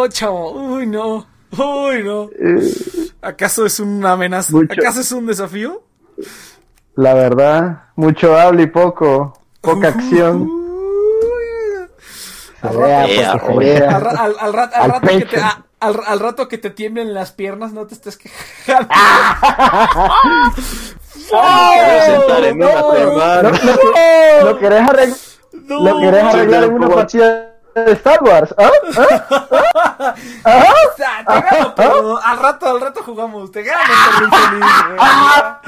No, no, chavo. Uy, no. Uy, no. ¿Acaso es una amenaza? ¿Acaso es un desafío? La verdad, mucho habla y poco, poca acción. Al, rato que te, al, rato que te tiemblen las piernas, no te estés quejando. ¿Lo querés arreglar en una partida de Star Wars, ¿ah? ¿Ah? ¿Ah? pero al rato, al rato jugamos, te gano, ah,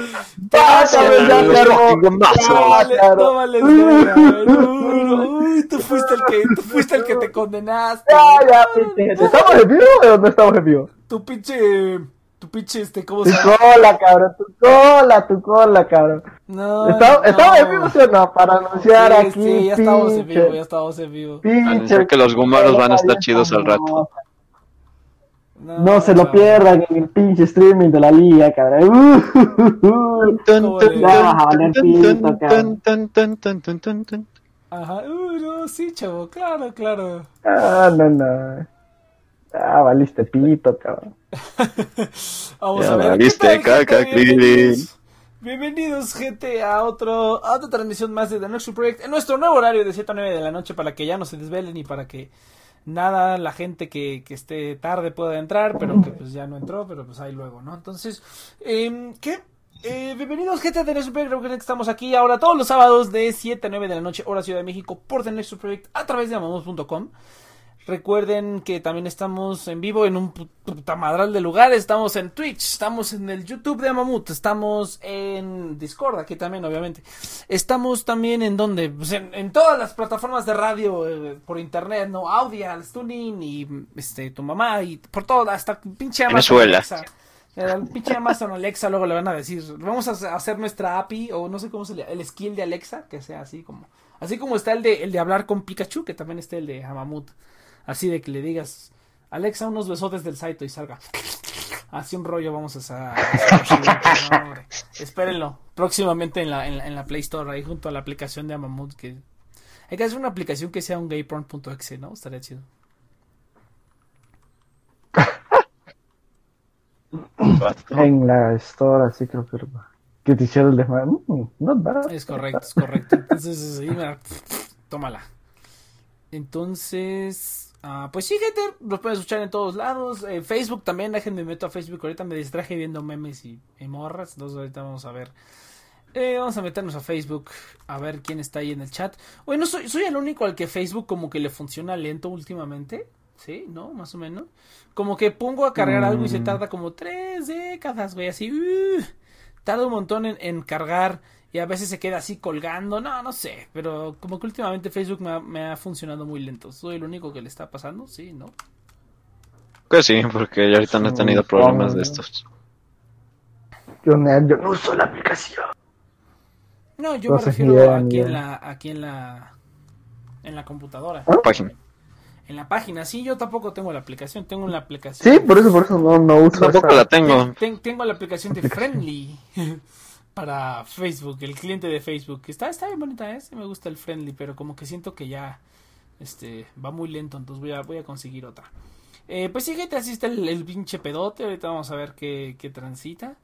No vale, Uy, tú fuiste el que, tú fuiste el que te condenaste. Ya, ya, ¿Estamos en vivo o no estamos en vivo? Tu pinche tu pinche, este, ¿cómo se llama? Tu cola, cabrón, tu cola, tu cola, cabrón. No, ¿Estamos, ¿estamos en vivo, sí o no? Para anunciar aquí. Sí, ya estamos en vivo, ya estamos en vivo. Pinche. que los gumaros van a estar chidos al rato. No, se lo pierdan en el pinche streaming de la liga, cabrón. Ajá, uh, no, sí, chavo, claro, claro. Ah, no, no. Ah, valiste pito, cabrón. Vamos a ver. ¿qué caca, bienvenidos, bienvenidos, gente, a, otro, a otra transmisión más de The Next Project en nuestro nuevo horario de 7 a 9 de la noche para que ya no se desvelen y para que nada, la gente que, que esté tarde pueda entrar, pero que pues ya no entró, pero pues ahí luego, ¿no? Entonces, eh, ¿qué? Eh, bienvenidos gente de Next Project, estamos aquí ahora todos los sábados de 7 a 9 de la noche, hora Ciudad de México, por The Next Project a través de amamos.com. Recuerden que también estamos en vivo en un puta madral de lugares. Estamos en Twitch, estamos en el YouTube de Mamut, estamos en Discord, aquí también, obviamente. Estamos también en donde, pues en, todas las plataformas de radio eh, por internet, ¿no? Audial, Tuning y este tu mamá y por todo, hasta pinche Amazon Alexa. El pinche Amazon Alexa luego le van a decir, vamos a hacer nuestra API o no sé cómo se llama, el skill de Alexa, que sea así como, así como está el de, el de hablar con Pikachu, que también está el de Amamut. Así de que le digas, Alexa, unos besotes del Saito y salga. Así un rollo vamos a hacer. Espérenlo. Próximamente en la, en, la, Play Store, ahí junto a la aplicación de Amamut. Que... Hay que hacer una aplicación que sea un gayporn.exe, ¿no? Estaría chido. en la Store, así creo que que te hicieron el de mm, no Es correcto, es correcto. Entonces, mira, tómala. Entonces, Ah, pues sí, gente, los pueden escuchar en todos lados. En Facebook también, déjenme meto a Facebook. Ahorita me distraje viendo memes y, morras. Entonces ahorita vamos a ver. Eh, vamos a meternos a Facebook a ver quién está ahí en el chat. Bueno, soy, soy el único al que Facebook como que le funciona lento últimamente. Sí, ¿no? Más o menos. Como que pongo a cargar algo y se mm. tarda como tres décadas, güey. Así, uh, tarda un montón en, en cargar y a veces se queda así colgando, no, no sé, pero como que últimamente Facebook me ha, funcionado muy lento. ¿Soy el único que le está pasando? Sí, ¿no? Pues sí, porque yo ahorita no he tenido problemas de estos. Yo, no uso la aplicación. No, yo me refiero aquí en la aquí en la en la computadora. ¿Ah? Página. En la página, sí, yo tampoco tengo la aplicación, tengo la aplicación. Sí, por eso, por eso no, no uso. Tampoco la tengo. tengo la aplicación de Friendly. para Facebook, el cliente de Facebook. Está, está bien bonita, ¿eh? me gusta el friendly, pero como que siento que ya este, va muy lento, entonces voy a, voy a conseguir otra. Eh, pues sí, gente, así está el, pinche pedote. Ahorita vamos a ver qué, qué transita.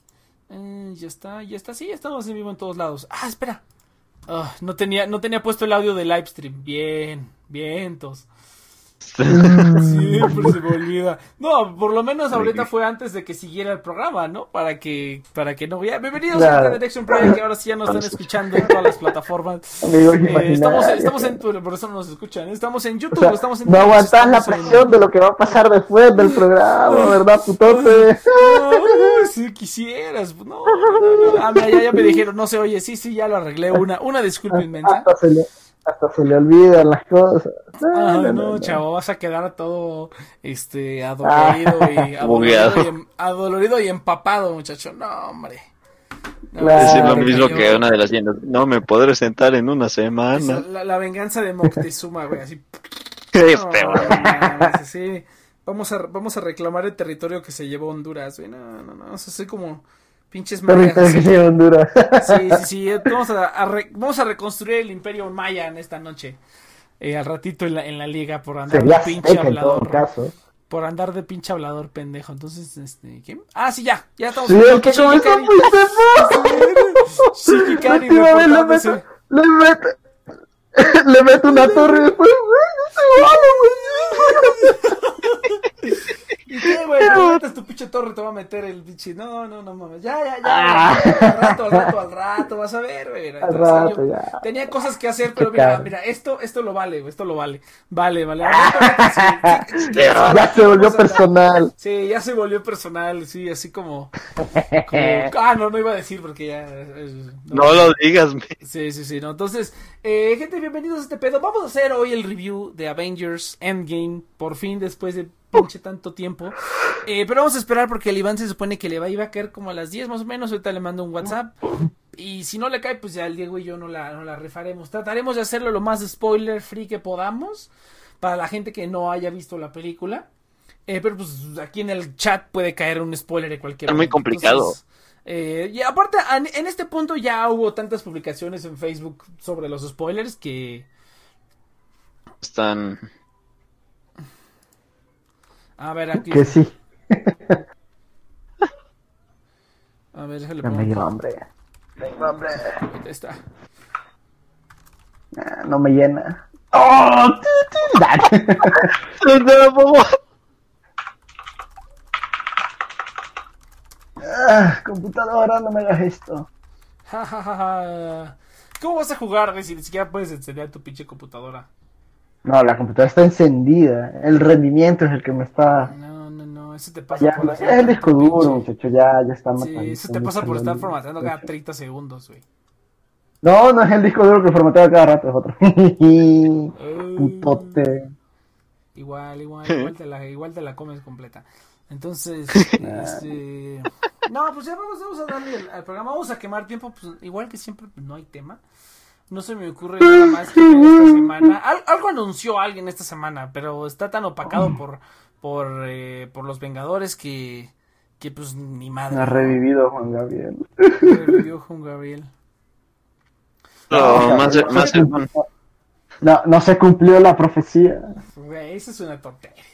Eh, ya está, ya está, sí, estamos en vivo en todos lados. Ah, espera. Ah, no, tenía, no tenía puesto el audio de livestream. Bien, vientos. Siempre se me olvida. No, por lo menos ahorita fue antes de que siguiera el programa, ¿no? Para que, para que no vea. Bienvenidos a Direction Project, que ahora sí ya nos están escuchando en todas las plataformas. Eh, estamos, estamos en por eso no nos escuchan. Estamos en YouTube, estamos en No aguantas la presión de lo que va a pasar después del programa, ¿verdad, putote? si quisieras, no, Ah, mira, ya, ya me dijeron, no se oye, sí, sí, ya lo arreglé. Una, una disculpa inmensa hasta se le olvidan las cosas. No, no, chavo, vas a quedar todo este adolorido, y, adolorido, y, em, adolorido y empapado, muchacho. No, hombre. es lo mismo que una de las llenas. No me podré sentar en una semana. la, venganza de Moctezuma, güey, así. sí. Vamos a, vamos a reclamar el territorio que se llevó Honduras, güey. No, no, no. O sea, soy como Pinches mayas. Sí, sí, sí. Vamos a, vamos a reconstruir el imperio maya en esta noche. eh, al ratito en la, en la liga por andar de pinche hablador. caso. Por andar de pinche hablador pendejo. Entonces, este, ¿qué? Ah, sí, ya, ya estamos. Sí, el que está muy Shikikari reportándose. Le meto, meto una torre y después, ¿Y qué, güey? Metes tu pinche torre, te va a meter el pinche. No, no, no mames. Ya, ya, ya. Ah. Al rato, al rato, al rato, vas a ver, güey. Al rato, ya. Tenía cosas que hacer, pero mira, mira, esto, esto lo vale, güey. Esto lo vale. Vale, vale. ya se volvió personal. Sí, ya se volvió personal, sí, así como. como ah, no, no iba a decir porque ya. no, lo digas, me. Sí, sí, sí. No. Entonces, eh, gente, bienvenidos a este pedo. Vamos a hacer hoy el review de Avengers Endgame. Por fin, después de pinche tanto tiempo. Eh, pero vamos a esperar porque el Iván se supone que le va, a a caer como a las 10 más o menos. Ahorita le mando un WhatsApp. Y si no le cae, pues ya el Diego y yo no la, no la refaremos. Trataremos de hacerlo lo más spoiler free que podamos. Para la gente que no haya visto la película. Eh, pero pues aquí en el chat puede caer un spoiler de cualquier Es muy complicado. Eh, y aparte, en este punto ya hubo tantas publicaciones en Facebook sobre los spoilers que... Están a ver, aquí. Que sí. A ver, déjale dio hambre. Tengo hambre. Ahí está. Ah, no me llena. ¡Oh! ah, computadora, no me hagas esto. ¿Cómo vas a jugar, güey, si ni siquiera puedes encender tu pinche computadora? No, la computadora está encendida. El rendimiento es el que me está. No, no, no. Eso te pasa por Es el disco duro, muchacho. Ya, ya está matando. Sí, eso te pasa por estar formateando cada 30 segundos, güey. No, no es el disco duro que formatea cada rato, es otro. Putote. Igual, igual, igual te, la, igual te la comes completa. Entonces, este... No, pues ya vamos, vamos a darle al programa. Vamos a quemar tiempo. Pues igual que siempre, pues, no hay tema. No se me ocurre nada más que esta semana. algo anunció alguien esta semana, pero está tan opacado por por, eh, por los Vengadores que, que pues ni madre. Ha revivido Juan Gabriel. Revivió Juan Gabriel. No, más, más no, no se cumplió la profecía. Güey, eso es una tontería.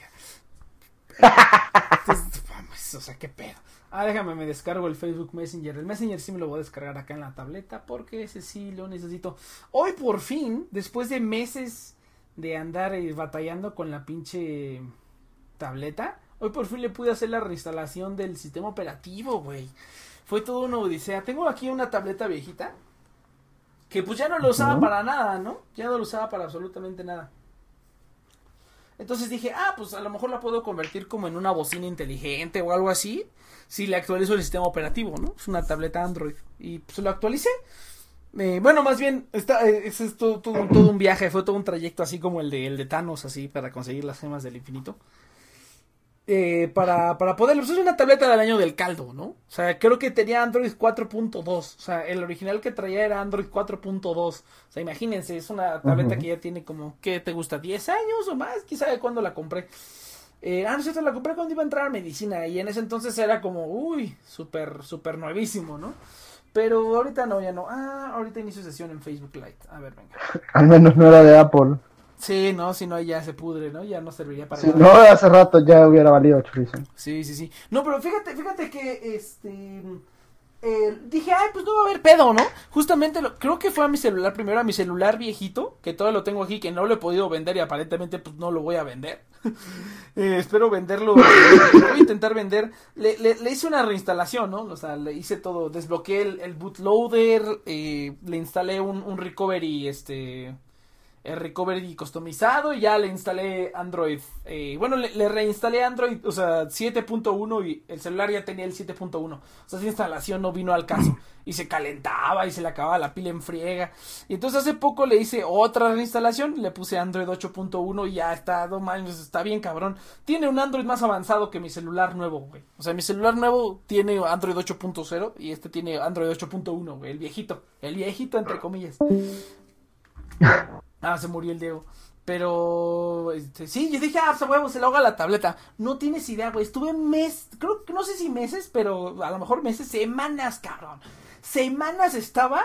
o sea, qué pedo. Ah, déjame, me descargo el Facebook Messenger. El Messenger sí me lo voy a descargar acá en la tableta porque ese sí lo necesito. Hoy por fin, después de meses de andar eh, batallando con la pinche tableta, hoy por fin le pude hacer la reinstalación del sistema operativo, güey. Fue todo una odisea. Tengo aquí una tableta viejita que pues ya no lo usaba para nada, ¿no? Ya no lo usaba para absolutamente nada. Entonces dije, ah, pues a lo mejor la puedo convertir como en una bocina inteligente o algo así si le actualizo el sistema operativo, ¿no? Es una tableta Android. Y pues lo actualicé. Eh, bueno, más bien, está, eh, es todo, todo, un viaje, fue todo un trayecto así como el de, el de Thanos, así, para conseguir las gemas del infinito. Eh, para, para poderlo, pues es una tableta del año del caldo, ¿no? O sea, creo que tenía Android 4.2, o sea, el original que traía era Android 4.2, o sea, imagínense, es una tableta que ya tiene como, ¿qué te gusta? ¿10 años o más? Quizá de cuándo la compré. Eh, ah, no sé, la compré cuando iba a entrar a medicina y en ese entonces era como, uy, súper, súper nuevísimo, ¿no? Pero ahorita no, ya no. Ah, ahorita inicio sesión en Facebook Lite. A ver, venga. Al menos no era de Apple. Sí, no, si no ya se pudre, ¿no? Ya no serviría para nada. No, hace rato ya hubiera valido chorizo. Sí, sí, sí. No, pero fíjate, fíjate que este eh, dije, ay, pues no va a haber pedo, ¿no? Justamente lo, creo que fue a mi celular primero, a mi celular viejito, que todavía lo tengo aquí, que no lo he podido vender y aparentemente pues no lo voy a vender. Eh, espero venderlo, voy a intentar vender. Le, le, hice una reinstalación, ¿no? O sea, le hice todo, desbloqueé el, bootloader, eh, le instalé un, un recovery, este el recovery customizado y ya le instalé Android. Eh, bueno, le, reinstalé Android, o sea, 7.1 y el celular ya tenía el 7.1. O sea, esa instalación no vino al caso. Y se calentaba y se le acababa la pila en friega. Y entonces hace poco le hice otra reinstalación, le puse Android 8.1 y ya está, dos años, está bien cabrón. Tiene un Android más avanzado que mi celular nuevo, güey. O sea, mi celular nuevo tiene Android 8.0 y este tiene Android 8.1, güey, el viejito. El viejito, entre comillas. Ah, se murió el Diego. Pero, este, sí, yo dije, ah, pues, huevo, se lo haga la tableta. No tienes idea, güey. Estuve mes, creo que no sé si meses, pero a lo mejor meses, semanas, cabrón. Semanas estaba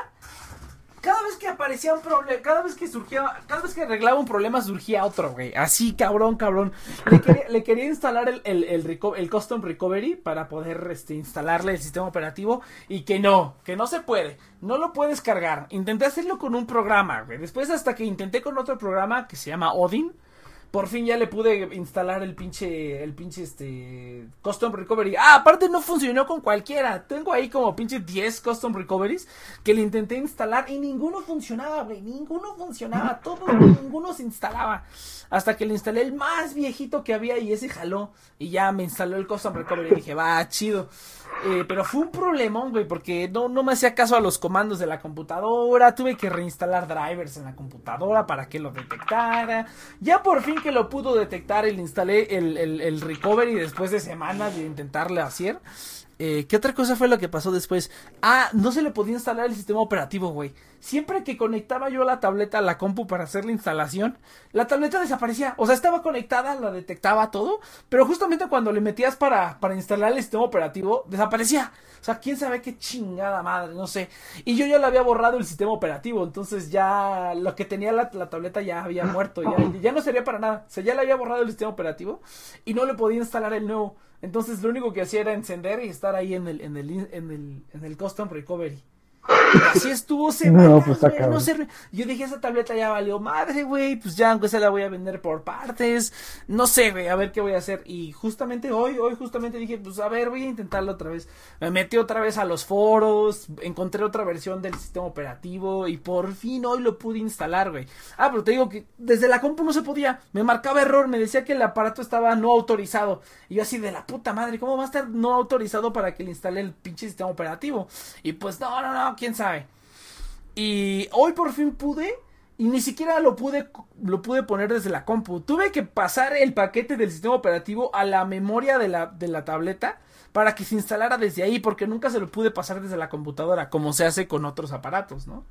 cada vez que aparecía un problema, cada vez que surgía, cada vez que arreglaba un problema surgía otro, güey. Así, cabrón, cabrón. Le quería, instalar el, el, el, Custom Recovery para poder este, instalarle el sistema operativo y que no, que no se puede. No lo puedes cargar. Intenté hacerlo con un programa, güey. Después hasta que intenté con otro programa que se llama Odin por fin ya le pude instalar el pinche, el pinche este, Custom Recovery. Ah, aparte no funcionó con cualquiera. Tengo ahí como pinche 10 Custom Recoveries que le intenté instalar y ninguno funcionaba, güey. Ninguno funcionaba. Todo, ninguno se instalaba. Hasta que le instalé el más viejito que había y ese jaló. Y ya me instaló el Custom Recovery. Y dije, va, chido. Eh, pero fue un problemón, güey, porque no, no me hacía caso a los comandos de la computadora. Tuve que reinstalar drivers en la computadora para que lo detectara. Ya por fin que lo pudo detectar le instalé el, el, el recovery después de semanas de intentarle hacer. Eh, ¿Qué otra cosa fue lo que pasó después? Ah, no se le podía instalar el sistema operativo, güey. Siempre que conectaba yo la tableta a la compu para hacer la instalación, la tableta desaparecía. O sea, estaba conectada, la detectaba todo, pero justamente cuando le metías para, para instalar el sistema operativo, desaparecía. O sea, quién sabe qué chingada madre, no sé. Y yo ya le había borrado el sistema operativo, entonces ya lo que tenía la, tableta ya había muerto, ya, ya no sería para nada. O sea, ya le había borrado el sistema operativo y no le podía instalar el nuevo. Entonces lo único que hacía era encender y estar ahí en el, en el, en el, en el custom recovery. Así estuvo semanas, no, pues no Yo dije, esa tableta ya valió madre, güey, pues ya aunque se la voy a vender por partes, no sé, güey, a ver qué voy a hacer. Y justamente hoy, hoy justamente dije, pues a ver, voy a intentarlo otra vez. Me metí otra vez a los foros, encontré otra versión del sistema operativo y por fin hoy lo pude instalar, güey. Ah, pero te digo que desde la compu no se podía, me marcaba error, me decía que el aparato estaba no autorizado. Y yo así de la puta madre, ¿cómo va a estar no autorizado para que le instale el pinche sistema operativo? Y pues no, no, no, quién sabe. Y hoy por fin pude. Y ni siquiera lo pude, lo pude poner desde la compu. Tuve que pasar el paquete del sistema operativo a la memoria de la, de la tableta para que se instalara desde ahí, porque nunca se lo pude pasar desde la computadora, como se hace con otros aparatos, ¿no?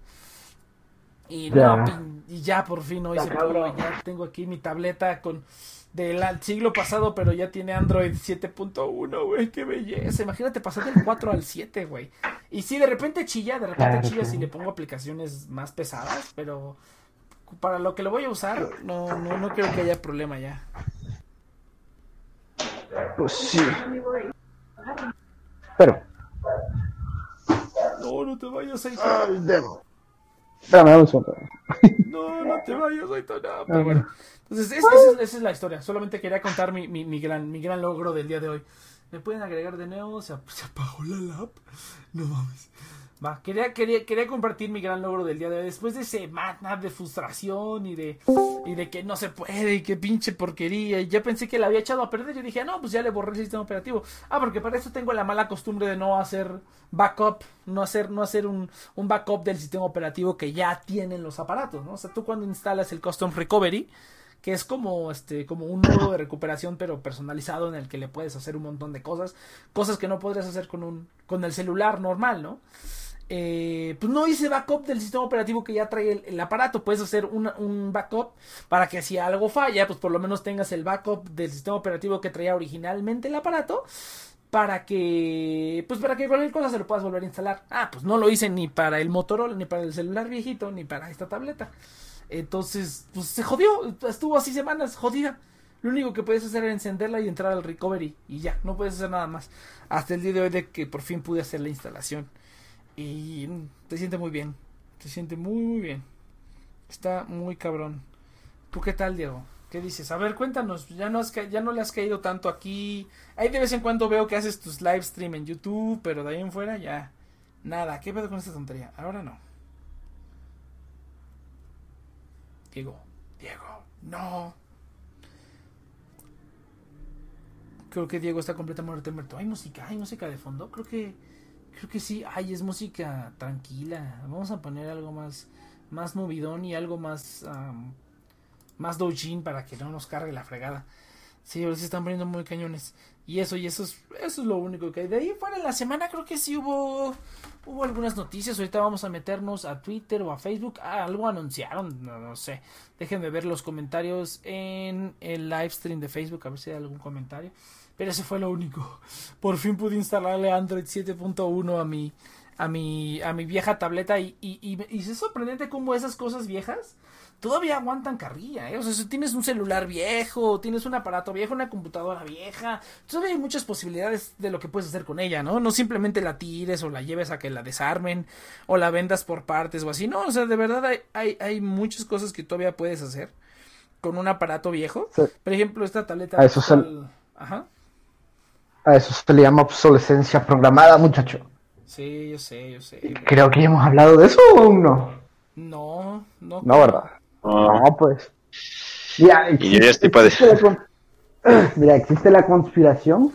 Y, ya. y ya por fin hoy se pudo. Ya tengo aquí mi tableta con del siglo pasado, pero ya tiene Android 7.1, güey, qué belleza. Imagínate pasar del 4 al 7, güey. Y si de repente chilla, de repente chilla si le pongo aplicaciones más pesadas, pero para lo que lo voy a usar, no, no, no creo que haya problema ya. Pues sí. Pero. No, no te vayas ahí. Ay, demo. Dame, un No, no te vayas ahí, no, pero bueno. Entonces, esa, es la historia. Solamente quería contar mi, mi, mi, gran, mi gran logro del día de hoy. ¿Me pueden agregar de nuevo? ¿Se, apagó la lap? No mames. Va, quería, quería, quería compartir mi gran logro del día de hoy. Después de semana de frustración y de, y de que no se puede y que pinche porquería. Y ya pensé que la había echado a perder. Yo dije, ah, no, pues ya le borré el sistema operativo. Ah, porque para eso tengo la mala costumbre de no hacer backup, no hacer, no hacer un, un backup del sistema operativo que ya tienen los aparatos, ¿no? O sea, tú cuando instalas el Custom Recovery, que es como este como un modo de recuperación pero personalizado en el que le puedes hacer un montón de cosas cosas que no podrías hacer con un con el celular normal no eh, pues no hice backup del sistema operativo que ya trae el, aparato puedes hacer un, backup para que si algo falla pues por lo menos tengas el backup del sistema operativo que traía originalmente el aparato para que pues para que cualquier cosa se lo puedas volver a instalar ah pues no lo hice ni para el Motorola ni para el celular viejito ni para esta tableta entonces, pues se jodió, estuvo así semanas jodida. Lo único que puedes hacer es encenderla y entrar al recovery y ya, no puedes hacer nada más. Hasta el día de hoy de que por fin pude hacer la instalación. Y te siente muy bien, te siente muy muy bien. Está muy cabrón. ¿Tú qué tal, Diego? ¿Qué dices? A ver, cuéntanos, ya no, has ya no le has caído tanto aquí. Ahí de vez en cuando veo que haces tus live stream en YouTube, pero de ahí en fuera ya nada. ¿Qué pedo con esta tontería? Ahora no. Diego, Diego, no. Creo que Diego está completamente muerto. ¿Hay música? ¿Hay música de fondo? Creo que creo que sí. Ay, es música tranquila. Vamos a poner algo más más movidón y algo más más doujin para que no nos cargue la fregada. Sí, ahora se están poniendo muy cañones. Y eso, y eso es, eso es lo único que hay. De ahí fuera en la semana creo que sí hubo, hubo algunas noticias. Ahorita vamos a meternos a Twitter o a Facebook. Ah, algo anunciaron, no, no sé. Déjenme ver los comentarios en el live stream de Facebook, a ver si hay algún comentario. Pero ese fue lo único. Por fin pude instalarle Android 7.1 a mi, a mi, a mi vieja tableta y, y, y, y es sorprendente cómo esas cosas viejas todavía aguantan carrilla, ¿eh? O sea, si tienes un celular viejo, tienes un aparato viejo, una computadora vieja, todavía hay muchas posibilidades de lo que puedes hacer con ella, ¿no? No simplemente la tires o la lleves a que la desarmen o la vendas por partes o así, no, o sea, de verdad hay, hay, hay muchas cosas que todavía puedes hacer con un aparato viejo. Por ejemplo, esta tableta... A eso. Ajá. A eso se le llama obsolescencia programada, muchacho. Sí, yo sé, yo sé. Creo que ya hemos hablado de eso o no. No, no. No, ¿verdad? No, pues. Mira, existe, la, mira, existe la conspiración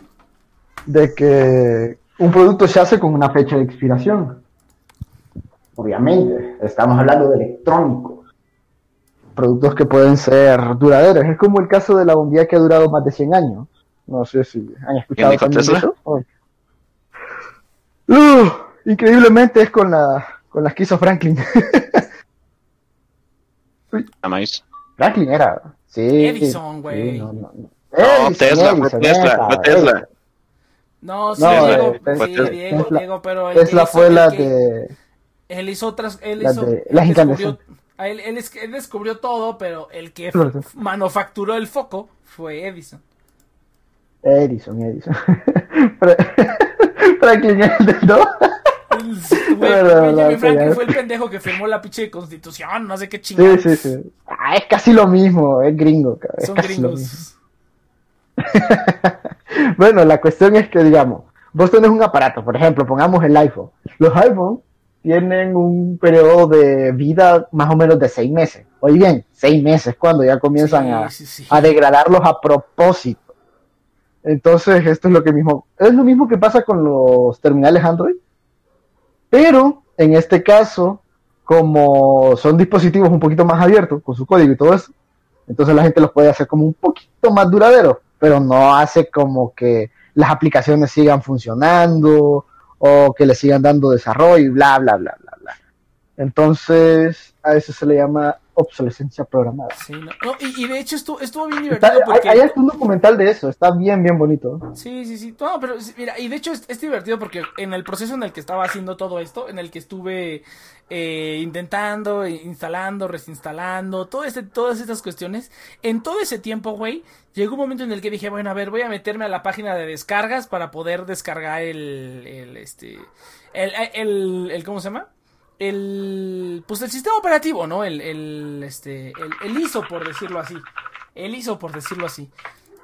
de que un producto se hace con una fecha de expiración. Obviamente, estamos hablando de electrónicos. Productos que pueden ser duraderos. Es como el caso de la bombilla que ha durado más de 100 años. No sé si han escuchado también eso. Uh, increíblemente es con la con la que hizo Franklin. Franklin era. Sí. Edison, güey. no, no, no. Tesla, fue Tesla, fue Tesla. No, sí, Diego, sí, Diego, Diego, pero él Tesla fue la de... Él hizo otras, él hizo, de, las descubrió, él, él, él, descubrió todo, pero el que manufacturó el foco fue Edison. Edison, Edison. Franklin ¿no? Benjamin Franklin fue el pendejo que firmó la pinche constitución, no sé qué chingada. Sí, sí, sí. Ah, es casi lo mismo, es gringo. Es Son gringos. bueno, la cuestión es que, digamos, vos tenés un aparato, por ejemplo, pongamos el iPhone. Los iPhone tienen un periodo de vida más o menos de seis meses. Oye bien, seis meses cuando ya comienzan a, a degradarlos a propósito. Entonces, esto es lo que mismo, es lo mismo que pasa con los terminales Android pero en este caso, como son dispositivos un poquito más abiertos con su código y todo eso, entonces la gente los puede hacer como un poquito más duraderos, pero no hace como que las aplicaciones sigan funcionando o que le sigan dando desarrollo y bla, bla, bla, bla, bla. Entonces, a eso se le llama obsolescencia programada. Sí, no. y, de hecho estuvo, estuvo bien divertido. porque... Hay, un documental de eso, está bien, bien bonito. Sí, sí, sí. No, pero mira, y de hecho es, divertido porque en el proceso en el que estaba haciendo todo esto, en el que estuve eh, intentando, instalando, reinstalando, todo este, todas estas cuestiones, en todo ese tiempo, güey, llegó un momento en el que dije, bueno, a ver, voy a meterme a la página de descargas para poder descargar el, el este, el, el, el ¿cómo se llama? El pues el sistema operativo, ¿no? El, el este el, ISO por decirlo así. El ISO por decirlo así.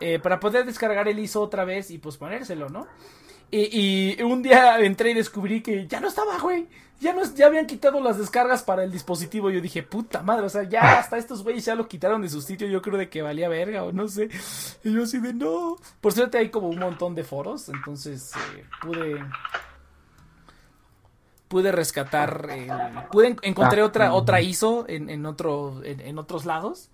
Eh, para poder descargar el ISO otra vez y pues ponérselo, ¿no? Y, y, un día entré y descubrí que ya no estaba, güey. Ya, no, ya habían quitado las descargas para el dispositivo. Yo dije, puta madre, o sea, ya hasta estos güeyes ya lo quitaron de su sitio. Yo creo de que valía verga o no sé. Y yo así de no. Por suerte hay como un montón de foros. Entonces eh, pude pude rescatar, pude encontré ah, otra otra ISO en, en otro en, otros lados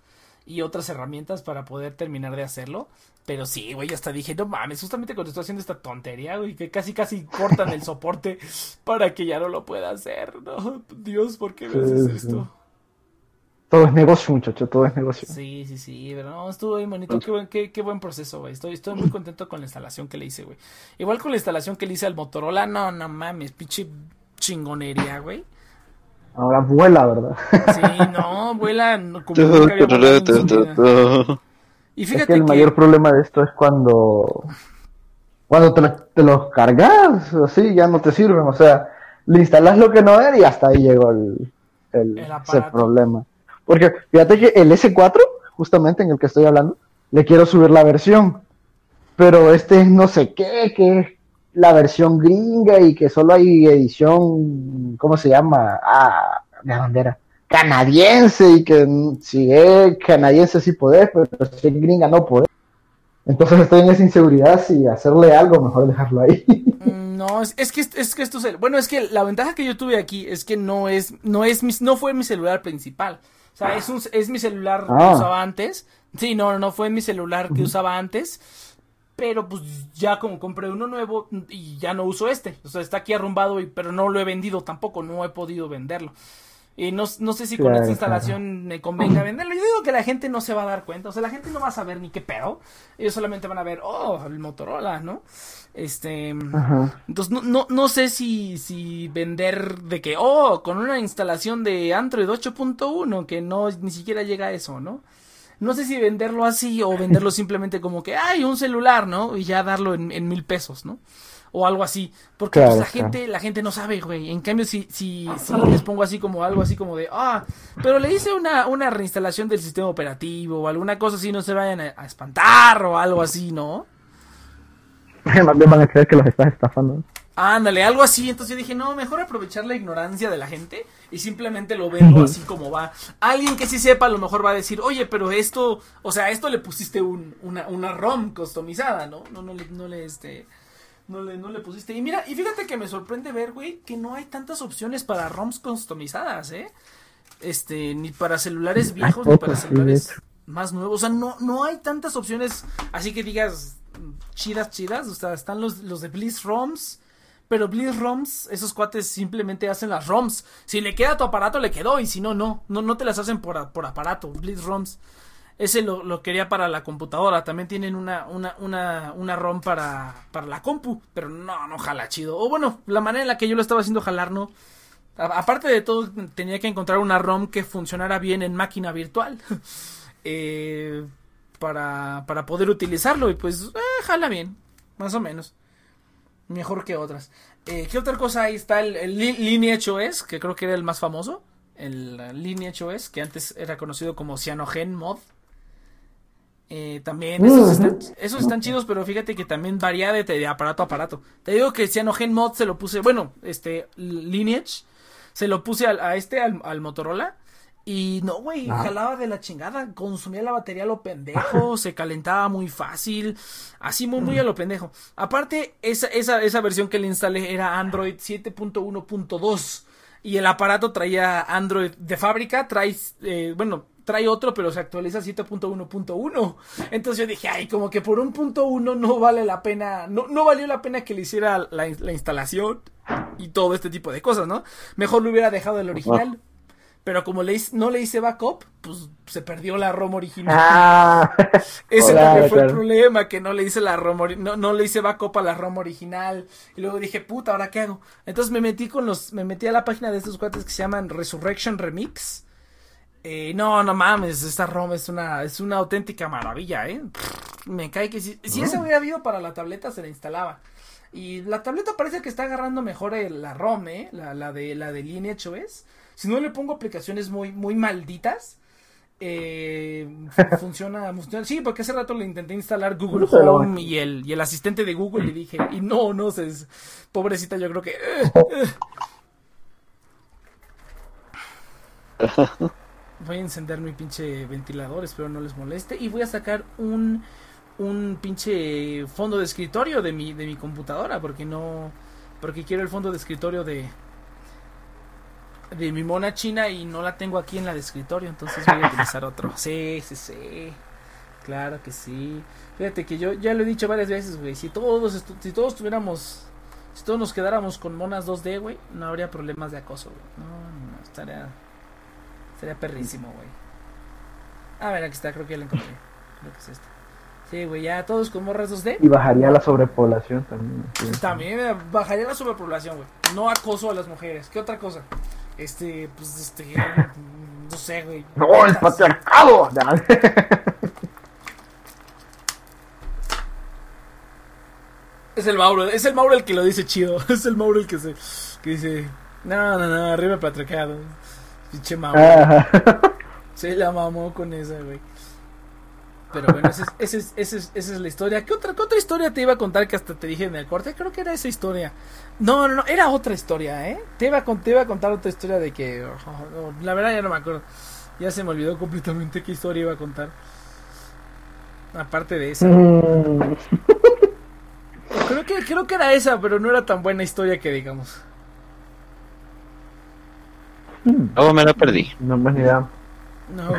y otras herramientas para poder terminar de hacerlo. Pero sí, güey, hasta dije, no mames, justamente cuando estoy haciendo esta tontería, güey, que casi casi cortan el soporte para que ya no lo pueda hacer, ¿no? Dios, ¿por qué me haces esto? Todo es negocio, muchacho, todo es negocio. Sí, sí, sí, pero no, estuvo bien bonito, qué buen, qué, qué buen proceso, güey. Estoy, estoy muy contento con la instalación que le hice, güey. Igual con la instalación que le hice al Motorola, no, no mames, pinche chingonería, güey. Ahora vuela, ¿verdad? Sí, no, vuela como nunca había Y fíjate es que el mayor problema de esto es cuando cuando te, los cargas, así ya no te sirven, o sea, le instalas lo que no era y hasta ahí llegó el, el, ese problema. Porque fíjate que el S4, justamente en el que estoy hablando, le quiero subir la versión, pero este no sé qué, que la versión gringa y que solo hay edición, ¿cómo se llama? Ah, ¿de dónde era? Canadiense y que si es canadiense sí podés, pero si es gringa no podés. Entonces estoy en esa inseguridad si hacerle algo, mejor dejarlo ahí. Mm, no, es, que es que esto es bueno, es que la ventaja que yo tuve aquí es que no es no es mi, no fue mi celular principal. O sea, es un, es mi celular que ah. usaba antes. Sí, no, no fue mi celular que usaba antes pero pues ya como compré uno nuevo y ya no uso este. O sea, está aquí arrumbado, y, pero no lo he vendido tampoco, no he podido venderlo. Y no, no sé si con esta instalación me convenga venderlo. Yo digo que la gente no se va a dar cuenta. O sea, la gente no va a saber ni qué pedo. Ellos solamente van a ver, oh, el Motorola, ¿no? Este. Entonces, no, no, no sé si, si vender de que, oh, con una instalación de Android 8.1 que no ni siquiera llega a eso, ¿no? No sé si venderlo así o venderlo simplemente como que, ay, un celular, ¿no? Y ya darlo en, en mil pesos, ¿no? o algo así. Porque pues, la gente, la gente no sabe, güey. En cambio, si, si, si les pongo así como algo así como de, ah, pero le hice una, una reinstalación del sistema operativo o alguna cosa así, no se vayan a, espantar o algo así, ¿no? Más bien van a creer que los estás estafando. Ándale, algo así. Entonces yo dije, no, mejor aprovechar la ignorancia de la gente y simplemente lo vendo así como va. Alguien que sí sepa a lo mejor va a decir, oye, pero esto, o sea, esto le pusiste un, una, una ROM customizada, ¿no? No, no, le, no le, este, no le, no le pusiste. Y mira, y fíjate que me sorprende ver, güey, que no hay tantas opciones para ROMs customizadas, ¿eh? Este, ni para celulares viejos, ni para celulares más nuevos. O sea, no, no hay tantas opciones así que digas chidas, chidas. O sea, están los, los de Bliss ROMs. Pero Bliss ROMs, esos cuates simplemente hacen las ROMs. Si le queda a tu aparato, le quedó. Y si no, no. No, no te las hacen por, por aparato. Bliss ROMs. Ese lo, lo, quería para la computadora. También tienen una, una, una, una ROM para, para la compu. Pero no, no jala chido. O bueno, la manera en la que yo lo estaba haciendo jalar no. aparte de todo, tenía que encontrar una ROM que funcionara bien en máquina virtual. eh, para, para poder utilizarlo. Y pues, eh, jala bien. Más o menos. Mejor que otras. Eh, ¿Qué otra cosa ahí está? El, el Lineage OS, que creo que era el más famoso. El Lineage OS, que antes era conocido como Cyanogen Mod. Eh, también esos están, chidos, pero fíjate que también varía de, aparato a aparato. Te digo que Cyanogen Mod se lo puse, bueno, este Lineage se lo puse a, este, al, Motorola. Y no, güey, ah. jalaba de la chingada, consumía la batería a lo pendejo, se calentaba muy fácil, así muy, muy a lo pendejo. Aparte, esa, esa, esa versión que le instalé era Android 7.1.2 y el aparato traía Android de fábrica, trae, eh, bueno, trae otro, pero se actualiza 7.1.1. Entonces yo dije, ay, como que por un punto uno no vale la pena, no, no valió la pena que le hiciera la, instalación y todo este tipo de cosas, ¿no? Mejor lo hubiera dejado el original. Pero como le no le hice backup, pues se perdió la ROM original. Ah, Ese también fue el problema, que no le hice la ROM, no, no le hice backup a la ROM original. Y luego dije, puta, ¿ahora qué hago? Entonces me metí con los, me metí a la página de estos cuates que se llaman Resurrection Remix. Eh, no, no mames, esta ROM es una, es una auténtica maravilla, ¿eh? me cae que si, si ese hubiera habido para la tableta se la instalaba. Y la tableta parece que está agarrando mejor la ROM, ¿eh? La, la de la de Lineage OS. Si no le pongo aplicaciones muy, muy malditas, eh, funciona, funciona, Sí, porque hace rato le intenté instalar Google Home y el, y el asistente de Google y dije, y no, no sé, pobrecita, yo creo que... Eh, Voy a encender mi pinche ventilador, espero no les moleste. Y voy a sacar un, un pinche fondo de escritorio de mi, de mi computadora. Porque no. Porque quiero el fondo de escritorio de. De mi mona china y no la tengo aquí en la de escritorio. Entonces voy a utilizar otro. Sí, sí, sí. Claro que sí. Fíjate que yo ya lo he dicho varias veces, güey. Si todos, si todos tuviéramos. Si todos nos quedáramos con monas 2D, güey, no habría problemas de acoso, güey. No, no, estaría Sería perrísimo, güey. A ver, aquí está, creo que ya lo encontré. Creo que es este. Sí, güey, ya todos con morras 2D. Y bajaría la sobrepoblación también. También eh, bajaría la sobrepoblación, güey. No acoso a las mujeres. ¿Qué otra cosa? Este, pues, este, no sé, güey. No, el patriarcado. Es el Mauro, es el Mauro el que lo dice chido. Es el Mauro el que se, que dice, no, no, no, arriba patriarcado. Pinche mamá. Se la mamó con esa, güey. Pero bueno, esa es, esa, es, esa es, la historia. ¿Qué otra, ¿Qué otra historia te iba a contar que hasta te dije en el corte? Creo que era esa historia. No, no, no, era otra historia, ¿eh? Te iba a, te iba a contar otra historia de que... Oh, la verdad ya no me acuerdo. Ya se me olvidó completamente qué historia iba a contar. Aparte de esa. Mm. creo, que, creo que era esa, pero no era tan buena historia que digamos. Oh, me la perdí. No más ni idea. No,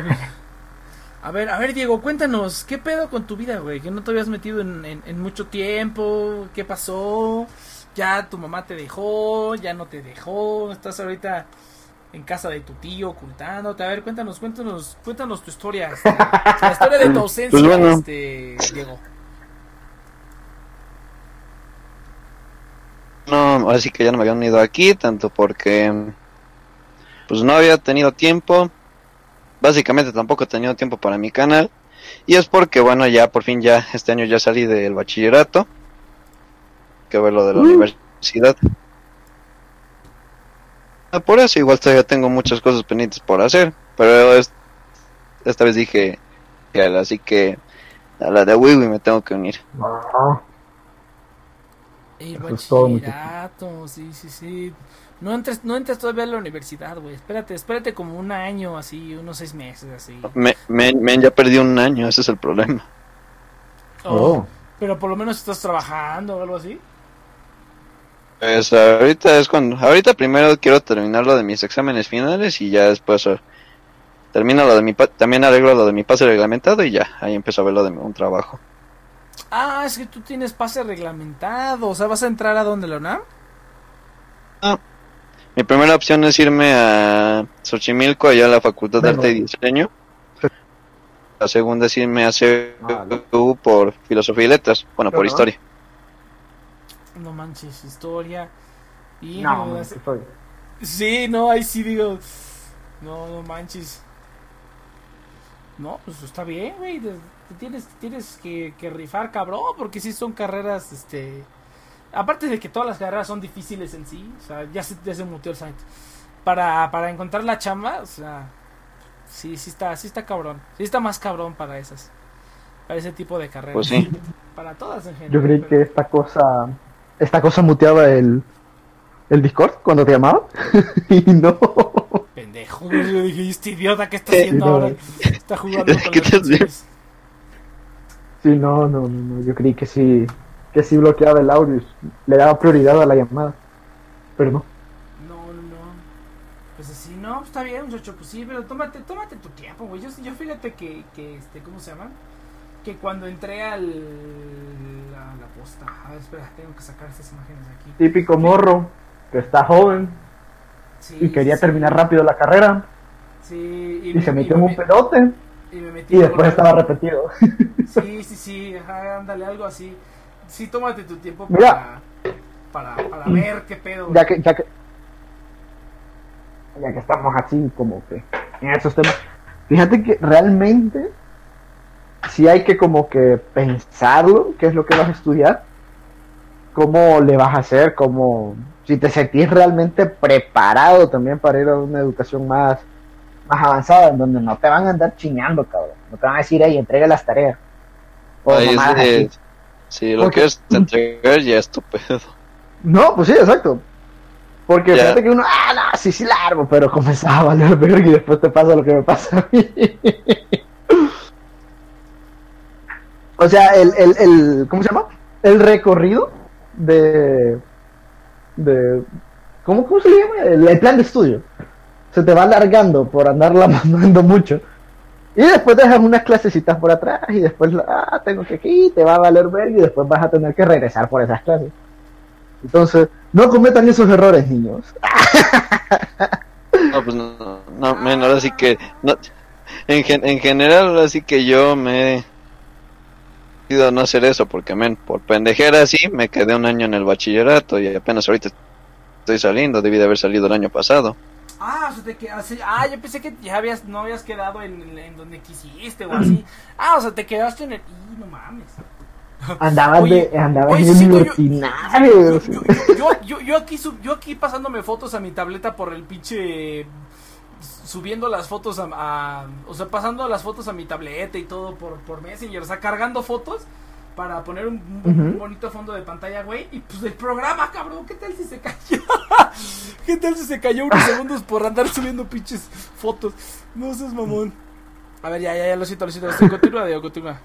A ver, a ver, Diego, cuéntanos, ¿qué pedo con tu vida, güey? Que no te habías metido en, en, mucho tiempo, ¿qué pasó? Ya tu mamá te dejó, ya no te dejó, estás ahorita en casa de tu tío ocultándote. A ver, cuéntanos, cuéntanos, cuéntanos tu historia. Este, la historia de tu ausencia, Pues bueno. este, Diego. No, así que ya no me habían unido aquí, tanto porque pues no había tenido tiempo, básicamente tampoco he tenido tiempo para mi canal, y es porque bueno, ya por fin ya este año ya salí del bachillerato, que ver lo de la Uh. universidad. Ah, Por eso igual todavía tengo muchas cosas pendientes por hacer, pero es- esta vez dije, que así que a la de Wiwi me tengo que unir. El bachillerato, sí, sí, sí. No entres, no entres todavía a la universidad, güey. Espérate, espérate como un año, así, unos seis meses, así. Me, me, me- ya perdí un año, ese es el problema. Oh. Pero por lo menos estás trabajando o algo así. Pues ahorita es cuando, ahorita primero quiero terminar lo de mis exámenes finales y ya después eh, termino lo de mi, pa- también arreglo lo de mi pase reglamentado y ya, ahí empiezo a ver lo de mi- un trabajo. Ah, es que tú tienes pase reglamentado. O sea, ¿vas a entrar a donde la UNAM? Mi primera opción es irme a Xochimilco, allá a la Facultad de. Arte y Diseño. La segunda es irme a. CU por Filosofía y Letras, bueno, por. Historia. No manches, historia. Y No, no. Sí, no, ahí sí digo. No, no manches. No, pues está bien, güey. te- te Tienes, tienes que, que rifar, cabrón, porque sí son carreras, este... Aparte de que todas las carreras son difíciles en sí, o sea, ya se, ya se muteó el site. Para, para encontrar la chamba, o sea, sí, sí está, sí está cabrón. Sí está más cabrón para esas, para ese tipo de carreras. Pues sí. Para todas en general. Yo creí pero- que esta cosa, esta cosa muteaba el, el Discord cuando te llamaba. y no. Pendejo, yo dije, este idiota, ¿qué está haciendo no. ahora? Está jugando con canciones. Sí, no, no, no, no, yo creí que sí, que sí bloqueaba el audio, le daba prioridad a la llamada, pero no. No, no. Pues así, no, está bien, muchacho, pues sí, pero tómate, tómate tu tiempo, güey. Yo, yo fíjate que, que, este, ¿cómo se llama? Que cuando entré al... La, la posta... A ver, espera, tengo que sacar estas imágenes de aquí. Típico morro que está joven Sí, y quería sí, terminar rápido la carrera Sí, y, me- se metió me- en un pelote y me metí y después estaba repetido. Sí, sí, sí, ajá, ándale, algo así. Sí, tómate tu tiempo Mira. para, para, para ver qué pedo. ya que, ya que, ya que estamos así como que en esos temas, fíjate que realmente si hay que como que pensarlo, qué es lo que vas a estudiar, cómo le vas a hacer, cómo, si te sentís realmente preparado también para ir a una educación más, más avanzada, en donde no te van a andar chingando, cabrón, no te van a decir, ahí, entrega las tareas. O Ahí es mamadas de- así. Si lo Porque- que es entregar ya es tu pedo. No, pues sí, exacto. Porque Ya. fíjate que uno, ah, no, sí, sí, largo, pero comenzaba a valer verga y después te pasa lo que me pasa a mí. o sea, el, el, el, ¿cómo se llama? El recorrido de, de, ¿cómo, cómo se llama? El, el plan de estudio. Se te va alargando por andarla mandando mucho. Y después dejas unas clasecitas por atrás y después, ah, tengo que aquí, te va a valer verga y después vas a tener que regresar por esas clases. Entonces, no cometan esos errores, niños. No, pues no, no, ahora sí que, no, en, gen- en general, ahora sí que yo me he ido no hacer eso, porque, men, por pendejera sí, me quedé un año en el bachillerato y apenas ahorita estoy saliendo, debí de haber salido el año pasado. Ah, o sea, te quedaste. Ah, yo pensé que ya habías, no habías quedado en, en donde quisiste o así. Ah, o sea, te quedaste en el. ¡Y no mames! Andabas Oye, de, andabas oye, sí, yo-. Yo, yo, yo, yo aquí sub- yo aquí pasándome fotos a mi tableta por el pinche subiendo las fotos a, a- o sea pasando las fotos a mi tableta y todo por, por Messenger, o sea cargando fotos para poner un, un- un Ujú. bonito fondo de pantalla, güey, y pues el programa, cabrón, ¿qué tal si se cayó? ¿Qué tal si se cayó unos segundos por andar subiendo pinches fotos? No seas mamón. A ver, ya, ya, ya lo siento, lo siento. Continúa, Diego, continúa.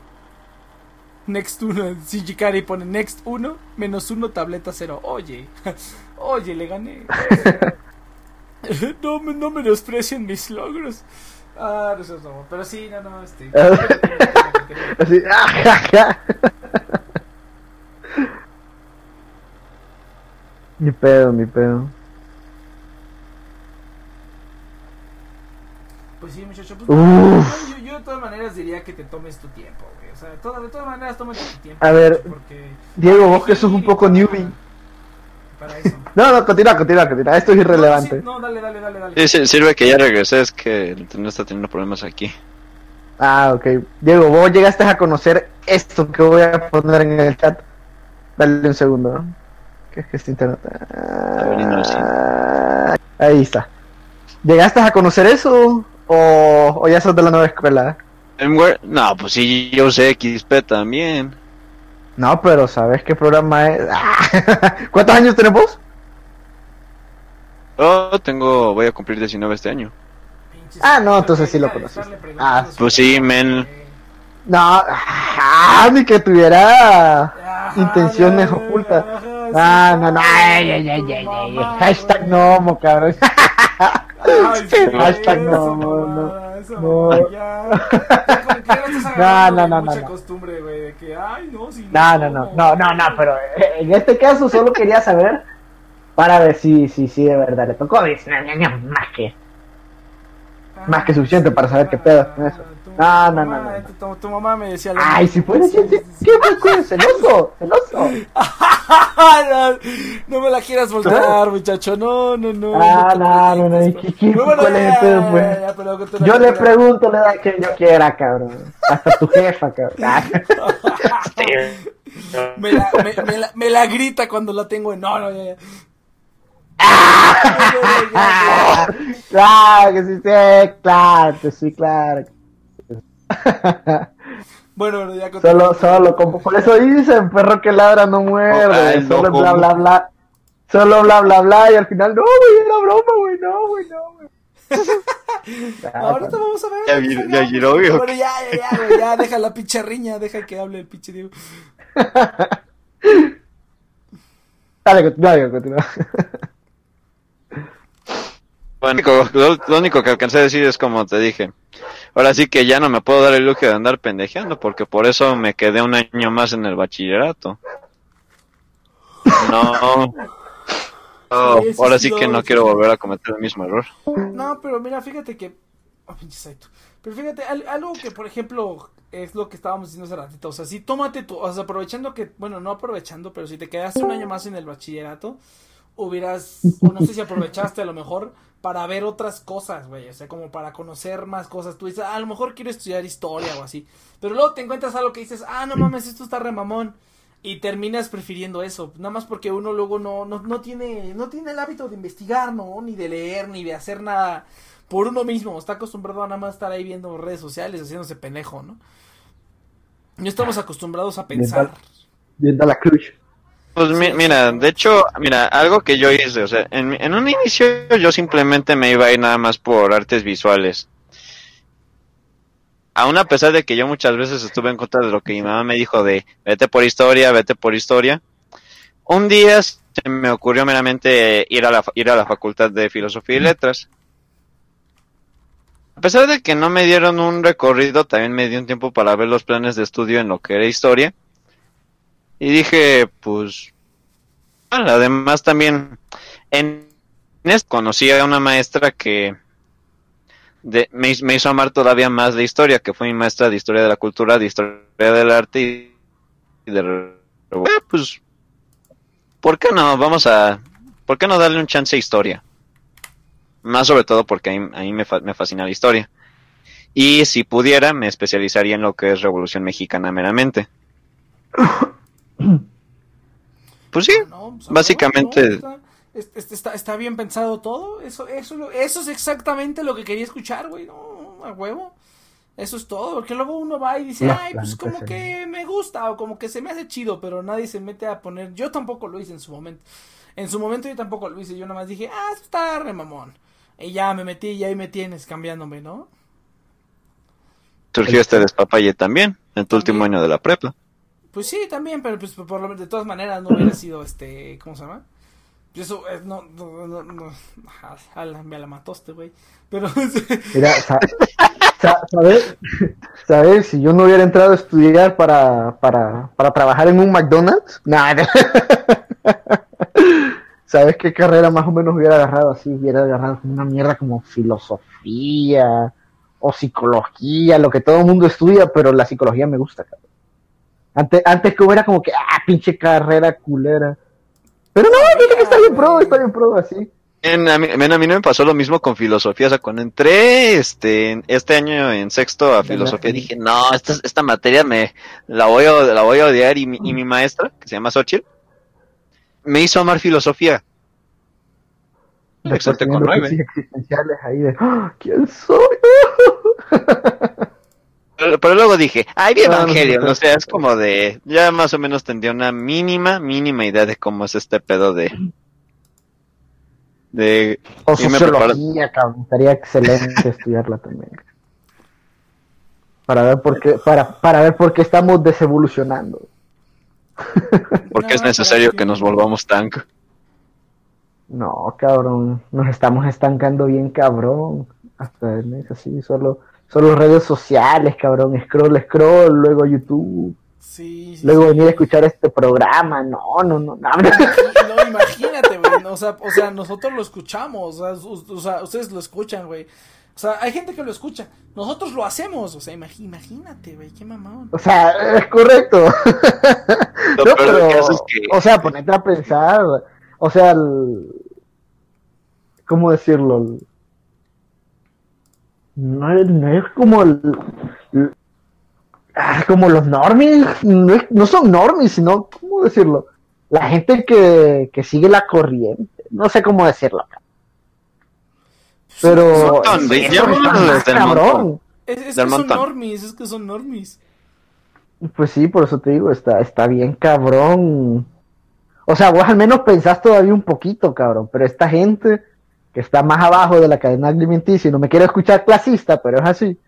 Next 1, si Jikari pone Next 1, menos 1, tableta 0. Oye, oye, le gané. no, me- no menosprecien mis logros. Ah, no mamón. Pero sí, no, no, este. Así, ah. Ni pedo, ni pedo. Pues sí, muchacho. Pues, yo, yo de todas maneras diría que te tomes tu tiempo, güey. O sea, de todas, de todas maneras, tómate tu tiempo. A ver, porque Diego, vos que sos un poco newbie. Para eso. No, no, continúa, continúa, continúa. Esto es irrelevante. No, sí, no, dale, dale, dale, dale. Sí, sirve que ya regresé, es que el internet está teniendo problemas aquí. Ah, ok. Diego, vos llegaste a conocer esto que voy a poner en el chat. Dale un segundo. ¿no? ¿Qué es que este internet? Ah, Ahí está. ¿Llegaste a conocer eso? ¿O, o ya sos de la nueva escuela? No, pues sí, yo usé XP también. No, pero ¿sabes qué programa es? ¿Cuántos años tenés vos? Oh, tengo, voy a cumplir 19 este año. Ah, no, entonces sí lo conoces. Ah, pues sí, men. No, ah, ni que tuviera Ajá, intenciones ocultas. ajá, sí, Ah, no, no, ay, ay, ay, ay, ay, Hashtag no, cabrón. Ay, sí, Hashtag no, no, eso, no. mamá, ya. Ya como que ya estás agarrando No, no, no, mucha no, no. costumbre, güey, de que, ay, no, si No, no, no, no, no, no, pero eh, en este caso solo quería saber para ver si, si, si de verdad le tocó. Más que. más que suficiente para saber qué pedo con eso. No, no, no, no, no. Tu, tu mamá me decía Ay, si fuera Sí, sí, sí. ¿Qué celoso? Celoso. no, no me la quieras voltear, muchacho. No, no, no. Ah, no, no, no, preocupes. ¿qué- qué- Muy bueno, cuál es el ya, pedo, ya, pues? Yo le pregunto la edad que yo quiera, cabrón. Hasta tu jefa, cabrón. Ah. me, la, me, me la, me la grita cuando la tengo en. No, no, ya, ya. claro que sí, sí, claro que sí, claro. Bueno, bueno, ya. Solo, solo, como por eso dicen, perro que ladra no muerde, Ay, no, solo bla bla bla. Solo bla bla bla y al final, no, güey, era broma, güey, no, güey, no, güey. Ah, Ahorita vamos a ver. Ya vi- ya giró. Bueno, ya, ya, ya, güey, ya, deja la pinche riña, deja que hable el pinche Diego. Dale, continúa, Diego, continúa. Bueno, lo, lo único que alcancé a decir es como te dije. Ahora sí que ya no me puedo dar el lujo de andar pendejeando porque por eso me quedé un año más en el bachillerato. No. Sí, ahora sí, sí que no, sí. quiero volver a cometer el mismo error. No, pero mira, fíjate que. Oh. Pero fíjate, al- algo que, por ejemplo, es lo que estábamos diciendo hace ratito. O sea, si tómate tu. O sea, aprovechando que. Bueno, no aprovechando, pero si te quedaste un año más en el bachillerato, hubieras. O no sé si aprovechaste a lo mejor para ver otras cosas, güey. O sea, como para conocer más cosas. Tú dices, "Ah, a lo mejor quiero estudiar historia o así. Pero luego te encuentras algo que dices, ah, no mames, esto está re mamón. Y terminas prefiriendo eso, nada más porque uno luego no, no, no tiene, no tiene el hábito de investigar, ¿no? Ni de leer, ni de hacer nada por uno mismo. Está acostumbrado a nada más estar ahí viendo redes sociales, haciéndose pendejo, ¿no? No estamos acostumbrados a pensar. Viendo la cruz. Pues mi- mira, de hecho, mira, algo que yo hice, o sea, en, en un inicio yo simplemente me iba a ir nada más por artes visuales. Aún a pesar de que yo muchas veces estuve en contra de lo que mi mamá me dijo de vete por historia, vete por historia, un día se me ocurrió meramente ir a la, ir a la facultad de filosofía y letras. A pesar de que no me dieron un recorrido, también me dio un tiempo para ver los planes de estudio en lo que era historia. Y dije, pues, además también en esto conocí a una maestra que de- me, hizo- amar todavía más la historia, que fue mi maestra de historia de la cultura, de historia del arte y, de... pues, ¿por qué no? Vamos a... ¿Por qué no darle un chance a historia? Más sobre todo porque a mí, a mí me, fa- me fascina la historia. Y si pudiera, me especializaría en lo que es Revolución Mexicana meramente. Pues sí, No, pues, Básicamente- huevo, no, está, es- es- está, está bien pensado todo. Eso, eso, lo- eso es exactamente lo que quería escuchar, güey. No, a huevo. Eso es todo. Porque luego uno va y dice, No, ay, pues como sí. que me gusta o como que se me hace chido, pero nadie se mete a poner. Yo tampoco lo hice en su momento. En su momento yo tampoco lo hice. Yo nada más dije, ah, esto está re mamón. Y ya me metí y ahí me tienes cambiándome, ¿no? surgió este despapalle también, en tu último año de la prepa. Pues sí, también, pero pues por lo de todas maneras no hubiera sido este, ¿cómo se llama? Eso eh, no, no, no, no, ala, me la mató este güey. Pero Mira, sa- sa- ¿sabes? ¿Sabes? Si yo no hubiera entrado a estudiar para, para, para trabajar en un McDonald's, nada. ¿Sabes qué carrera más o menos hubiera agarrado así? Hubiera agarrado una mierda como filosofía o psicología, lo que todo el mundo estudia, pero la psicología me gusta, cabrón. Antes, antes como era como que, ah, pinche carrera culera. Pero no, fíjate que está bien pro, está bien pro, así. En- a, mí, a mí no me pasó lo mismo con filosofía. O sea, cuando entré este, este año en sexto a filosofía, dije, no, esta, esta materia me la voy a, la voy a odiar. Y mi, y mi maestra, que se llama Xochitl, me hizo amar filosofía. Excelente con nueve. existenciales ahí de, "Ah, ¿quién soy? Pero, pero luego dije, ay, bien No, no se Evangelion. puede. o sea, es como de, ya más o menos tendría una mínima, mínima idea de cómo es este pedo de. De. O sociología, cabrón. Estaría excelente estudiarla también. Para ver por qué, para, para ver por qué estamos desevolucionando. Porque No, es necesario que nos volvamos tank. No, cabrón, nos estamos estancando bien, cabrón. Hasta en eso sí, solo, solo redes sociales, cabrón. Scroll, scroll, luego YouTube, Sí, sí, luego sí. venir a escuchar este programa. No, no, no, no. No, imagínate, güey. O sea, o sea, nosotros lo escuchamos. O sea, u- o sea, ustedes lo escuchan, güey. O sea, hay gente que lo escucha. Nosotros lo hacemos. O sea, imagínate, güey. Qué mamón. O sea, es correcto. Lo No, pero, caso es que- o sea, ponete a pensar, o sea, el- ¿cómo decirlo? El- No, es- no es como el, el- ah, como los normies, no, es- no son normies, sino, ¿cómo decirlo? La gente que, que sigue la corriente, no sé cómo decirlo. Pero del cabrón. Es, que son montón. normis. Es que son normis. Pues sí, por eso te digo, está, está bien cabrón. O sea, vos al menos pensás todavía un poquito, cabrón, pero esta gente que está más abajo de la cadena alimenticia, y no me quiero escuchar clasista, pero es así.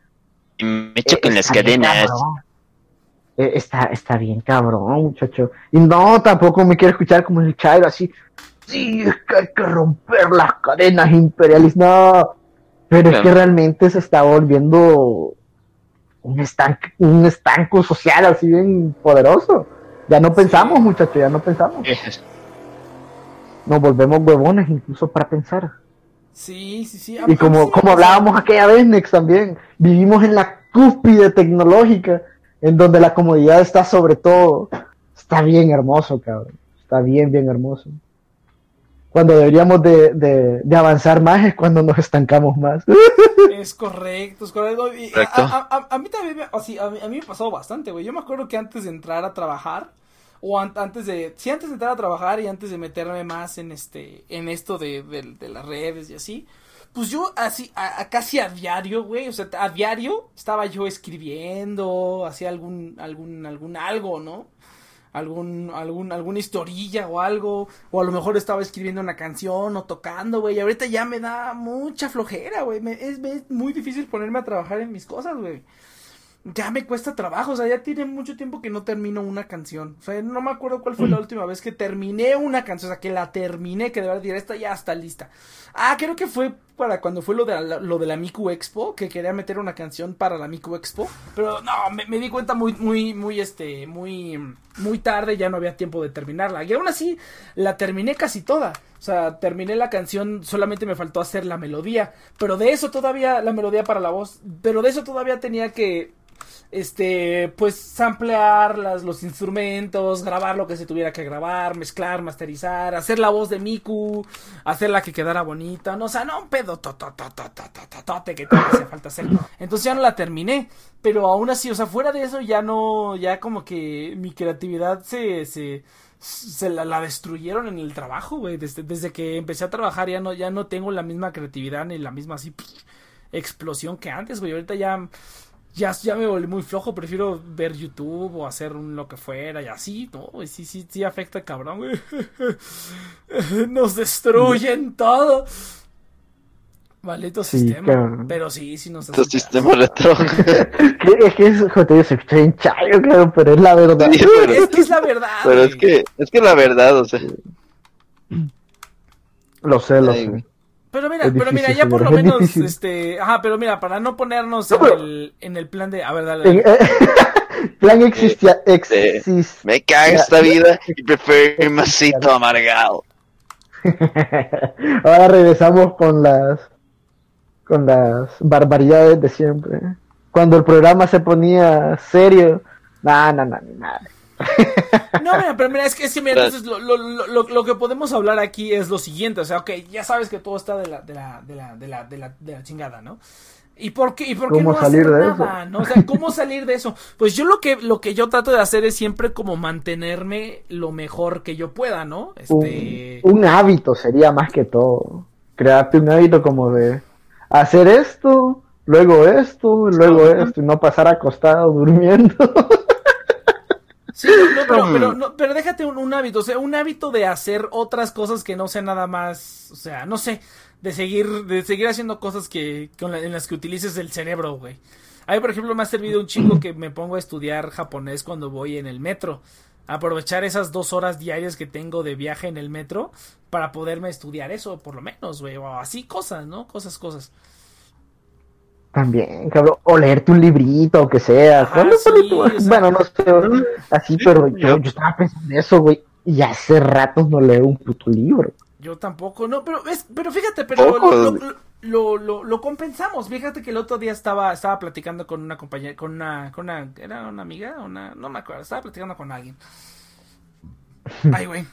Y me eh, chocan las está bien cadenas. Eh, Está, está bien cabrón, muchacho. Y no, tampoco me quiero escuchar como el chairo así. Sí, es que hay que romper las cadenas imperialistas. No, pero es que realmente se está volviendo un, estanque, un estanco social así bien poderoso. Ya no pensamos, muchachos, ya no pensamos. Nos volvemos huevones incluso para pensar. Sí, sí, sí. Y como, sí como hablábamos aquella vez, Nex, también, vivimos en la cúspide tecnológica, en donde la comodidad está sobre todo. Está bien hermoso, cabrón. Está bien, bien hermoso. Cuando deberíamos de, de, de avanzar más es cuando nos estancamos más. Es correcto, es correcto. Y a- Correcto. A, a- a mí también, me, así, a, mí, a mí me pasó bastante, güey. Yo me acuerdo que antes de entrar a trabajar, o an- antes de, sí, antes de entrar a trabajar y antes de meterme más en este, en esto de, de, de las redes y así, pues yo así, a, casi a diario, güey, o sea, a diario estaba yo escribiendo, hacía algún, algún, algún algo, ¿no? algún, algún, alguna historilla o algo, o a lo mejor estaba escribiendo una canción o tocando, güey, y ahorita ya me da mucha flojera, güey, es, es muy difícil ponerme a trabajar en mis cosas, güey. Ya me cuesta trabajo, o sea, ya tiene mucho tiempo que no termino una canción. O sea, no me acuerdo cuál fue la última vez que terminé una canción, o sea, que la terminé, que de verdad diré, esta ya está lista. Ah, creo que fue para cuando fue lo de la, lo de la Miku Expo, que quería meter una canción para la Miku Expo, pero no, me, di cuenta muy, muy, muy, este, muy, muy tarde, ya no había tiempo de terminarla. Y aún así, la terminé casi toda. O sea, terminé la canción, solamente me faltó hacer la melodía, pero de eso todavía, la melodía para la voz, pero de eso todavía tenía que, este, pues samplear las, los instrumentos, grabar lo que se tuviera que grabar, mezclar, masterizar, hacer la voz de Miku, hacerla que quedara bonita, no, o sea, no un pedo to, to, to, to, to, to, to, tote que todavía hace falta hacer. Entonces ya no la terminé, pero aún así, o sea, fuera de eso ya no, ya como que mi creatividad se, se, se la, la destruyeron en el trabajo, güey, desde, desde que empecé a trabajar ya no, ya no tengo la misma creatividad ni la misma así explosión que antes, güey, ahorita ya ya, ya me volví muy flojo, prefiero ver YouTube o hacer un lo que fuera y así, no, sí, sí, sí afecta cabrón, güey. Nos destruyen todo. Maldito Sí, sistema. cabrón. Pero sí, sí nos hacen sistema es que es, joder, se escucha bien chayo, claro, pero es la verdad. Sí, pero, Es que es la verdad. pero es que, es que la verdad, o sea, Lo sé, lo Ay, sé. güey. Pero mira, pero mira, ya por lo menos, difícil. este, ajá, pero mira, para no ponernos No, en, el, en el plan de, a ver, dale. Plan existía, Este, exist, me caga esta vida y prefiero irme así todo amargado. Ahora regresamos con las con las barbaridades de siempre. Cuando el programa se ponía serio, nada, nada, nada. No, mira, pero mira, es que, es que mira, entonces lo, lo, lo, lo, que podemos hablar aquí es lo siguiente, o sea, ok, ya sabes que todo está de la, de la, de la, de la, de la, de la chingada, ¿no? ¿Y por qué, y por qué ¿Cómo no salir hacer de nada? ¿no? O sea, ¿cómo salir de eso? Pues yo lo que, lo que yo trato de hacer es siempre como mantenerme lo mejor que yo pueda, ¿no? Este... Un, un hábito sería más que todo. Crearte un hábito como de hacer esto, luego esto, luego esto, y no pasar acostado durmiendo. Sí, no, pero, pero, no, pero déjate un, un, hábito, o sea, un hábito de hacer otras cosas que no sea nada más, o sea, no sé, de seguir, de seguir haciendo cosas que, con la, en las que utilices el cerebro, güey. A mí, por ejemplo, me ha servido un chingo que me pongo a estudiar japonés cuando voy en el metro. Aprovechar esas dos horas diarias que tengo de viaje en el metro para poderme estudiar eso, por lo menos, güey. O así cosas, ¿no? Cosas, cosas. También, cabrón. O leerte un librito, o que sea. Ajá, sí, o sea, bueno, no sé, así, pero yo, yo estaba pensando en eso, güey. Y hace ratos no leo un puto libro. Yo tampoco, no, pero es, pero fíjate, pero lo, lo, lo, lo, lo compensamos. Fíjate que el otro día estaba, estaba platicando con una compañera, con una, con una, era una amiga, una, no me acuerdo, estaba platicando con alguien. Ay, güey.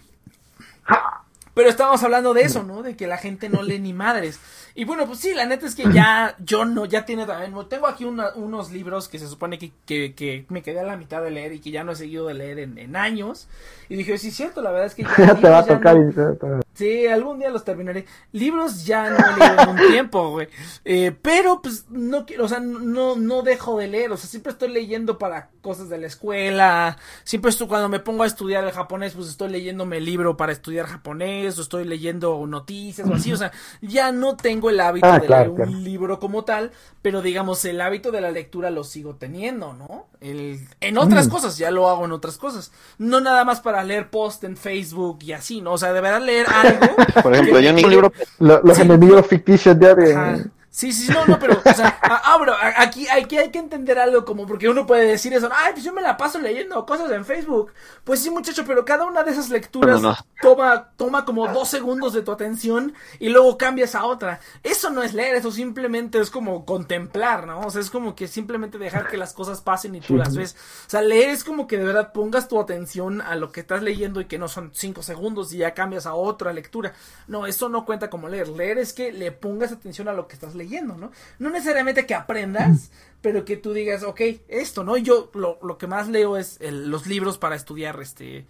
Pero estábamos hablando de eso, ¿no? De que la gente no lee ni madres. Y bueno, pues sí, la neta es que ya, yo no, ya tiene también, tengo aquí una, unos libros que se supone que, que, que, me quedé a la mitad de leer y que ya no he seguido de leer en, en años. Y dije, sí, es cierto, la verdad es que ya, te va a tocar. No... Sí, algún día los terminaré. Libros ya no he leído en un tiempo, güey. Eh, pero, pues, no quiero, o sea, no, no dejo de leer. O sea, siempre estoy leyendo para cosas de la escuela. Siempre estoy, cuando me pongo a estudiar el japonés, pues estoy leyéndome el libro para estudiar japonés. O estoy leyendo noticias o así. O sea, ya no tengo el hábito ah, de claro, leer un claro. libro como tal. Pero, digamos, el hábito de la lectura lo sigo teniendo, ¿no? El, en otras mm. cosas, ya lo hago en otras cosas. No nada más para leer post en Facebook y así, ¿no? O sea, de verdad leer algo. Por ejemplo, yo en mi libro. Los sí. enemigos ficticios de. Sí, sí, no, no, pero, o sea, ah, bro, aquí, aquí hay que entender algo como, porque uno puede decir eso, ay, pues yo me la paso leyendo cosas en Facebook. Pues sí, muchacho, pero cada una de esas lecturas no, no. toma, toma como dos segundos de tu atención y luego cambias a otra. Eso no es leer, eso simplemente es como contemplar, ¿no? O sea, es como que simplemente dejar que las cosas pasen y tú las ves. O sea, leer es como que de verdad pongas tu atención a lo que estás leyendo y que no son cinco segundos y ya cambias a otra lectura. No, eso no cuenta como leer. Leer es que le pongas atención a lo que estás leyendo leyendo, ¿no? No necesariamente que aprendas, pero que tú digas, ok, esto, ¿no? Yo lo, lo que más leo es el, los libros para estudiar este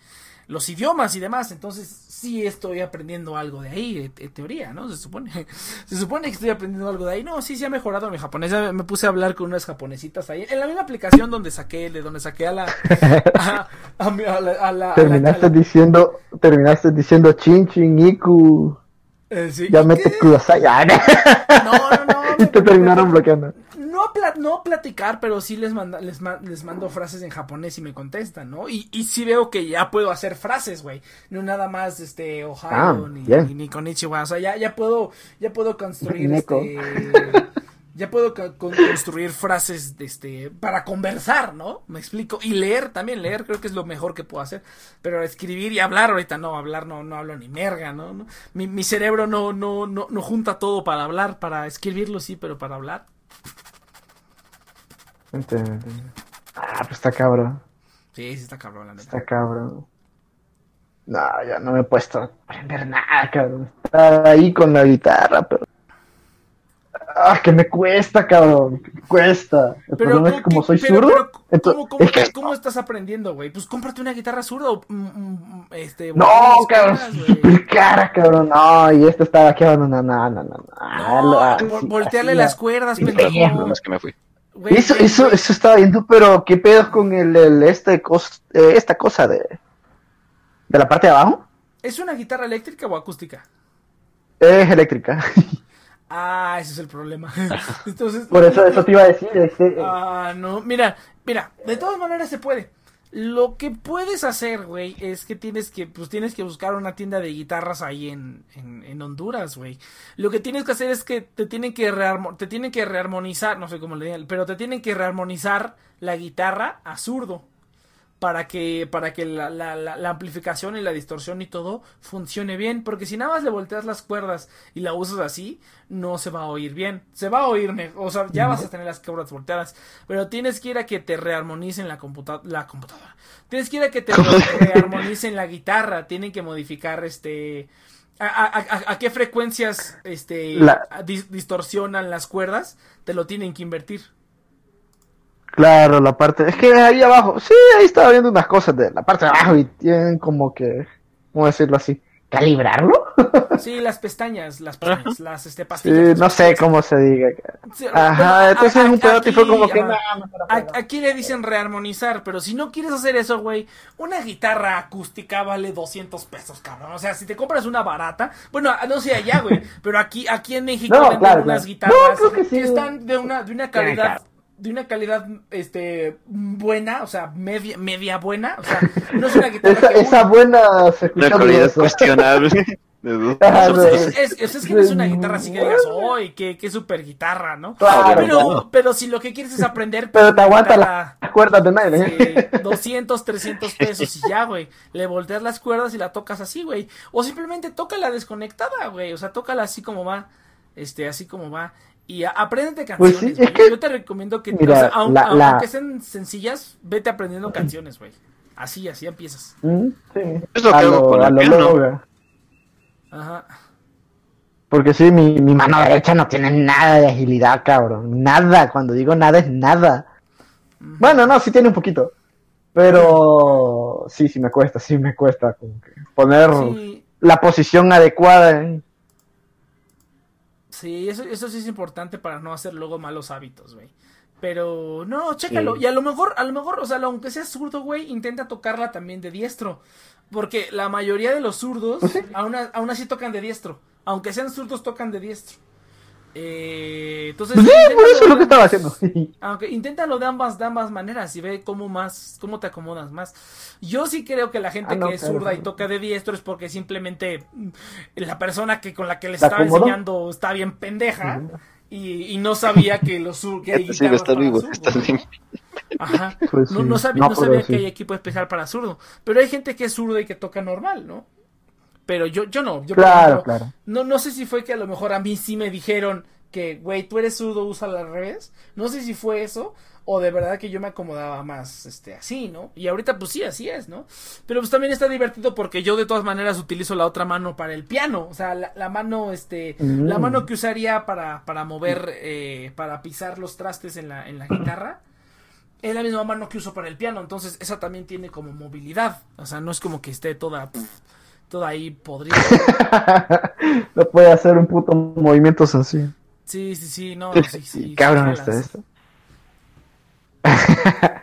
los idiomas y demás, entonces sí estoy aprendiendo algo de ahí, en teoría, ¿no? Se supone, se supone que estoy aprendiendo algo de ahí, no, sí, sí ha mejorado mi japonés, me puse a hablar con unas japonesitas ahí, en la misma aplicación donde saqué, de donde saqué a la, a, a, a la, a la terminaste diciendo, terminaste diciendo chin chin iku, sí. ya mete kudasai, no, no, no, y te terminaron bloqueando. No, plat no platicar, pero sí les, manda, les, ma les mando frases en japonés y me contestan, ¿no? Y, y sí veo que ya puedo hacer frases, güey. No nada más, este, Ohio, ah, ni, ni, ni Konichiwa. O sea, ya, ya puedo, ya puedo construir, Neko. este... ya puedo construir frases de este para conversar, ¿no? Me explico y leer también leer creo que es lo mejor que puedo hacer, pero escribir y hablar ahorita no hablar no no hablo ni merga, ¿no? ¿No? Mi, mi cerebro no no no no junta todo para hablar, para escribirlo sí, pero para hablar. Entiendo. Ah, pues está cabrón. Sí, sí está cabrón la neta. Está cabrón. No, ya no me he puesto a aprender nada, cabrón. Está ahí con la guitarra, pero Ah, que me cuesta, cabrón. Me cuesta. El pero, problema es que como soy pero, zurdo. pero, ¿cómo, entonces, cómo, es que, ¿Cómo estás aprendiendo, güey? Pues cómprate una guitarra zurda o. Mm, este, no, cabrón. Super cara, cabrón. No, y esta estaba aquí. No, no, no, no. No, no ah, voltearle las cuerdas, pendejo. No, es que me fui. Wey, eso, eso, eso estaba viendo, pero ¿qué pedo con el, el este cos, eh, esta cosa de, de la parte de abajo? ¿Es una guitarra eléctrica o acústica? Es eléctrica. Ah, ese es el problema. Entonces, Por eso, eso te iba a decir. Este... Ah, no. Mira, mira, de todas maneras se puede. Lo que puedes hacer, güey, es que tienes que, pues tienes que buscar una tienda de guitarras ahí en, en, en Honduras, güey. Lo que tienes que hacer es que te tienen que rearmo te tienen que rearmonizar, no sé cómo le digan, pero te tienen que rearmonizar la guitarra a zurdo para que, para que la, la, la, amplificación y la distorsión y todo funcione bien. Porque si nada más le volteas las cuerdas y la usas así, no se va a oír bien. Se va a oír o sea, ya vas a tener las cuerdas volteadas. Pero tienes que ir a que te rearmonicen la, computa la computadora. Tienes que ir a que te rearmonicen la guitarra. Tienen que modificar este a, qué frecuencias este, distorsionan las cuerdas, te lo tienen que invertir. Claro, la parte. Es que ahí abajo, sí, ahí estaba viendo unas cosas de la parte de abajo y tienen como que. ¿Cómo decirlo así? ¿Calibrarlo? Sí, las pestañas, las pestañas, las este, pastillas. Sí, no sé cómo se diga. ajá, entonces es un pedazo fue como que. aquí le dicen rearmonizar, pero si no quieres hacer eso, güey, una guitarra acústica vale 200 pesos, cabrón. O sea, si te compras una barata, bueno, no sé allá, güey, pero aquí, aquí en México venden unas guitarras que, están de una, de una calidad de una calidad este buena, o sea, media media buena, o sea, no es una guitarra esa, esa buena se escucha una calidad cuestionable. es, es, que no es una guitarra así que digas, ¡ay, qué, qué super guitarra! ¿no? pero, pero si lo que quieres es aprender. Pero te aguanta las cuerdas de nadie. 200, 300 pesos y ya, güey. Le volteas las cuerdas y la tocas así, güey. O simplemente toca la desconectada, güey. O sea, tócala así como va. Este, así como va. Y aprende pues canciones. Yo te recomiendo que, aunque, sean sencillas, vete aprendiendo canciones, güey. Así, así empiezas. Mm, sí. Es lo que hago con el piano. Ajá. Porque sí, mi, mi mano derecha no tiene nada de agilidad, cabrón. Nada. Cuando digo nada es nada. Bueno, no, sí tiene un poquito. Pero sí, sí me cuesta, sí me cuesta como que poner la posición adecuada. En... Sí, eso, eso sí es importante para no hacer luego malos hábitos, güey. Pero no, chécalo. Y a lo mejor, a lo mejor, o sea, aunque seas zurdo, güey, intenta tocarla también de diestro. Porque la mayoría de los zurdos ¿Ah, aún, aún, así tocan de diestro. Aunque sean zurdos, tocan de diestro. Eh, entonces, pues eso es lo que estaba haciendo. Aunque inténtalo de ambas, de ambas maneras y ve cómo más, cómo te acomodas más. Yo sí creo que la gente ah, que es zurda y toca de diestro es porque simplemente mm, la persona que con la que le estaba enseñando está bien pendeja y, no sabía que los zurdos que hay sí, está vivo, está Ajá. Pues no, sabía, no sabía que hay equipo especial para zurdo. Pero hay gente que es zurdo y que toca normal, ¿no? Pero yo, yo no. Yo claro, claro. No, no sé si fue que a lo mejor a mí sí me dijeron que, güey, tú eres zurdo, usa al revés. No sé si fue eso o de verdad que yo me acomodaba más este así, ¿no? Y ahorita pues sí, así es, ¿no? Pero pues también está divertido porque yo de todas maneras utilizo la otra mano para el piano, o sea, la, mano este mm. la mano que usaría para para mover eh, para pisar los trastes en la en la guitarra es la misma mano que uso para el piano, entonces esa también tiene como movilidad, o sea, no es como que esté toda toda ahí podrida. no puede hacer un puto movimiento sencillo. Sí, sí, sí, no, sí, sí. Cabrón está esto.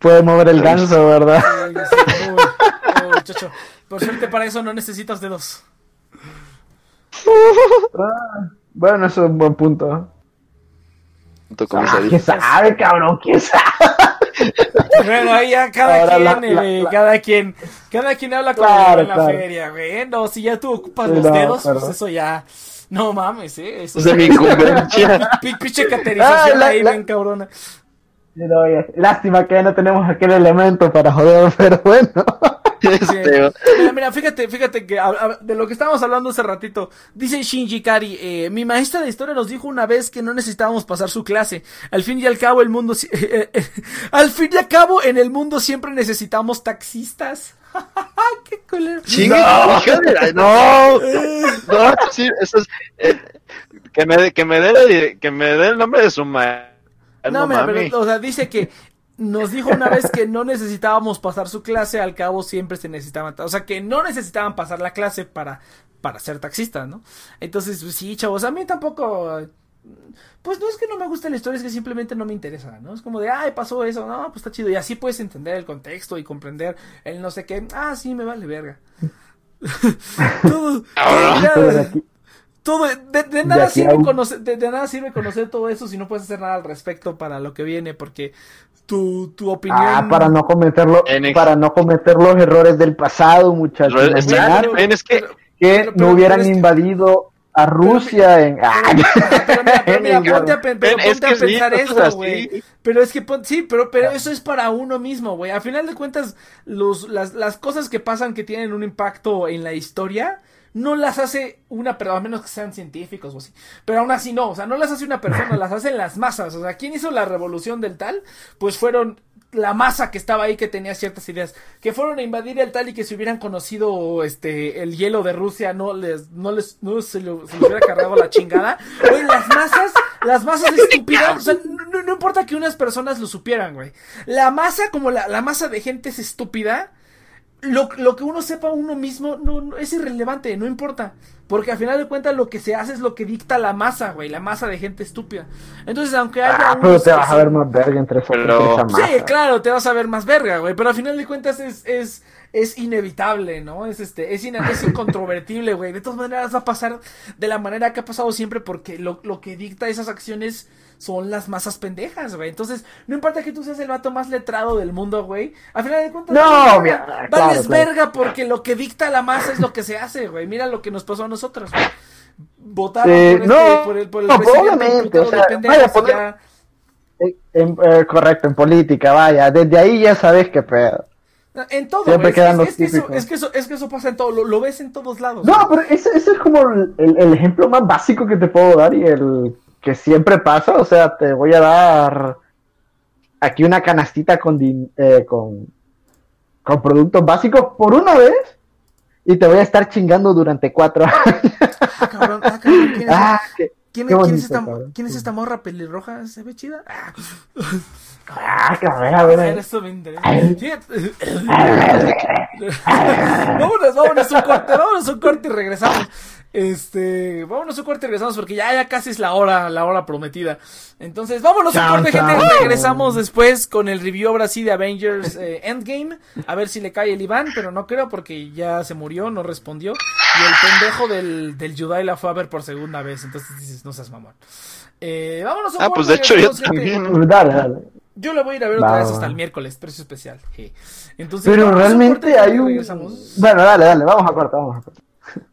Puede mover el ganso, ¿verdad? Por suerte para eso no necesitas dedos. Ah, bueno, eso es un buen punto. Ah, ¿Quién sabe, cabrón? ¿Quién sabe? Bueno, ahí ya cada quien, eh, cada quien, cada quien habla con en la feria, güey. No, si ya tú ocupas los dedos, pues eso ya, no mames, eh. Eso es mi conveniencia. Pinche caterización ah, ahí, ven cabrona. Lástima que ya no tenemos aquel elemento para joder, pero bueno. Mira, mira, fíjate, fíjate que de lo que estábamos hablando hace ratito, dice Shinji Kari, eh, mi maestra de historia nos dijo una vez que no necesitábamos pasar su clase. Al fin y al cabo el mundo, eh, eh, al fin y al cabo en el mundo siempre necesitamos taxistas. ¡Qué culero! No, no, no, sí, eso es, que me, que me dé que me dé el nombre de su maestra. No, mira, pero, o sea, dice que nos dijo una vez que no necesitábamos pasar su clase, al cabo siempre se necesitaban, o sea, que no necesitaban pasar la clase para, para ser taxistas, ¿no? Entonces, pues, sí, chavos, a mí tampoco, pues no es que no me guste la historia, es que simplemente no me interesa, ¿no? Es como de, ay, pasó eso, no, pues está chido, y así puedes entender el contexto y comprender el no sé qué, ah, sí, me vale verga. todo, todo, de, nada sirve conocer, de, nada sirve conocer todo eso si no puedes hacer nada al respecto para lo que viene, porque tu, tu opinión. Ah, para no cometerlo, para no cometer los errores del pasado, muchachos. Es, que, que no hubieran invadido a Rusia en... Pero, pero mira, pero mira, ponte a, pe- pero Es ponte a que sí, eso, güey. Pero es que, pon- sí, pero, pero eso es para uno mismo, güey. A final de cuentas, los, las, las cosas que pasan que tienen un impacto en la historia, no las hace una persona, a menos que sean científicos o así. Pero aún así no, o sea, no las hace una persona, las hacen las masas. O sea, ¿quién hizo la revolución del tal? Pues fueron la masa que estaba ahí que tenía ciertas ideas que fueron a invadir el tal y que si hubieran conocido este el hielo de Rusia no les no les no se, lo- se les hubiera cargado la chingada Güey, las masas las masas estúpidas o sea, no, no importa que unas personas lo supieran güey la masa como la, la masa de gente es estúpida lo, lo que uno sepa uno mismo no, no- es irrelevante, no importa. Porque al final de cuentas lo que se hace es lo que dicta la masa, güey, la masa de gente estúpida. Entonces, aunque haya Ah, pero te vas a ver más verga entre, esa- Pero- esa masa. Sí, claro, te vas a ver más verga, güey. Pero al final de cuentas es, es, es inevitable, ¿no? Es este, es, ina- es incontrovertible, güey. De todas maneras va a pasar de la manera que ha pasado siempre porque lo, lo que dicta esas acciones son las masas pendejas, güey. Entonces, no importa que tú seas el vato más letrado del mundo, güey. Al final de cuentas, No, mira, claro, Vales claro. verga porque lo que dicta la masa es lo que se hace, güey. Mira lo que nos pasó a nosotros, güey. Votaron Eh, por, este- no, por el, por el no, presidente obviamente, o de sea, vaya, y poner- ya- Eh, en- eh, correcto, en política, vaya. Desde ahí ya sabes qué pedo. En todo, Siempre. Es, quedan es- los es que eso, es, que eso, es que eso pasa en todo, lo, lo ves en todos lados. No, pero ese, ese es como el, el- el ejemplo más básico que te puedo dar y el que siempre pasa. O sea, te voy a dar aquí una canastita con, din- eh, con, con productos básicos por una vez y te voy a estar chingando durante cuatro años. Ah, cabrón, ah, cabrón, ¿quién es, ah, qué, quién- qué quién es bonito, esta, cabrón. quién es esta morra pelirroja? ¿Se ve chida? Ah, que a ver, esto me interesa. Vámonos, vámonos un corte, vámonos un corte y regresamos. Este, vámonos un corte y regresamos porque ya, ya casi es la hora, la hora prometida. Entonces, vámonos un corte, gente. Regresamos después con el review ahora sí de Avengers eh, Endgame. A ver si le cae el Iván, pero no creo porque ya se murió, no respondió. Y el pendejo del, del Yudai la fue a ver por segunda vez. Entonces dices, no seas mamón. Eh, vámonos a un Ah, corte, pues de hecho yo también. Dale, dale. Yo la voy a ir a ver otra vez va. hasta el miércoles, precio especial. Entonces, Pero realmente corte, hay un... regresamos. Bueno, dale, dale, vamos a cortar, vamos a cortar.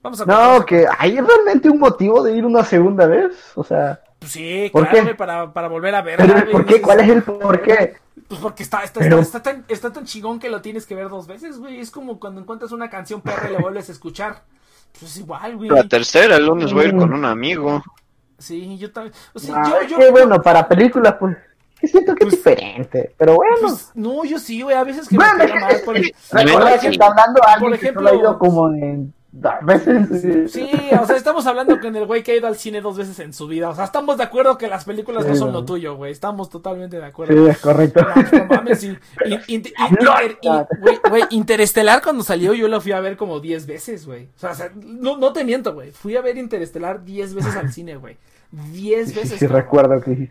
Vamos a cortar, vamos No, que hay realmente un motivo de ir una segunda vez. O sea, Pues sí, ¿Por claro, qué? para, para volver a ver. pero el por qué, ¿cuál es el por qué? Pues porque está, está, Pero- está, está tan, está tan chingón que lo tienes que ver dos veces, güey. Es como cuando encuentras una canción perra y la vuelves a escuchar. Pues es igual, güey. La tercera, el lunes voy a ir con un amigo. Sí, yo también. O sea, Ah, yo, bueno, para películas, pues, que siento que Pues- es diferente. Pero bueno. pues, no, yo sí, güey. A veces que bueno, me que-. Por, recuerda que está hablando alguien por que ejemplo- solo ha ido como en veces. Sí, o sea, estamos hablando con el güey que ha ido al cine dos veces en su vida. O sea, estamos de acuerdo que las películas no Sí, son lo tuyo, güey. Estamos totalmente de acuerdo. Sí, es correcto. No, pues, mames, sí. In- güey, güey, Interestelar cuando salió yo lo fui a ver como 10 veces, güey. O sea, o sea, no, no te miento, güey. Fui a ver Interestelar 10 veces al cine, güey. 10 Sí, veces. sí, cabrón. recuerdo que.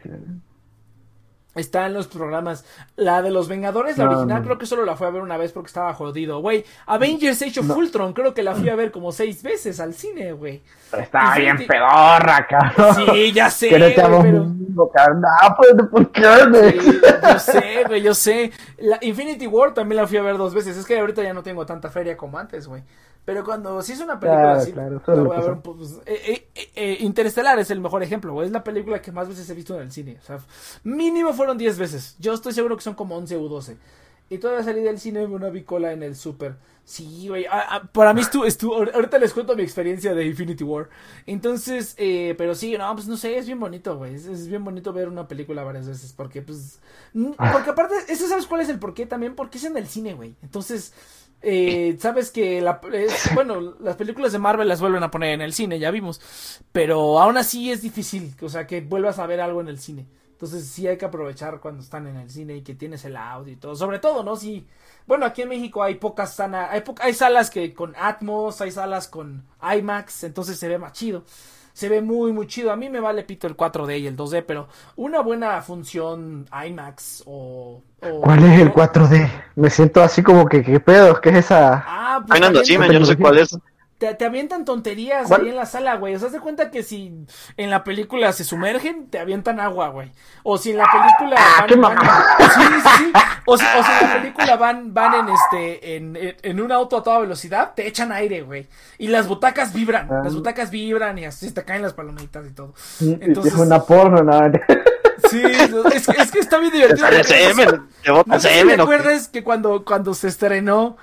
Está en los programas. La de los Vengadores, la No, original, no. creo que solo la fui a ver una vez porque estaba jodido, güey. Avengers Age of No. Ultron, creo que la fui a ver como 6 veces al cine, güey. Pero estaba bien pedorra, cabrón. Sí, ya sé, te güey, pero... mundo. No, pues, ¿por qué? Sí, yo sé, güey, yo sé. La Infinity War también la fui a ver dos veces. Es que ahorita ya no tengo tanta feria como antes, güey. Pero cuando si es una película Claro, así, claro, la voy a ver pues, eh, eh, eh, eh, Interestelar es el mejor ejemplo, güey. Es la película que más veces he visto en el cine. O sea, mínimo fueron 10 veces. Yo estoy seguro que son como 11 u 12. Y todavía salí del cine en una bicola en el super. Sí, güey. ah, ah, para mí estuvo, estuvo. Ahorita les cuento mi experiencia de Infinity War. Entonces, eh, pero sí, no, pues no sé, es bien bonito, güey. Es, bien bonito ver una película varias veces. Porque, pues. Porque aparte, ¿ese sabes cuál es el porqué también? Porque es en el cine, güey. Entonces. Eh, sabes que la, bueno, las películas de Marvel las vuelven a poner en el cine, ya vimos, pero aún así es difícil, o sea, que vuelvas a ver algo en el cine. Entonces sí hay que aprovechar cuando están en el cine y que tienes el audio y todo. Sobre todo, ¿no? Si, bueno, aquí en México hay pocas salas, hay, po- hay salas que con Atmos, hay salas con IMAX, entonces se ve más chido. Se ve muy, muy chido. A mí me vale pito el 4D y el 2D, pero una buena función IMAX o... o- ¿Cuál es el o- 4D? Me siento así como que, ¿qué pedo? ¿Qué es esa? Ah, pues Fernando también- Simen, yo no sé cuál es. Te, te avientan tonterías ahí en la sala, güey. O sea, de cuenta que si en la película se sumergen, te avientan agua, güey. O si en la película ah, van, sí, sí, sí. O si, o si, en la película van, van en este, en, en, un auto a toda velocidad, te echan aire, güey. Y las butacas vibran, ah. las butacas vibran y así te caen las palomitas y todo. Entonces, es una porno, ¿no? Sí, es, es, que está bien divertido. ¿Te acuerdas que cuando, cuando se estrenó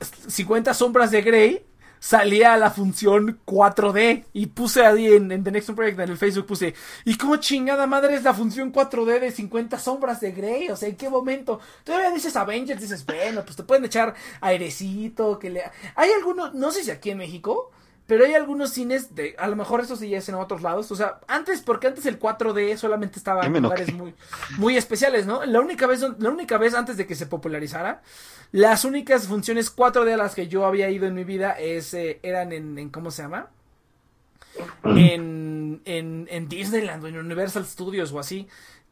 50 sombras de Grey, salía la función 4D y puse ahí en, The Next Project en el Facebook puse ¿y cómo chingada madre es la función 4D de 50 sombras de Grey? O sea, ¿en qué momento? Todavía dices Avengers, dices, bueno, pues te pueden echar airecito, que le... Hay algunos, no sé si aquí en México, pero hay algunos cines de, a lo mejor eso sí es en otros lados, o sea, antes, porque antes el 4D solamente estaba en lugares muy, muy especiales, ¿no? La única vez, la única vez antes de que se popularizara, las únicas funciones 4D a las que yo había ido en mi vida es, eh, eran en, en, ¿cómo se llama? En, en, en Disneyland o en Universal Studios o así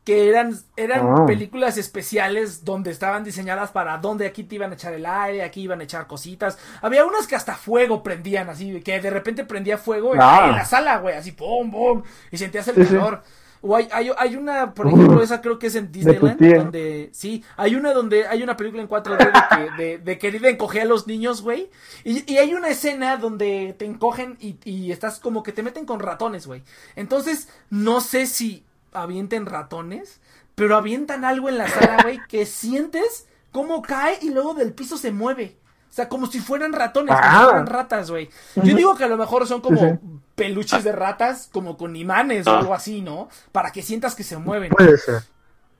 que eran, eran ah. películas especiales donde estaban diseñadas para donde aquí te iban a echar el aire, aquí iban a echar cositas. Había unas que hasta fuego prendían, así, que de repente prendía fuego en, ah. la sala, güey, así, pum, pum, y sentías el calor. O hay, hay, hay, una, por ejemplo, esa creo que es en Disneyland, donde, sí, hay una donde hay una película en 4D de que, de, de querida encoger a los niños, güey. Y, y, hay una escena donde te encogen y, y estás como que te meten con ratones, güey. Entonces, no sé si avienten ratones, pero avientan algo en la sala, güey, que sientes cómo cae y luego del piso se mueve. O sea, como si fueran ratones, como si ah. fueran ratas, güey. Yo digo que a lo mejor son como peluches de ratas, como con imanes o ah. algo así, ¿no? Para que sientas que se mueven. Puede ser.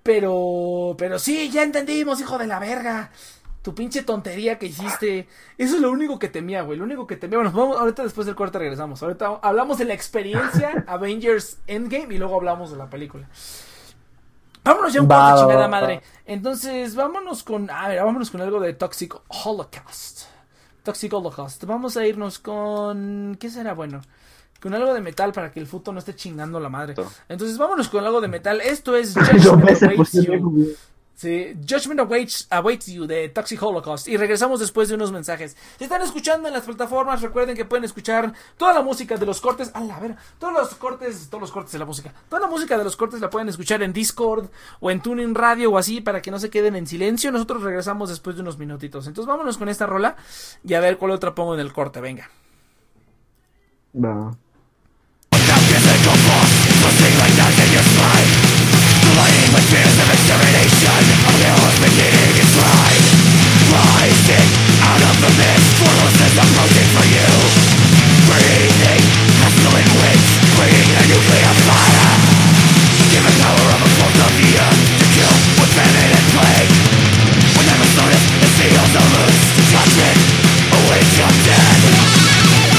Pero, pero sí, ya entendimos, hijo de la verga tu pinche tontería que hiciste. Eso es lo único que temía, güey. Lo único que temía. Bueno, vamos, ahorita después del corte regresamos. Ahorita hablamos de la experiencia Avengers Endgame y luego hablamos de la película. Vámonos ya un poco chingada madre. Entonces, vámonos con. A ver, vámonos con algo de Toxic Holocaust. Toxic Holocaust. Vamos a irnos con. ¿Qué será bueno? Con algo de metal para que el futo no esté chingando la madre. Entonces, vámonos con algo de metal. Esto es Sí, Judgment awaits, awaits, You de Toxic Holocaust. Y regresamos después de unos mensajes. Si están escuchando en las plataformas, recuerden que pueden escuchar toda la música de los cortes. A la ver, todos los cortes, todos los cortes de la música. Toda la música de los cortes la pueden escuchar en Discord o en Tuning Radio o así para que no se queden en silencio. Nosotros regresamos después de unos minutitos. Entonces vámonos con esta rola y a ver cuál otra pongo en el corte. Venga. Va. Fears of A is beginning its ride Rising out of the mist Formlessness approaching for you Breathing pestilent wings Bringing a nuclear fire Given power of a force of the earth To kill with famine and plague the awaits your death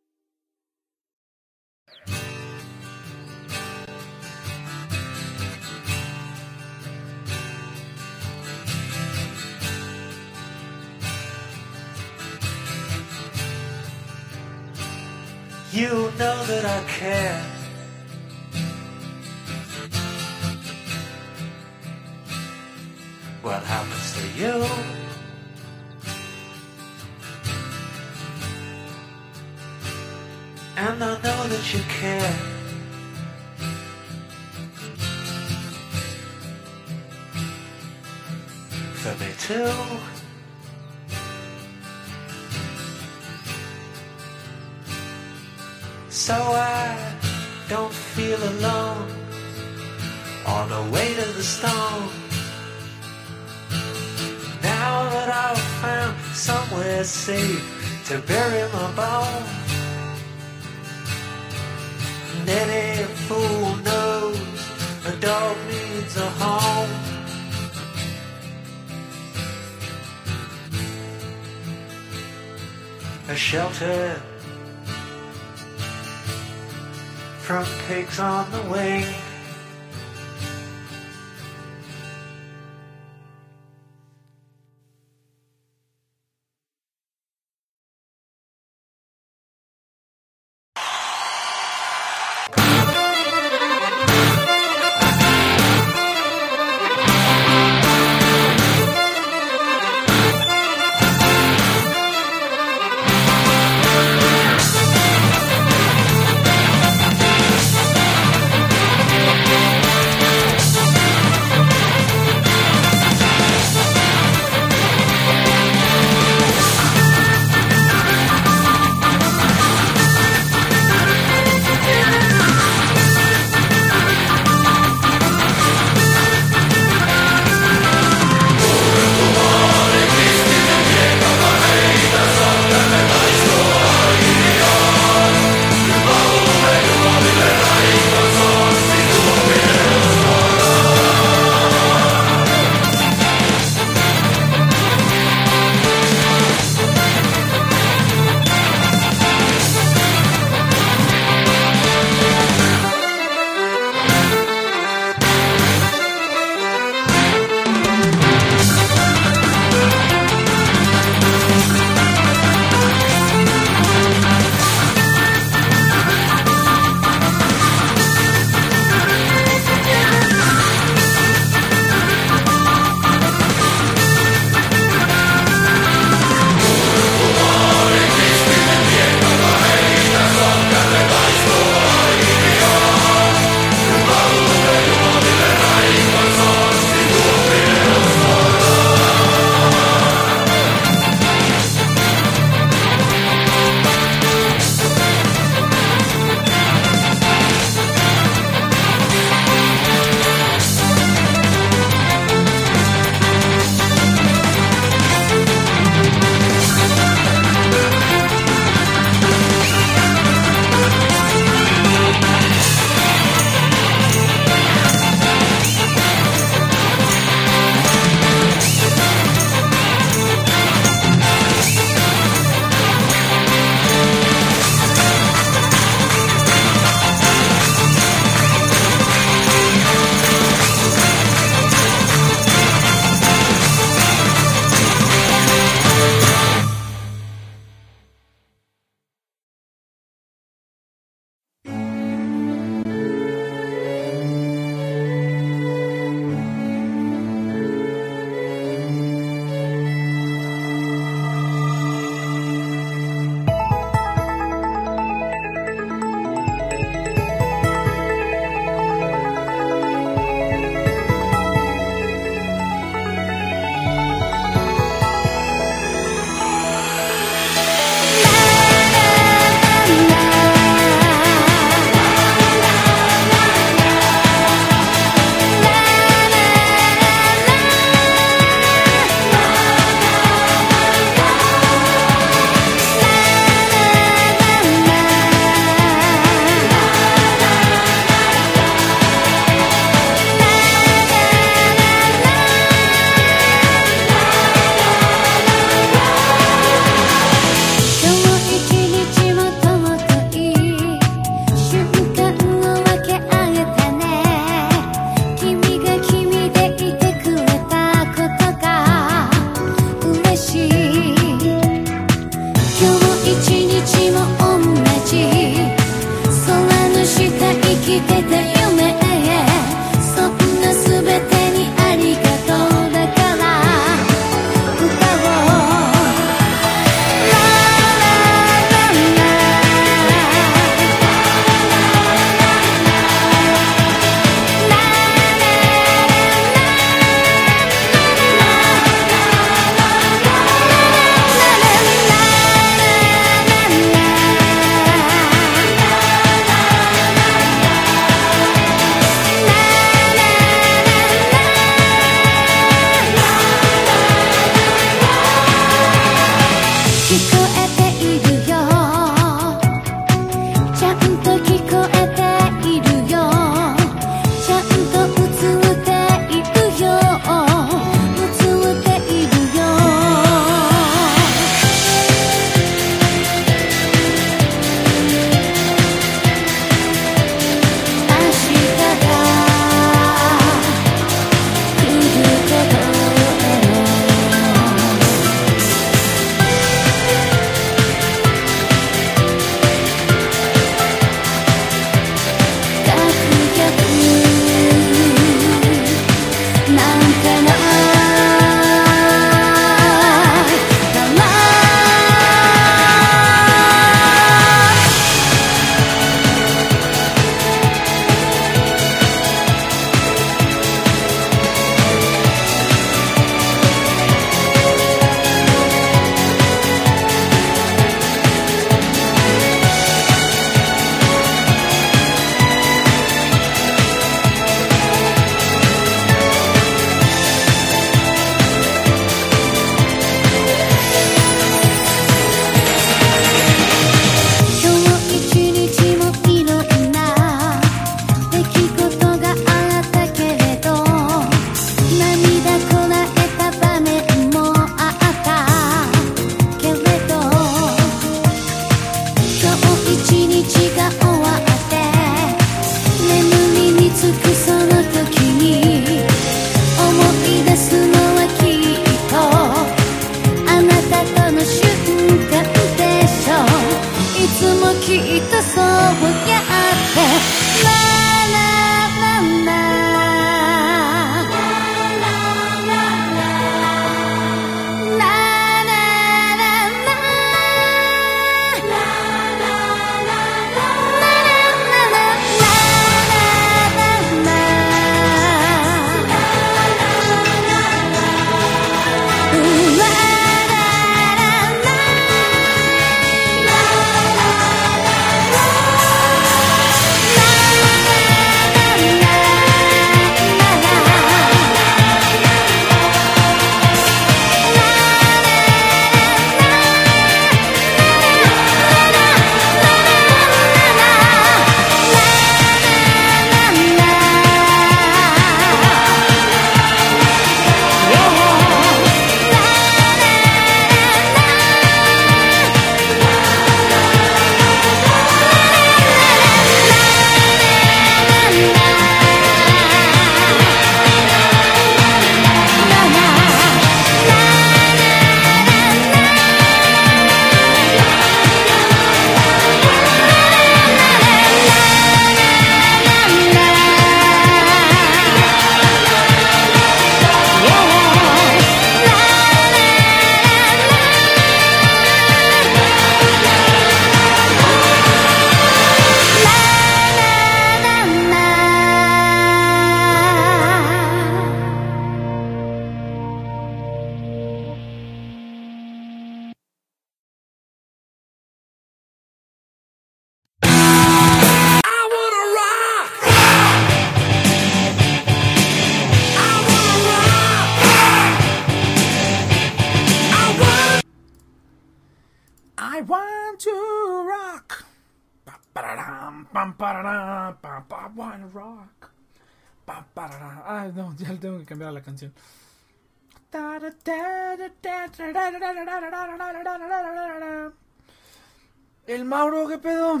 ¿qué pedo?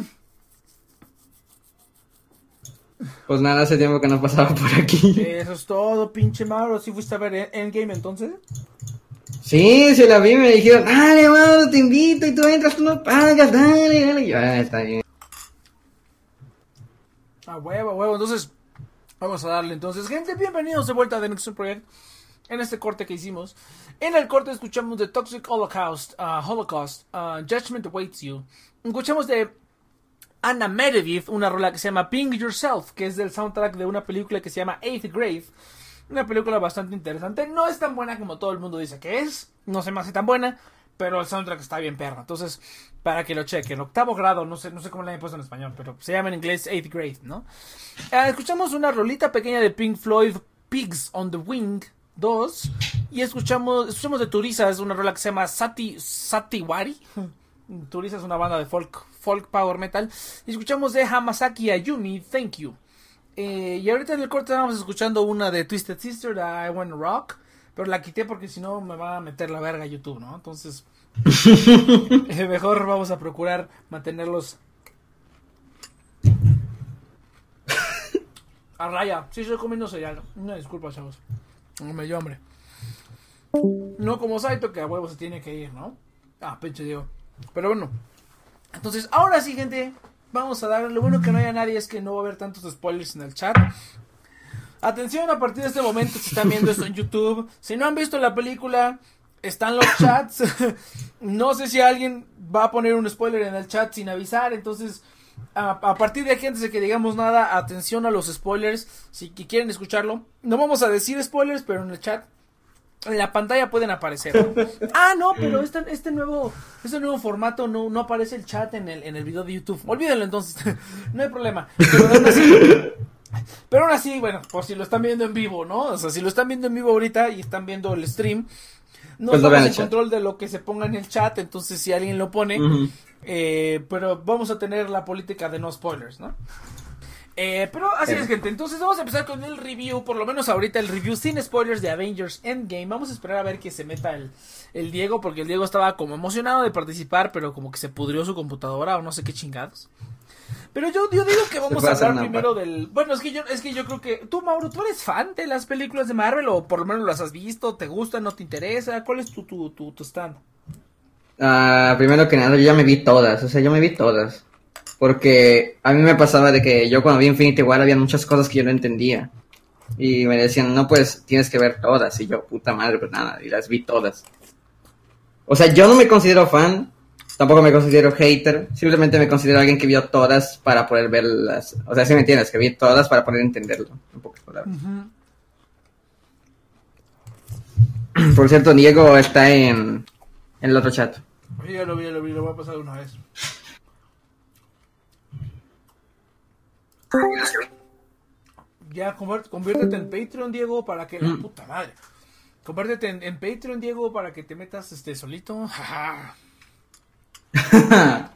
Pues nada, hace tiempo que no pasaba por aquí. Eso es todo, pinche Mauro. ¿Sí fuiste a ver Endgame entonces? Sí, se la vi, me dijeron, dale, Mauro, te invito y tú entras, tú no pagas, dale, dale. Y yo, ah, está bien. A huevo, a huevo. Entonces, vamos a darle. Entonces, gente, bienvenidos de vuelta a The Next Project. En este corte que hicimos. En el corte escuchamos de Toxic Holocaust, uh, Holocaust, uh, Judgment Awaits You. Escuchamos de Anna Meredith, una rola que se llama Ping Yourself, que es del soundtrack de una película que se llama Eighth Grade. Una película bastante interesante. No es tan buena como todo el mundo dice que es. No se me hace tan buena. Pero el soundtrack está bien perro. Entonces, para que lo chequen. Octavo grado, no sé, no sé cómo le han puesto en español, pero se llama en inglés Eighth Grade, ¿no? Eh, escuchamos una rolita pequeña de Pink Floyd, Pigs on the Wing 2. Y escuchamos, escuchamos de Turizas una rola que se llama Sati, Satiwari. Turiza es una banda de folk, folk power metal. Y escuchamos de Hamasaki Ayumi, Thank You. Eh, y ahorita en el corte estábamos escuchando una de Twisted Sister, de I Wanna Rock. Pero la quité porque si no me va a meter la verga YouTube, ¿no? Entonces, eh, mejor vamos a procurar mantenerlos a raya. Sí, estoy comiendo cereal. Una disculpa, chavos. No me dio hambre. No como Saito, que a huevo se tiene que ir, ¿no? Ah, pinche Diego. Pero bueno. Entonces, ahora sí, gente. Vamos a darle. Lo bueno que no haya nadie es que no va a haber tantos spoilers en el chat. Atención, a partir de este momento, si están viendo esto en YouTube. Si no han visto la película, están los chats. no sé si alguien va a poner un spoiler en el chat sin avisar. Entonces, a, partir de aquí, antes de que digamos nada, atención a los spoilers. Si quieren escucharlo, no vamos a decir spoilers, pero en el chat, en la pantalla pueden aparecer. ah, no, pero este, este nuevo, este nuevo formato no, no aparece el chat en el, en el video de YouTube. Olvídenlo entonces, no hay problema. Pero aún así, pero aún así, bueno, por si lo están viendo en vivo, ¿no? O sea, si lo están viendo en vivo ahorita y están viendo el stream, no Pues estamos en chat. control de lo que se ponga en el chat, entonces si alguien lo pone, eh, pero vamos a tener la política de no spoilers, ¿no? Eh, pero así Eh. es, gente. Entonces vamos a empezar con el review, por lo menos ahorita el review sin spoilers de Avengers Endgame. Vamos a esperar a ver que se meta el, el Diego, porque el Diego estaba como emocionado de participar, pero como que se pudrió su computadora o no sé qué chingados. Pero yo, yo digo que vamos a hablar primero del... Bueno, es que yo es que yo creo que... Tú, Mauro, ¿tú eres fan de las películas de Marvel o por lo menos las has visto? ¿Te gustan? ¿No te interesa? ¿Cuál es tu, tu, tu, tu stand? Ah, primero que nada, yo ya me vi todas, o sea, yo me vi todas. Porque a mí me pasaba de que yo cuando vi Infinity War había muchas cosas que yo no entendía. Y me decían, no, pues tienes que ver todas. Y yo, puta madre, pues nada, y las vi todas. O sea, yo no me considero fan, tampoco me considero hater, simplemente me considero alguien que vio todas para poder verlas. O sea, si me entiendes, que vi todas para poder entenderlo, en pocas palabras. Por cierto, Diego está en, en el otro chat. Ya lo vi, ya lo vi, lo voy a pasar una vez. Ya, conviértete en Patreon, Diego, para que... La Mm. puta madre. Conviértete en, en Patreon, Diego, para que te metas este solito.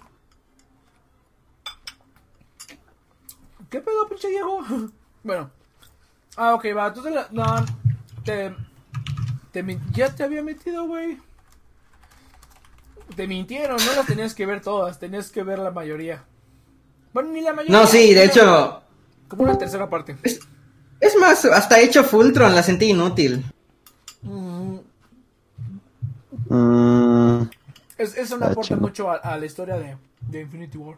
¿Qué pedo, pinche Diego? bueno. Ah, ok, va. Entonces, la- no, te, te ya te había metido, güey. Te mintieron, no las tenías que ver todas, tenías que ver la mayoría. Bueno, ni la mayoría. No, sí, de hecho, Como una tercera parte. es más, hasta hecho Fultron la sentí inútil. Mm, Mm, es- eso no Ah, aporta mucho a, a la historia de, de Infinity War.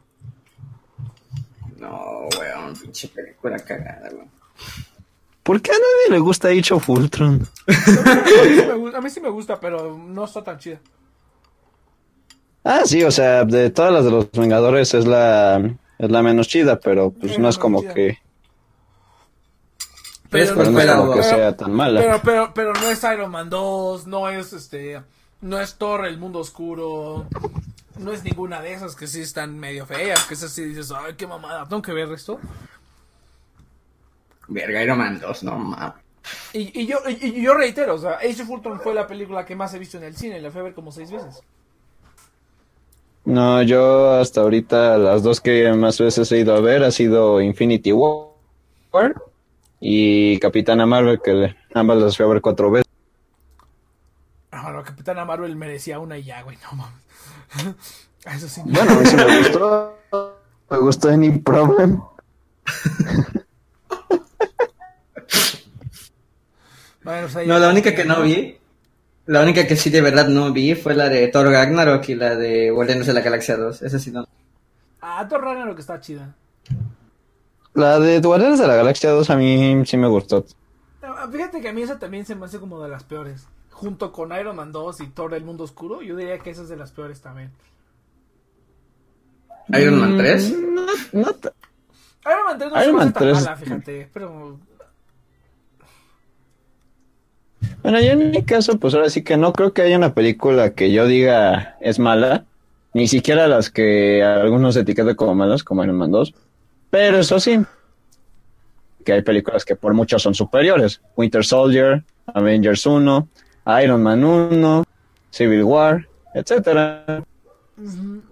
No, weón, pinche película cagada, weón. ¿Por qué a nadie le gusta Age of Ultron? A mí, sí me, gu- a mí sí me gusta, pero no está tan chida. Ah, sí, o sea, de todas las de los Vengadores es la, es la menos chida, pero pues Es no es como chida. que, Pero, pero no es como que sea tan mala. Pero, pero, pero no es Iron Man 2, no es este, no es Thor el mundo oscuro, no es ninguna de esas que sí están medio feas, que esas sí dices, ay, qué mamada, tengo que ver esto. Verga, Iron Man 2, no mames. Y, y yo, y, y yo reitero, o sea, Age of Ultron fue la película que más he visto en el cine, la fui a ver como seis veces. No, yo hasta ahorita las dos que más veces he ido a ver ha sido Infinity War y Capitana Marvel, que ambas las fui a ver cuatro veces. No, Capitana Marvel merecía una y ya, güey, no mames. Eso sí. no. Bueno, a mí sí me gustó. Me gustó Any Problem. Bueno, pues ahí- No, la única que no vi, la única que sí de verdad no vi fue la de Thor Ragnarok y la de Guardianes de la Galaxia 2. Esa sí no. Ah, Thor Ragnarok está chida. La de Guardianes de la Galaxia 2 a mí sí me gustó. Ah, Fíjate que a mí esa también se me hace como de las peores. Junto con Iron Man 2 y Thor el Mundo Oscuro, yo diría que esa es de las peores también. Iron Man 3. No, no ta- Iron Man 3 no Iron Man tan 3. mala, fíjate, pero... Bueno, yo en mi caso, pues ahora sí que no creo que haya una película que yo diga es mala. Ni siquiera las que algunos etiquetan como malas, como Iron Man 2. Pero eso sí, que hay películas que por mucho son superiores. Winter Soldier, Avengers 1, Iron Man 1, Civil War, etcétera.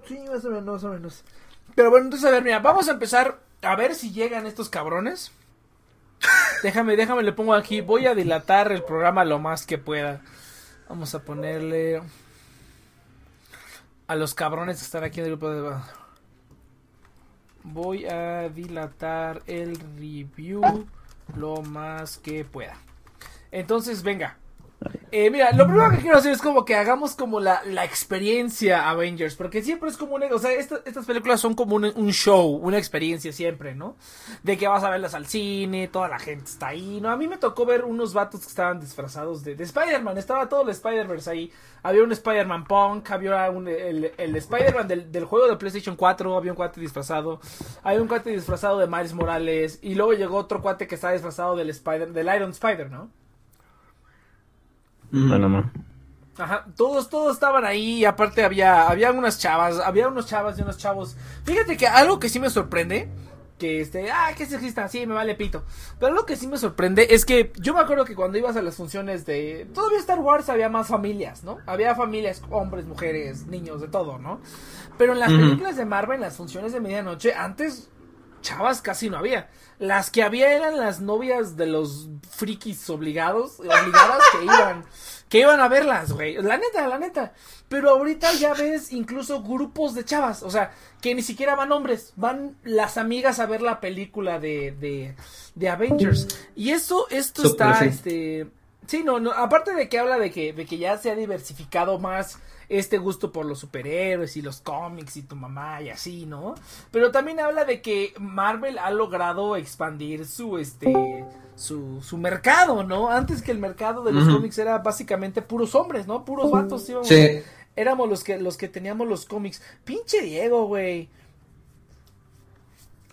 Sí, más o menos, más o menos. Pero bueno, entonces a ver, mira, vamos a empezar a ver si llegan estos cabrones. Déjame, déjame, le pongo aquí. Voy a dilatar el programa lo más que pueda. Vamos a ponerle a los cabrones que están aquí en el grupo de. Voy a dilatar el review lo más que pueda. Entonces, venga. Eh, mira, lo primero que quiero hacer es como que hagamos como la, la experiencia Avengers, porque siempre es como un, o sea, esta- estas películas son como un, un show, una experiencia siempre, ¿no? De que vas a verlas al cine, toda la gente está ahí, ¿no? A mí me tocó ver unos vatos que estaban disfrazados de, de Spider-Man, estaba todo el Spider-Verse ahí, había un Spider-Man Punk, había un, el, el Spider-Man del, del juego de PlayStation 4, había un cuate disfrazado, había un cuate disfrazado de Miles Morales, y luego llegó otro cuate que estaba disfrazado del Spider, del Iron Spider, ¿no? Bueno, man. Ajá, todos, todos estaban ahí y aparte había, había unas chavas, había unos chavas y unos chavos. Fíjate que algo que sí me sorprende, que este, ah, que sexista, sí, me vale pito. Pero lo que sí me sorprende es que yo me acuerdo que cuando ibas a las funciones de, todavía Star Wars había más familias, ¿no? Había familias, hombres, mujeres, niños, de todo, ¿no? Pero en las películas de Marvel, en las funciones de medianoche, antes chavas casi no había. Las que había eran las novias de los frikis obligados, obligadas que iban, que iban a verlas, güey. La neta, la neta. Pero ahorita ya ves incluso grupos de chavas, o sea, que ni siquiera van hombres, van las amigas a ver la película de, de, de Avengers. Y eso, esto está, sí. este, sí, no, no, aparte de que habla de que, de que ya se ha diversificado más este gusto por los superhéroes y los cómics y tu mamá y así, ¿no? Pero también habla de que Marvel ha logrado expandir su, este, su, su mercado, ¿no? Antes que el mercado de los cómics era básicamente puros hombres, ¿no? Puros vatos, íbamos- Sí. éramos los que, los que teníamos los cómics. Pinche Diego, güey.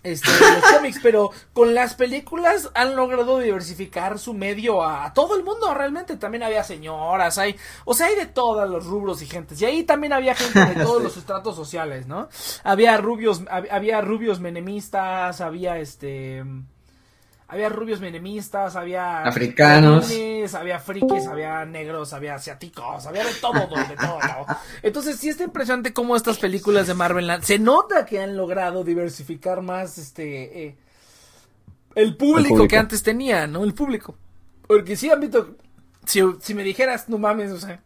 Este, los cómics, pero con las películas han logrado diversificar su medio a, todo el mundo, realmente. También había señoras, hay, o sea, hay de todos los rubros y gentes. Y ahí también había gente de todos Sí. los estratos sociales, ¿no? Había rubios, hab- había rubios menemistas, había este, había rubios menemistas, había Africanos. había frikis, había negros, había asiáticos, había de todo, de todo. ¿no? Entonces sí está impresionante cómo estas películas de Marvel se nota que han logrado diversificar más este eh, el, público público. que antes tenía, ¿no? El público. Porque sí han visto si, si me dijeras, no mames, o sea,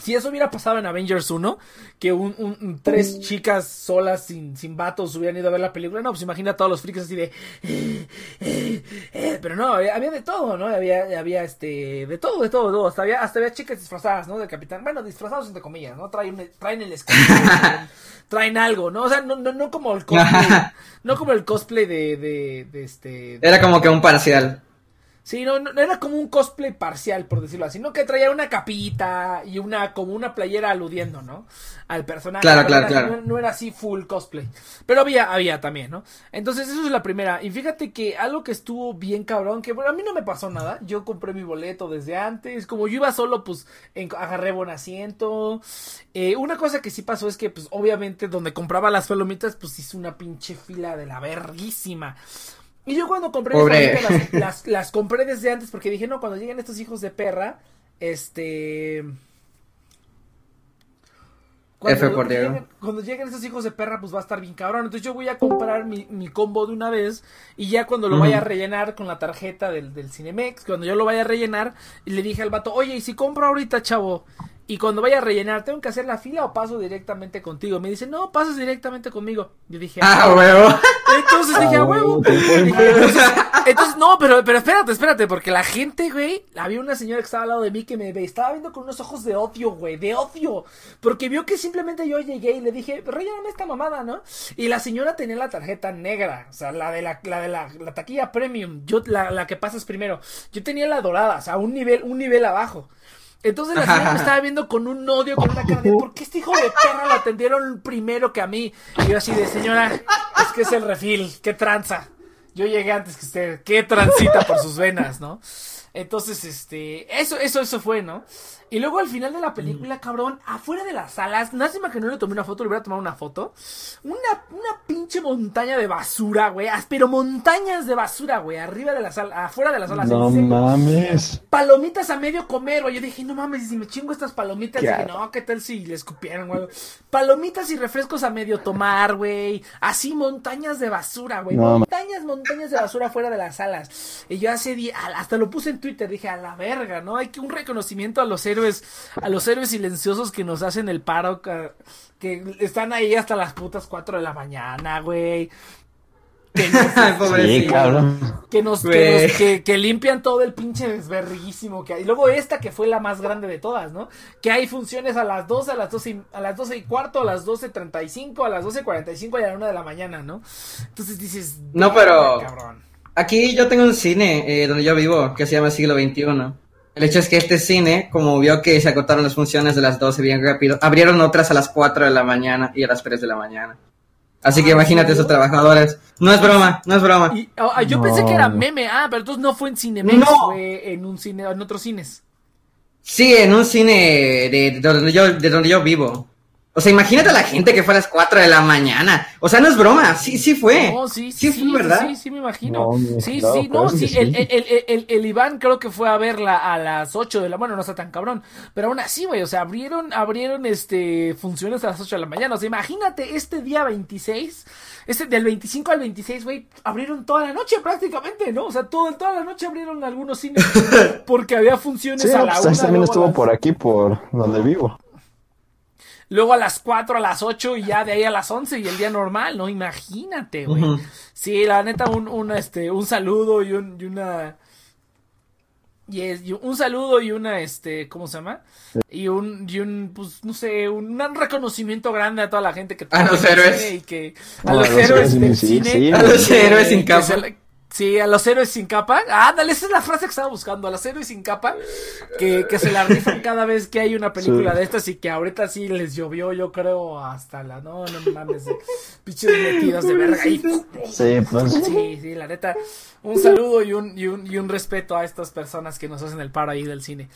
si eso hubiera pasado en Avengers 1, que un, un- un- tres chicas solas sin, sin vatos hubieran ido a ver la película, no, pues imagina a todos los frikis así de... eh, eh, eh, pero no, había, había de todo, ¿no? Había, había este... De todo, de todo, de todo. Hasta había, hasta había chicas disfrazadas, ¿no? Del capitán. Bueno, disfrazados entre comillas, ¿no? Traen, traen el escudo, traen, algo, ¿no? O sea, no, no, no como el cosplay... no como el cosplay de, de, de este... Era como que un parcial. Sí, no, no, era como un cosplay parcial, por decirlo así, no que traía una capita y una, como una playera aludiendo, ¿no? Al personaje. Claro, claro, era- claro. No, no era así full cosplay. Pero había, había también, ¿no? Entonces, eso es la primera. Y fíjate que algo que estuvo bien cabrón, que bueno, a mí no me pasó nada. Yo compré mi boleto desde antes. Como yo iba solo, pues, en- agarré buen asiento. Eh, una cosa que sí pasó es que, pues, obviamente, donde compraba las palomitas, pues hice una pinche fila de la verguísima. Y yo cuando compré las, las, las compré desde antes porque dije, no, cuando lleguen estos hijos de perra, este... F por Diego. lleguen, cuando lleguen esos hijos de perra, pues va a estar bien cabrón. Entonces yo voy a comprar mi, mi combo de una vez y ya cuando lo vaya a rellenar con la tarjeta del, del Cinemex, cuando yo lo vaya a rellenar, y le dije al vato, oye, ¿y si compro ahorita, chavo? Y cuando vaya a rellenar, ¿tengo que hacer la fila o paso directamente contigo? Me dice, no, pasas directamente conmigo. Yo dije, Ah, huevo. entonces dije, a Ah, huevo. entonces, no, pero, pero espérate, espérate, porque la gente, güey, había una señora que estaba al lado de mí que me ve- estaba viendo con unos ojos de odio, güey, de odio. Porque vio que simplemente yo llegué y le dije, relléname esta mamada, ¿no? Y la señora tenía la tarjeta negra, o sea, la de la, la de la, la taquilla premium, yo, la, la que pasas primero. Yo tenía la dorada, o sea, un nivel, un nivel abajo. Entonces la señora me estaba viendo con un odio, con una cara de ¿por qué este hijo de perra lo atendieron primero que a mí? Y yo así de señora, es que es el refil, qué tranza. Yo llegué antes que usted, qué transita por sus venas, ¿no? Entonces, este, eso, eso, eso fue, ¿no? Y luego al final de la película, cabrón, afuera de las salas, lástima que no le tomé una foto, le hubiera tomado una foto. Una, una pinche montaña de basura, güey, pero montañas de basura, güey, arriba de la sala, afuera de las salas. No mames. palomitas a medio comer, güey. Yo dije, no mames, si me chingo estas palomitas, ¿Qué dije, no, ¿qué tal si le escupieron, güey? Palomitas y refrescos a medio tomar, güey. Así montañas de basura, güey. No, montañas, montañas de basura fuera de las salas. Y yo hace día, hasta lo puse en Twitter, dije, a la verga, ¿no? Hay que un reconocimiento a los héroes, a los héroes silenciosos que nos hacen el paro, que están ahí hasta las putas 4 de la mañana, güey. Que nos-. Sí, cabrón. que nos, que, Güey. nos- que, que limpian todo el pinche desverguísimo que hay. Y luego esta que fue la más grande de todas, ¿no? Que hay funciones a las 12, a las 12 y, a las 12 y cuarto, a las 12.35, a las 12.45 y a la 1 de la mañana, ¿no? Entonces dices... No, pero-. Aquí yo tengo un cine eh, donde yo vivo que se llama Siglo XXI. El hecho es que este cine, como vio que se agotaron las funciones de las 12 bien rápido, abrieron otras a las 4 de la mañana y a las 3 de la mañana. Así que Ah, ¿en imagínate esos trabajadores. No es broma, no es broma. Y, ah, yo No. pensé que era meme, ah, pero entonces no fue en Cinemex, No. fue en un cine, en otros cines. Sí, en un cine de, de donde yo, de donde yo vivo. O sea, imagínate a la gente que fue a las 4 de la mañana. O sea, no es broma, sí, sí fue. No, sí, sí, sí, fue, ¿verdad? Sí, sí, me imagino. No, sí, claro, sí, no, claro sí. sí. El, el, el, el, el Iván creo que fue a verla a las 8 de la Bueno, no está tan cabrón. Pero aún así, güey, o sea, abrieron, abrieron este funciones a las 8 de la mañana. O sea, imagínate este día 26, este del 25 al 26, güey, abrieron toda la noche prácticamente, ¿no? O sea, todo, toda la noche abrieron algunos cines porque había funciones Sí, a la pues una, también estuvo las- por aquí, por donde vivo. Luego a las 4, a las 8 y ya de ahí a las 11 y el día normal, ¿no? Imagínate, güey. Sí, la neta, un, un, este, un saludo y, un, y una... Y, es, y un saludo y una, este, ¿cómo se llama? Y un, y un, pues, no sé, un, un reconocimiento grande a toda la gente que A los trabaja en el héroes. cine Y que, a los, a los héroes héroes del sí, cine. sí. A los héroes sin capa. Sí, a los héroes sin capa. Ándale, esa es la frase que estaba buscando. A los héroes sin capa. Que, que se la rifan cada vez que hay una película Sí. de estas y que ahorita sí les llovió, yo creo, hasta la. No, no mames. de- Pinches metidos de verga ahí. Sí, pues. Sí, sí, la neta. Un saludo y un, y un, y un respeto a estas personas que nos hacen el paro ahí del cine.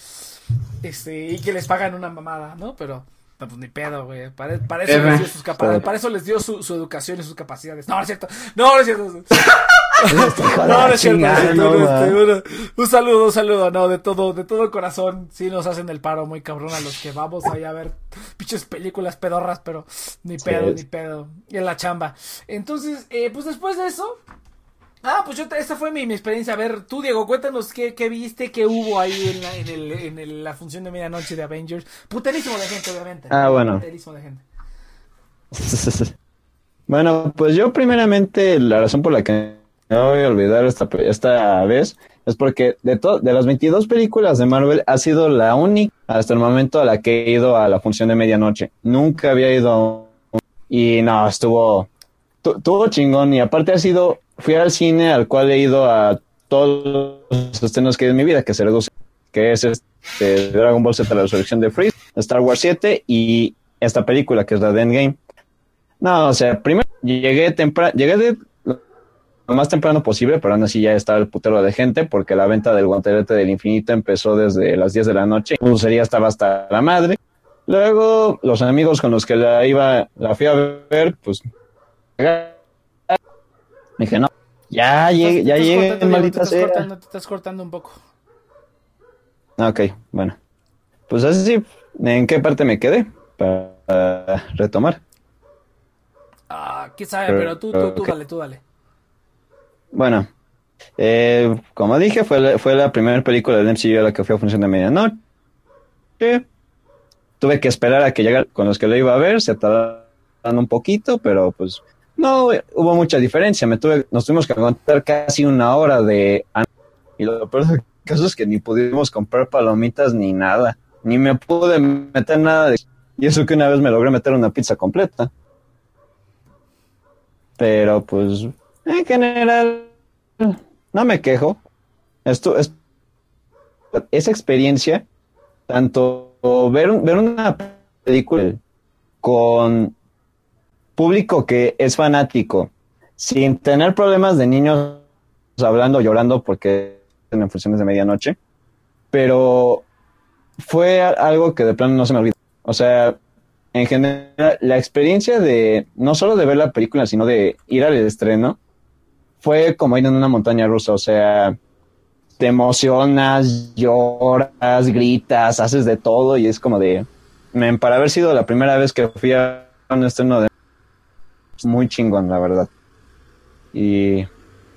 Este, y que les pagan una mamada, ¿no? Pero, no, pues ni pedo, güey. Para, para eso les dio sus capa- para eso les dio su, su educación y sus capacidades. No, no es cierto. No, no es cierto. No, no es cierto. un saludo, un saludo, no, de todo, de todo corazón. Sí nos hacen el paro muy cabrón a los que vamos ahí a ver pinches películas pedorras, pero ni pedo, Sí. ni pedo. Y en la chamba. Entonces, eh, pues después de eso. Ah, pues yo, esta fue mi, mi experiencia. A ver, tú, Diego, cuéntanos qué, qué viste, qué hubo ahí en la, en, el, en el- la función de medianoche de Avengers. Puterísimo de gente, obviamente. Ah, bueno. Puterísimo de gente. Bueno, pues yo primeramente la razón por la que no voy a olvidar esta, esta vez es porque de, de las 22 películas de Marvel ha sido la única hasta el momento a la que he ido a la función de medianoche. Nunca había ido a un- y no, estuvo tu- estuvo chingón y aparte ha sido fui al cine al cual he ido a todos los estrenos que hay en mi vida que se reduce que es este Dragon Ball Z la resurrección de Freeze, Star Wars 7 y esta película que es la de Endgame. No, o sea, primero llegué temprano, llegué de lo más temprano posible, pero aún así ya estaba el putero de gente, porque la venta del guantelete del infinito empezó desde las 10 de la noche, la pulsería estaba hasta la madre. Luego, los amigos con los que la iba, la fui a ver, pues dije, no, ya llegué, ya llegué, maldita estás sea. cortando, te estás cortando un poco. Ah, Ok, bueno. Pues así, ¿en qué parte me quedé? para retomar. Ah, quién sabe, Pero- tú, tú, tú dale, tú dale. Bueno, eh, como dije, fue la, fue la primera película del MCU a la que fui a función de medianoche. Tuve que esperar a que llegara con los que lo iba a ver, se tardaron un poquito, pero pues no hubo mucha diferencia. Me tuve, nos tuvimos que aguantar casi una hora de... Y lo peor del caso es que ni pudimos comprar palomitas ni nada. Ni me pude meter nada de... Y eso que una vez me logré meter una pizza completa. Pero pues, en general, no me quejo. Esto es esa experiencia, tanto ver, ver una película con público que es fanático, sin tener problemas de niños hablando, llorando porque en funciones de medianoche, pero fue algo que de plano no se me olvida. O sea, en general, la experiencia de no solo de ver la película, sino de ir al estreno, fue como ir en una montaña rusa. O sea, te emocionas, lloras, gritas, haces de todo y es como de, para haber sido la primera vez que fui a un estreno de muy chingón, la verdad. Y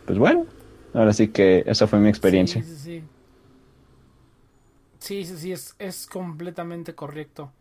pues bueno, ahora sí que esa fue mi experiencia. Sí, sí, sí. Es, es completamente correcto.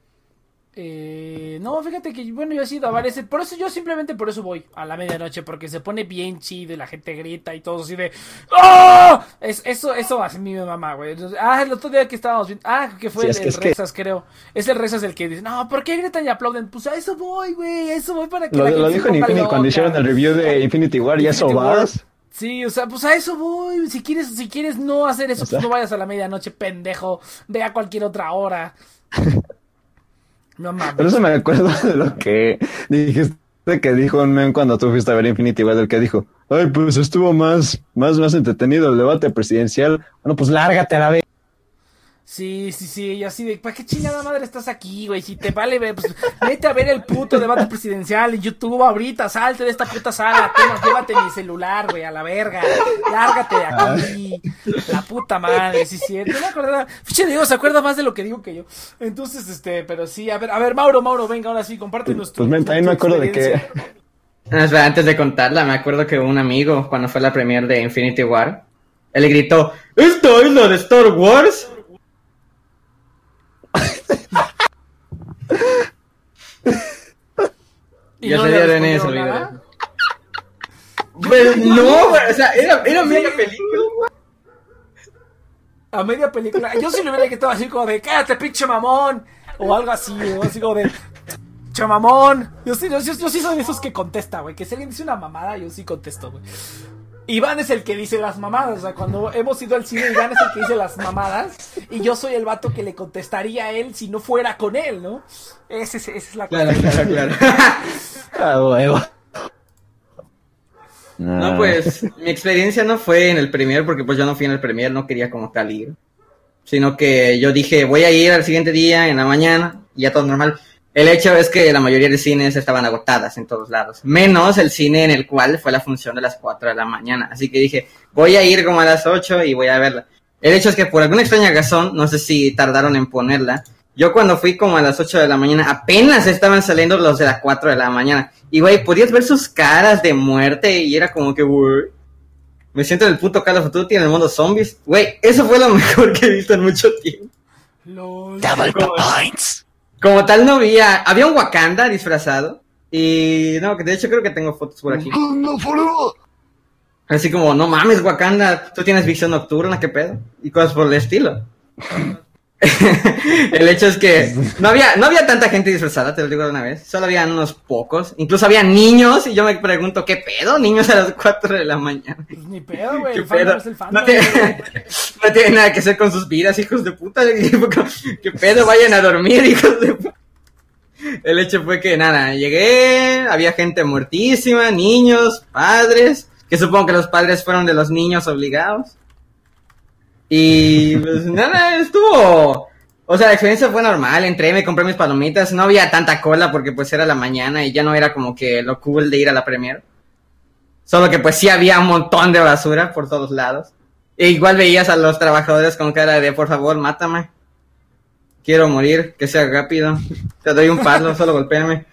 Eh, no, fíjate que, bueno, yo he sido a varias, por eso yo simplemente por eso voy a la medianoche, porque se pone bien chido y la gente grita y todo así de ¡Oh! Es, eso, eso a mí me mama, güey. Entonces, Ah, el otro día que estábamos viendo, ah, que fue Sí, el, que- el que- Rexas, creo. Es el Rexas el que dice, no, ¿por qué gritan y aplauden? Pues a eso voy, güey, a eso voy para que Lo, la lo gente dijo en Infinity cuando loca". hicieron el review de Infinity War y eso vas. Sí, o sea, pues a eso voy. Si quieres, si quieres no hacer eso, O sea- pues no vayas a la medianoche, pendejo. Ve a cualquier otra hora. No mames. Por eso me acuerdo de lo que dijiste que dijo un men cuando tú fuiste a ver Infinity War, el que dijo, ay, pues estuvo más, más, más entretenido el debate presidencial. Bueno, pues lárgate la vez. Sí, sí, sí, y así de, ¿para qué chingada madre estás aquí, güey? Si te vale ver, pues vete a ver el puto debate presidencial en YouTube ahorita, salte de esta puta sala, toma, llévate mi celular, güey, a la verga, lárgate de aquí, la puta madre, sí, sí, no me acordaba, fiche Diego, se acuerda más de lo que digo que yo, entonces, este, pero sí, a ver, a ver, Mauro, Mauro, venga, ahora sí, compártenos tu Pues también me acuerdo de que. Ah, espera, antes de contarla, me acuerdo que un amigo, cuando fue la premiere de Infinity War, él le gritó, ¿Esta es la de Star Wars? ¿Y Ya no se le dieron eso, nada? Pues no, güey, o sea, era, era media película. a media película. Yo sí le hubiera quitado así como de, cállate, pinche mamón. O algo así, o así como de, chamamón. Yo sí, yo, yo- yo sí soy de esos que contesta, güey. Que si alguien dice una mamada, yo sí contesto, güey. Iván es el que dice las mamadas. O sea, cuando hemos ido al cine, Iván es el que dice las mamadas. Y yo soy el vato que le contestaría a él si no fuera con él, ¿no? Ese, es- esa es la Claro, claro, claro. Ah, huevo. No, pues, mi experiencia no fue en el premier, porque pues yo no fui en el premier, no quería como tal ir. Sino que yo dije, voy a ir al siguiente día, en la mañana, y ya todo normal. El hecho es que la mayoría de cines estaban agotadas en todos lados. Menos el cine en el cual fue la función de las 4 de la mañana. Así que dije, voy a ir como a las 8 y voy a verla. El hecho es que por alguna extraña razón, no sé si tardaron en ponerla, yo cuando fui como a las 8 de la mañana, apenas estaban saliendo los de las 4 de la mañana. Y güey, podías ver sus caras de muerte y era como que, güey, me siento en el puto Call of Duty en el mundo zombies. Güey, eso fue lo mejor que he visto en mucho tiempo. Lol. Como tal no había, había un Wakanda disfrazado. Y no, que de hecho creo que tengo fotos por aquí. Así como, no mames, Wakanda, tú tienes visión nocturna, qué pedo. Y cosas por el estilo. el hecho es que no había, no había tanta gente disfrazada, te lo digo de una vez. Solo había unos pocos. Incluso había niños. Y yo me pregunto, ¿qué pedo? Niños a las 4 de la mañana. Pues ni pedo, güey. ¿Qué El pedo? es el fandom, No tiene, güey. no tiene nada que hacer con sus vidas, hijos de puta. ¿Qué pedo? Vayan a dormir, hijos de puta. El hecho fue que nada, llegué, había gente muertísima, niños, padres, que supongo que los padres fueron de los niños obligados. Y pues nada, estuvo... O sea, la experiencia fue normal, entré, me compré mis palomitas, no había tanta cola porque pues era la mañana y ya no era como que lo cool de ir a la premier. Solo que pues sí había un montón de basura por todos lados. E igual veías a los trabajadores con cara de por favor, mátame. quiero morir, que sea rápido. Te doy un palo, solo golpéame.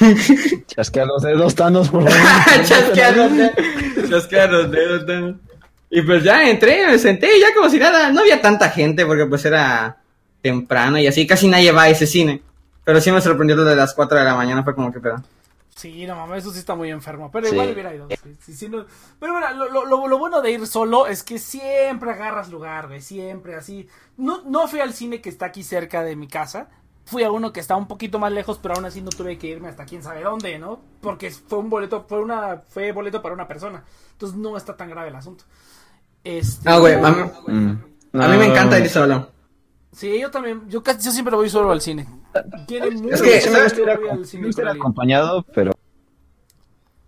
Chasquea los dedos, Thanos, por favor. Chasquea los dedos, chasquea los dedos, Thanos. Y pues ya entré, me senté y ya como si nada, no había tanta gente porque pues era temprano y así, casi nadie va a ese cine. Pero sí me sorprendió lo de las 4 de la mañana, fue como que pedo. Sí, no mames, eso sí está muy enfermo. Pero Sí. igual hubiera ido. sí, sí, sí, no- Pero bueno, lo, lo- lo- lo bueno de ir solo es que siempre agarras lugar, güey. Siempre así. No, no fui al cine que está aquí cerca de mi casa. Fui a uno que está un poquito más lejos, pero aún así no tuve que irme hasta quién sabe dónde, ¿no? Porque fue un boleto, fue una, fue boleto para una persona. Entonces no está tan grave el asunto. Este, No, güey, a mí, Mm. a mí me encanta ir solo. Sí, yo también. Yo, casi, yo siempre voy solo al cine. Tiene mucho que- me gusta ir, al cine ir alguien. acompañado, pero.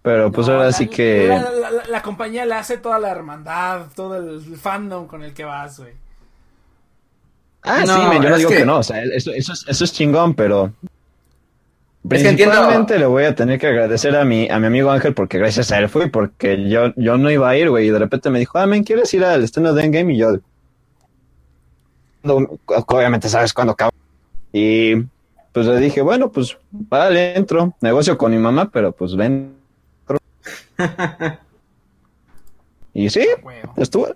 Pero pues No, ahora la- sí que. La, la- la- la compañía le hace toda la hermandad, todo el fandom con el que vas, güey. Ah, No, sí, men, yo no es digo que- que... no, o sea, eso, eso, es, eso es chingón, pero Es que principalmente le voy a tener que agradecer a mi, a mi amigo Ángel porque gracias a él fui, porque yo, yo no iba a ir, güey, y de repente me dijo, ah, men, ¿quieres ir al estreno de Endgame? Y yo, obviamente sabes cuándo acaba. Y pues le dije, bueno, pues vale, entro, negocio con mi mamá, pero pues ven. y sí, Huevo. estuvo,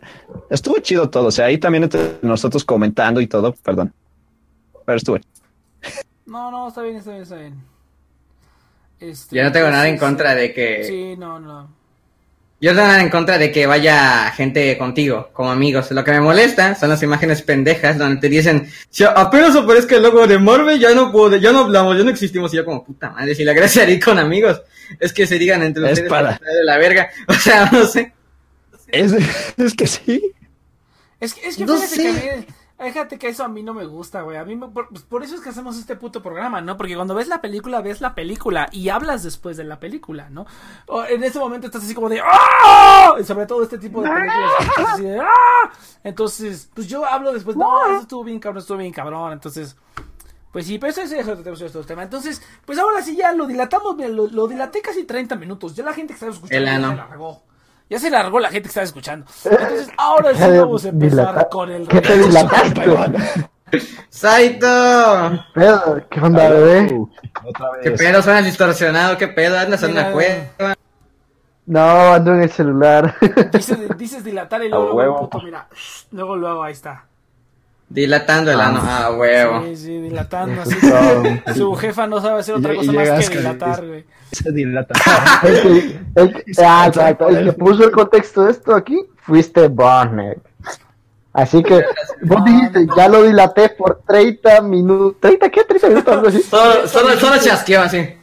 estuvo chido todo, o sea, ahí también entre nosotros comentando y todo, perdón. Pero estuvo No, no, está bien, está bien, está bien. Este, Yo no tengo nada en contra de que... Sí, no, no. Yo no tengo nada en contra de que vaya gente contigo, como amigos. Lo que me molesta son las imágenes pendejas donde te dicen, si apenas aparezca el logo de Marvel, ya no puedo, ya no hablamos, ya no existimos. Y yo como, puta madre, si la gracia de ir con amigos es que se digan entre Es ustedes para- de la verga. O sea, no sé. Es, es que sí. Es que, es que No fíjate sé. que a mí- fíjate que eso a mí no me gusta, güey. A mí me- por, pues por eso es que hacemos este puto programa, ¿no? Porque cuando ves la película, ves la película y hablas después de la película, ¿no? O en ese momento estás así como de ¡Ah! Y sobre todo este tipo de películas estás así de ¡Ah! Entonces, pues yo hablo después, no, eso estuvo bien cabrón, estuvo bien cabrón, entonces pues sí, pero eso es eso, eso es otro tema. Entonces, pues ahora sí ya lo dilatamos, mira, lo, lo dilaté casi 30 minutos. Ya la gente que estaba escuchando El ya ano. se largó. Ya se largó la gente que estaba escuchando. Entonces, ahora sí vamos a empezar Dilata- con el ¿Qué te dilataste? ¡Saito! Pedo, ¿Qué onda, bebé? Otra ¿Qué pedo? Suena distorsionado, ¿qué pedo? Andas en una cueva. No, ando en el celular. Dices, dices dilatar y luego, puto, mira. Luego, luego, ahí está. Dilatando el ano. Ah, huevo. Sí, sí, dilatando así. Su jefa no sabe hacer otra Y- y cosa más que dilatar, güey. Se dilata. Que, ah, exacto, el que puso el contexto de esto aquí fuiste Barnett. Así que vos dijiste, ya lo dilaté por 30 minutos. ¿30 qué? ¿30 minutos? Algo así. Solo, solo, solo chasqueó así.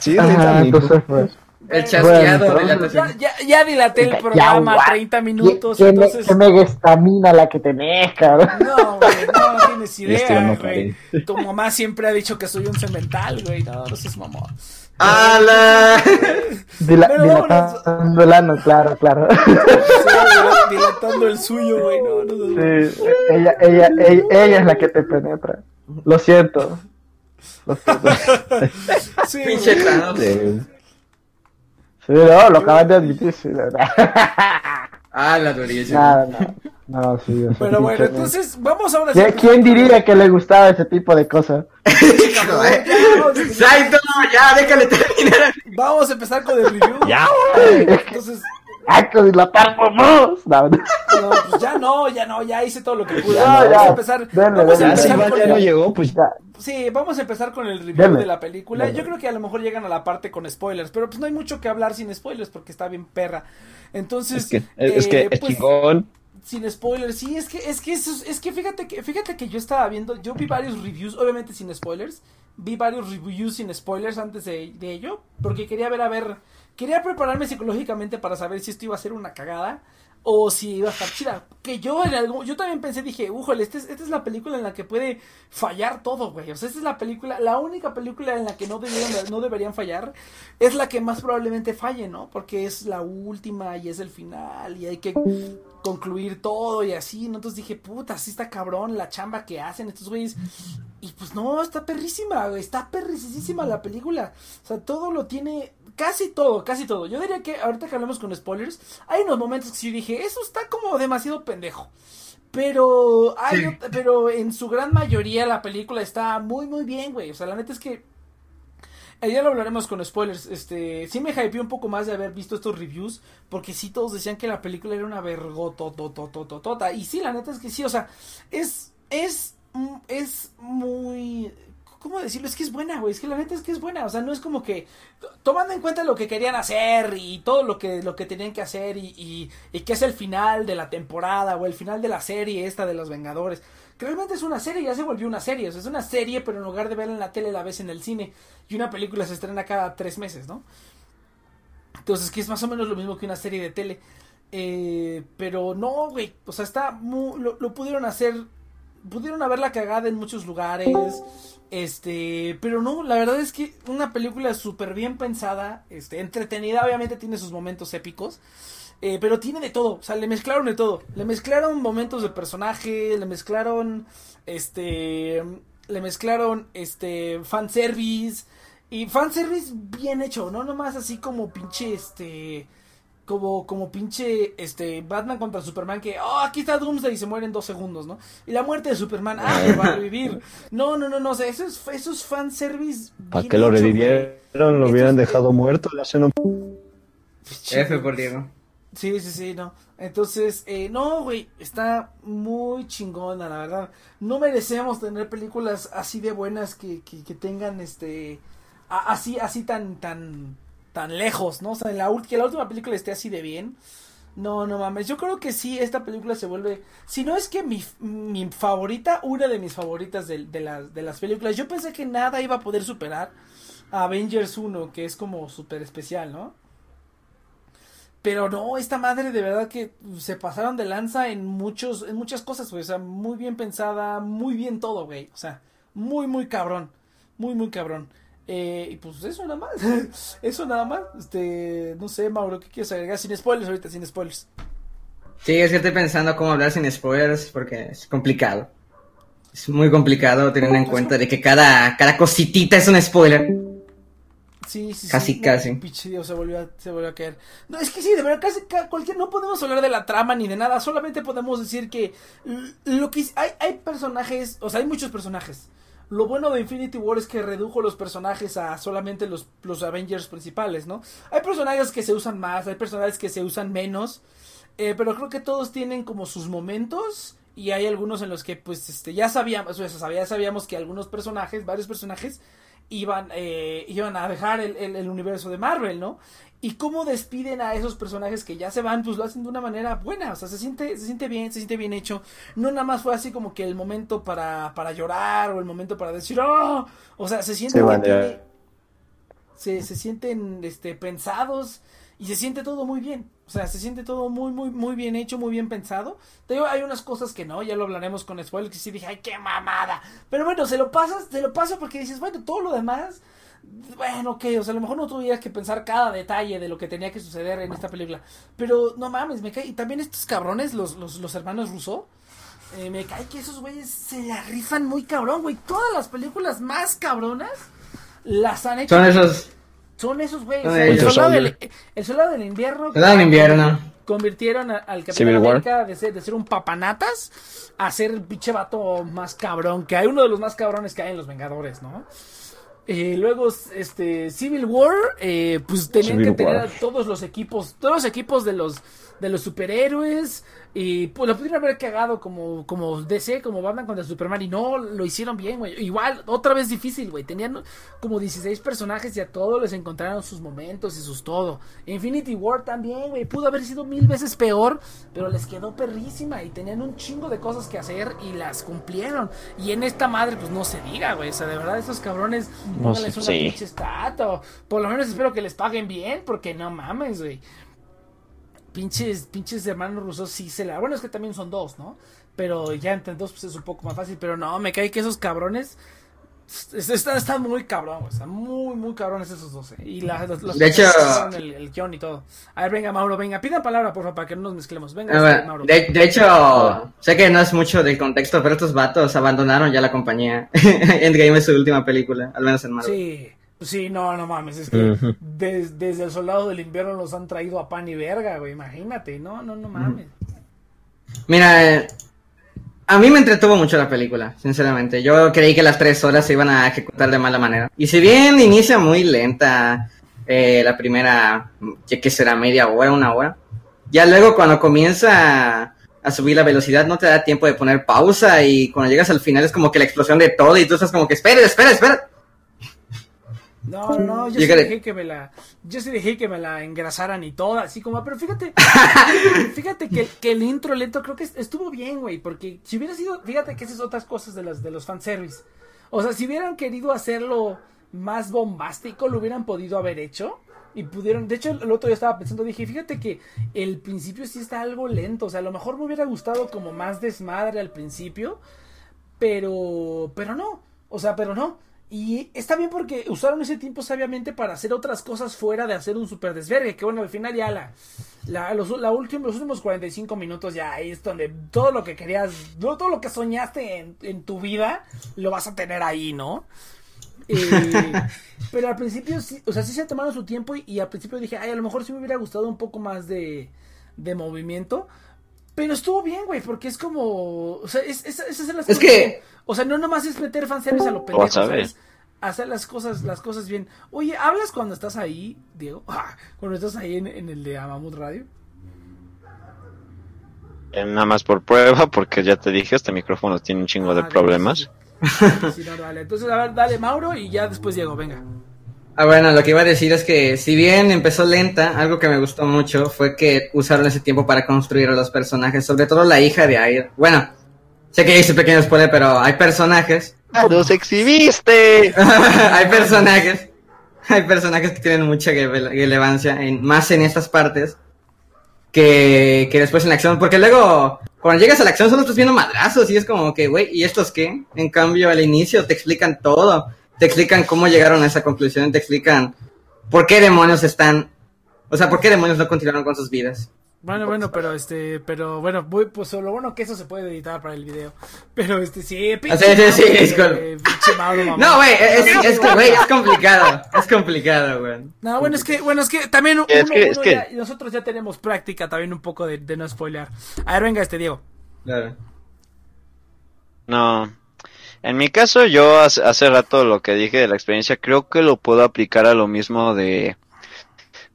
Sí, Ajá, ahorita mi- entonces pues. El chasqueado Bueno, entonces- Ya, ya, ya dilaté el Ya, programa guau. 30 minutos, ¿Qué, qué me- entonces... qué mega estamina la que tenés, cabrón. No, güey, no, no tienes ya idea, no güey. Tu mamá siempre ha dicho que soy un cemental, güey. No, no seas mamón. ¡Hala! Dila- Pero vámonos. dilatando el ano, claro, claro. Sí, dilatando el suyo, güey. No, no, no. Sí, ella, ella, ella, ella es la que te penetra. Lo siento. Lo siento. Sí, Pinche de- Sí, no, lo acabas de admitir, sí, la verdad. Ah, la durísima. Nada, no. No, sí, o sea, Pero bueno, entonces vamos ahora. ¿Quién, quién diría que le gustaba ese tipo de cosas? Saito, ya, déjale terminar. Vamos a empezar con el review. Ya, Entonces, ¡Hay que dilatar por vos! No, no. no, pues ya no, ya no, ya hice todo lo que pude. Ya, vamos ya. a empezar. Dale, vamos a empezar con ya no llegó, pues Ya. Sí, vamos a empezar con el review Deme. de la película. Deme. Yo creo que a lo mejor llegan a la parte con spoilers, pero pues no hay mucho que hablar sin spoilers porque está bien perra. Entonces, es que, es, que eh, es pues, chingón. sin spoilers, sí, es que es que eso es, es que fíjate que fíjate que yo estaba viendo, yo vi varios reviews, obviamente sin spoilers, vi varios reviews sin spoilers antes de, de ello, porque quería ver a ver, quería prepararme psicológicamente para saber si esto iba a ser una cagada o si iba a estar chida. Que yo en algún, yo también pensé, dije, ujole, esta es, esta es la película en la que puede fallar todo, güey. O sea, esta es la película, la única película en la que no deberían, no deberían fallar, es la que más probablemente falle, ¿no? Porque es la última y es el final y hay que concluir todo y así, ¿no? Entonces dije, puta, sí está cabrón la chamba que hacen estos güeyes. Y pues no, está perrísima, güey, está perricisísima la película. O sea, todo lo tiene, casi todo, casi todo. Yo diría que ahorita que hablamos con spoilers, hay unos momentos que sí dije, eso está como demasiado pendejo. Pero, hay Sí. pero en su gran mayoría la película está muy, muy bien, güey. O sea, la neta es que. eh, Ya lo hablaremos con spoilers. Este, sí me hypeé un poco más de haber visto estos reviews. Porque sí todos decían que la película era una vergotototototota. Y sí, la neta es que sí. O sea, es. Es. mm, Es muy. ¿Cómo decirlo? Es que es buena, güey. Es que la neta es que es buena. O sea, no es como que. Tomando en cuenta lo que querían hacer y todo lo que, lo que tenían que hacer y, y, y que es el final de la temporada o el final de la serie esta de los Vengadores. Que realmente es una serie, ya se volvió una serie. O sea, es una serie, pero en lugar de verla en la tele la ves en el cine. Y una película se estrena cada tres meses, ¿no? Entonces, que es más o menos lo mismo que una serie de tele. Eh, pero no, güey. O sea, está muy, lo, lo pudieron hacer. Pudieron haberla cagada en muchos lugares. Este, pero no, la verdad es que una película súper bien pensada, este, entretenida, obviamente tiene sus momentos épicos, eh, pero tiene de todo, o sea, le mezclaron de todo, le mezclaron momentos de personaje, le mezclaron, este, le mezclaron, este, fanservice, y fanservice bien hecho, no nomás así como pinche, este, como, como pinche este Batman contra Superman que oh aquí está Doomsday y se muere en dos segundos, ¿no? Y la muerte de Superman, ah, que va a revivir. No, no, no, no, o sea, eso es, eso es fanservice. ¿Para qué lo revivieron? Lo hubieran dejado muerto. Le hacen un... güey. F por Diego. Sí, sí, sí, no. Entonces, eh, no, güey, está muy chingona, la verdad. No merecemos tener películas así de buenas que, que, que tengan, este, a- así, así tan, tan, tan lejos, ¿no? O sea, en la, que la última película esté así de bien. No, no mames. Yo creo que sí, esta película se vuelve. Si no es que mi, favorita, una de mis favoritas de, de, las, de las películas. Yo pensé que nada iba a poder superar a Avengers 1, que es como súper especial, ¿no? Pero no, esta madre de verdad que se pasaron de lanza en muchos, en muchas cosas, güey. O sea, muy bien pensada, muy bien todo, güey. O sea, muy, muy cabrón. Muy, muy cabrón. Eh, y pues eso nada más. eso nada más. Este, no sé, Mauro, ¿qué quieres agregar? Sin spoilers ahorita, sin spoilers. Sí, es que estoy pensando cómo hablar sin spoilers porque es complicado. Es muy complicado teniendo en cuenta de que cada, cada cositita es un spoiler. Sí, sí, Casi, sí. casi. Dios, se volvió, a, se volvió a caer. No, es que sí, de verdad, casi ca- cualquier, no podemos hablar de la trama ni de nada, solamente podemos decir que lo que hay, hay personajes, o sea, hay muchos personajes. Lo bueno de Infinity War es que redujo los personajes a solamente los, los Avengers principales, ¿no? Hay personajes que se usan más, hay personajes que se usan menos, eh, pero creo que todos tienen como sus momentos y hay algunos en los que pues este ya sabíamos, o ya sabíamos que algunos personajes, varios personajes iban, eh, iban a dejar el, el- el universo de Marvel, ¿no? Y cómo despiden a esos personajes que ya se van, pues lo hacen de una manera buena, o sea, se siente, se siente bien, se siente bien hecho. No nada más fue así como que el momento para, para llorar o el momento para decir, ¡oh! O sea, se siente Sí, que bueno, ya. tiene- se, se sienten este, pensados y se siente todo muy bien. O sea, se siente todo muy, muy, muy bien hecho, muy bien pensado. Te digo, hay unas cosas que no, ya lo hablaremos con spoilers, que sí dije, ay, qué mamada. Pero bueno, se lo pasas, se lo paso porque dices, bueno, todo lo demás, bueno, ok, o sea, a lo mejor no tuvieras que pensar cada detalle de lo que tenía que suceder en esta película. Pero no mames, me cae. Y también estos cabrones, los, los, los hermanos Russo. eh, me cae que esos güeyes se la rifan muy cabrón, güey. Todas las películas más cabronas las han hecho Son esos. Son esos güeyes. Son o sea, el, soldado del, el soldado del invierno. Soldado del invierno. Convirtieron a- al Capitán Civil War. América de ser, de ser un papanatas a ser el pinche vato más cabrón. Que hay uno de los más cabrones que hay en los Vengadores, ¿no? Eh, luego, este, Civil War, eh, pues tenían Civil que tener War. a todos los equipos, todos los equipos de los, de los superhéroes, y pues lo pudieron haber cagado como, como DC, como Batman contra Superman, y no, lo hicieron bien, güey. Igual, otra vez difícil, güey. Tenían como 16 personajes y a todos les encontraron sus momentos y sus todo. Infinity War también, güey. Pudo haber sido mil veces peor, pero les quedó perrísima y tenían un chingo de cosas que hacer y las cumplieron. Y en esta madre, pues no se diga, güey. O sea, de verdad, esos cabrones, No pónganles sé, una sí. pinche estatua. Por lo menos espero que les paguen bien, porque no mames, güey. Pinches, pinches hermanos rusos sí se la. Bueno, es que también son dos, ¿no? Pero ya entre dos, pues es un poco más fácil. Pero no, me cae que esos cabrones. es- Están, están muy cabrón, güey. Están muy, muy cabrones esos dos. eh. Y la, los, los De hecho- el, el guion y todo. A ver, venga, Mauro, venga. Pidan palabra, por favor, para que no nos mezclemos. Venga, usted, Mauro. de, de hecho, sé que no es mucho del contexto, pero estos vatos abandonaron ya la compañía. Endgame es su última película, al menos en Marvel. Sí, sí, no, no mames, es que des- desde el soldado del invierno los han traído a pan y verga, güey, imagínate, no, no, no mames. Mira, eh, A mí me entretuvo mucho la película, sinceramente. Yo creí que las tres horas se iban a ejecutar de mala manera. Y si bien inicia muy lenta eh, la primera, ya que será media hora, una hora, ya luego cuando comienza a subir la velocidad no te da tiempo de poner pausa y cuando llegas al final es como que la explosión de todo y tú estás como que espera, espera, espera. No, no, yo sí dejé que me la, yo sí dejé que me la engrasaran y toda, así como, pero fíjate, fíjate que, que el intro lento creo que est- estuvo bien, güey, porque si hubiera sido, fíjate que esas otras cosas de las de los fanservice. O sea, si hubieran querido hacerlo más bombástico, lo hubieran podido haber hecho. Y pudieron, de hecho, el otro día estaba pensando, dije, fíjate que el principio sí está algo lento. O sea, a lo mejor me hubiera gustado como más desmadre al principio. Pero, pero no. O sea, pero no. Y está bien porque usaron ese tiempo sabiamente para hacer otras cosas fuera de hacer un super desvergue. Que bueno, al final ya la, la, los, la última- los últimos 45 minutos ya ahí es donde todo lo que querías, todo lo que soñaste en, en tu vida, lo vas a tener ahí, ¿no? Eh, pero al principio, sí, o sea, sí se tomaron su tiempo y, y al principio dije, ay, a lo mejor sí me hubiera gustado un poco más de, de movimiento. Pero estuvo bien, güey, porque es como, o sea, es, es, es hacer las Es cosas que- bien. O sea, no nomás es meter fanservice a lo pendejo, Vas a ver. ¿sabes? Hacer las cosas, las cosas bien. Oye, ¿hablas cuando estás ahí, Diego? Cuando estás ahí en, en el de Amamut Radio. Eh, nada más por prueba, porque ya te dije, este micrófono tiene un chingo de Ah, problemas. sí, sí, sí. Sí, no, dale. Entonces, a ver, dale Mauro y ya después Diego, venga. Ah, bueno, lo que iba a decir es que si bien empezó lenta, algo que me gustó mucho fue que usaron ese tiempo para construir a los personajes, sobre todo la hija de Air. Bueno, sé que hice pequeño spoiler, pero hay personajes, ¡Los exhibiste! hay personajes, hay personajes que tienen mucha rele- relevancia, en, más en estas partes, que, que después en la acción, porque luego, cuando llegas a la acción solo estás viendo madrazos y es como que, güey, ¿y estos qué? En cambio, al inicio te explican todo, te explican cómo llegaron a esa conclusión, te explican por qué demonios están, o sea, por qué demonios no continuaron con sus vidas. Bueno, bueno, pero este, pero bueno, voy, pues lo bueno que eso se puede editar para el video. Pero este, sí, pinche sí, sí, es con- mamá. No, güey, es, es que, güey, es complicado, es complicado, güey. No, bueno, es que, bueno, es que también uno, Es que- es uno que- ya- nosotros ya tenemos práctica también un poco de, de no spoilear. A ver, venga este Diego. Claro. No. En mi caso, yo hace, hace rato lo que dije de la experiencia, creo que lo puedo aplicar a lo mismo de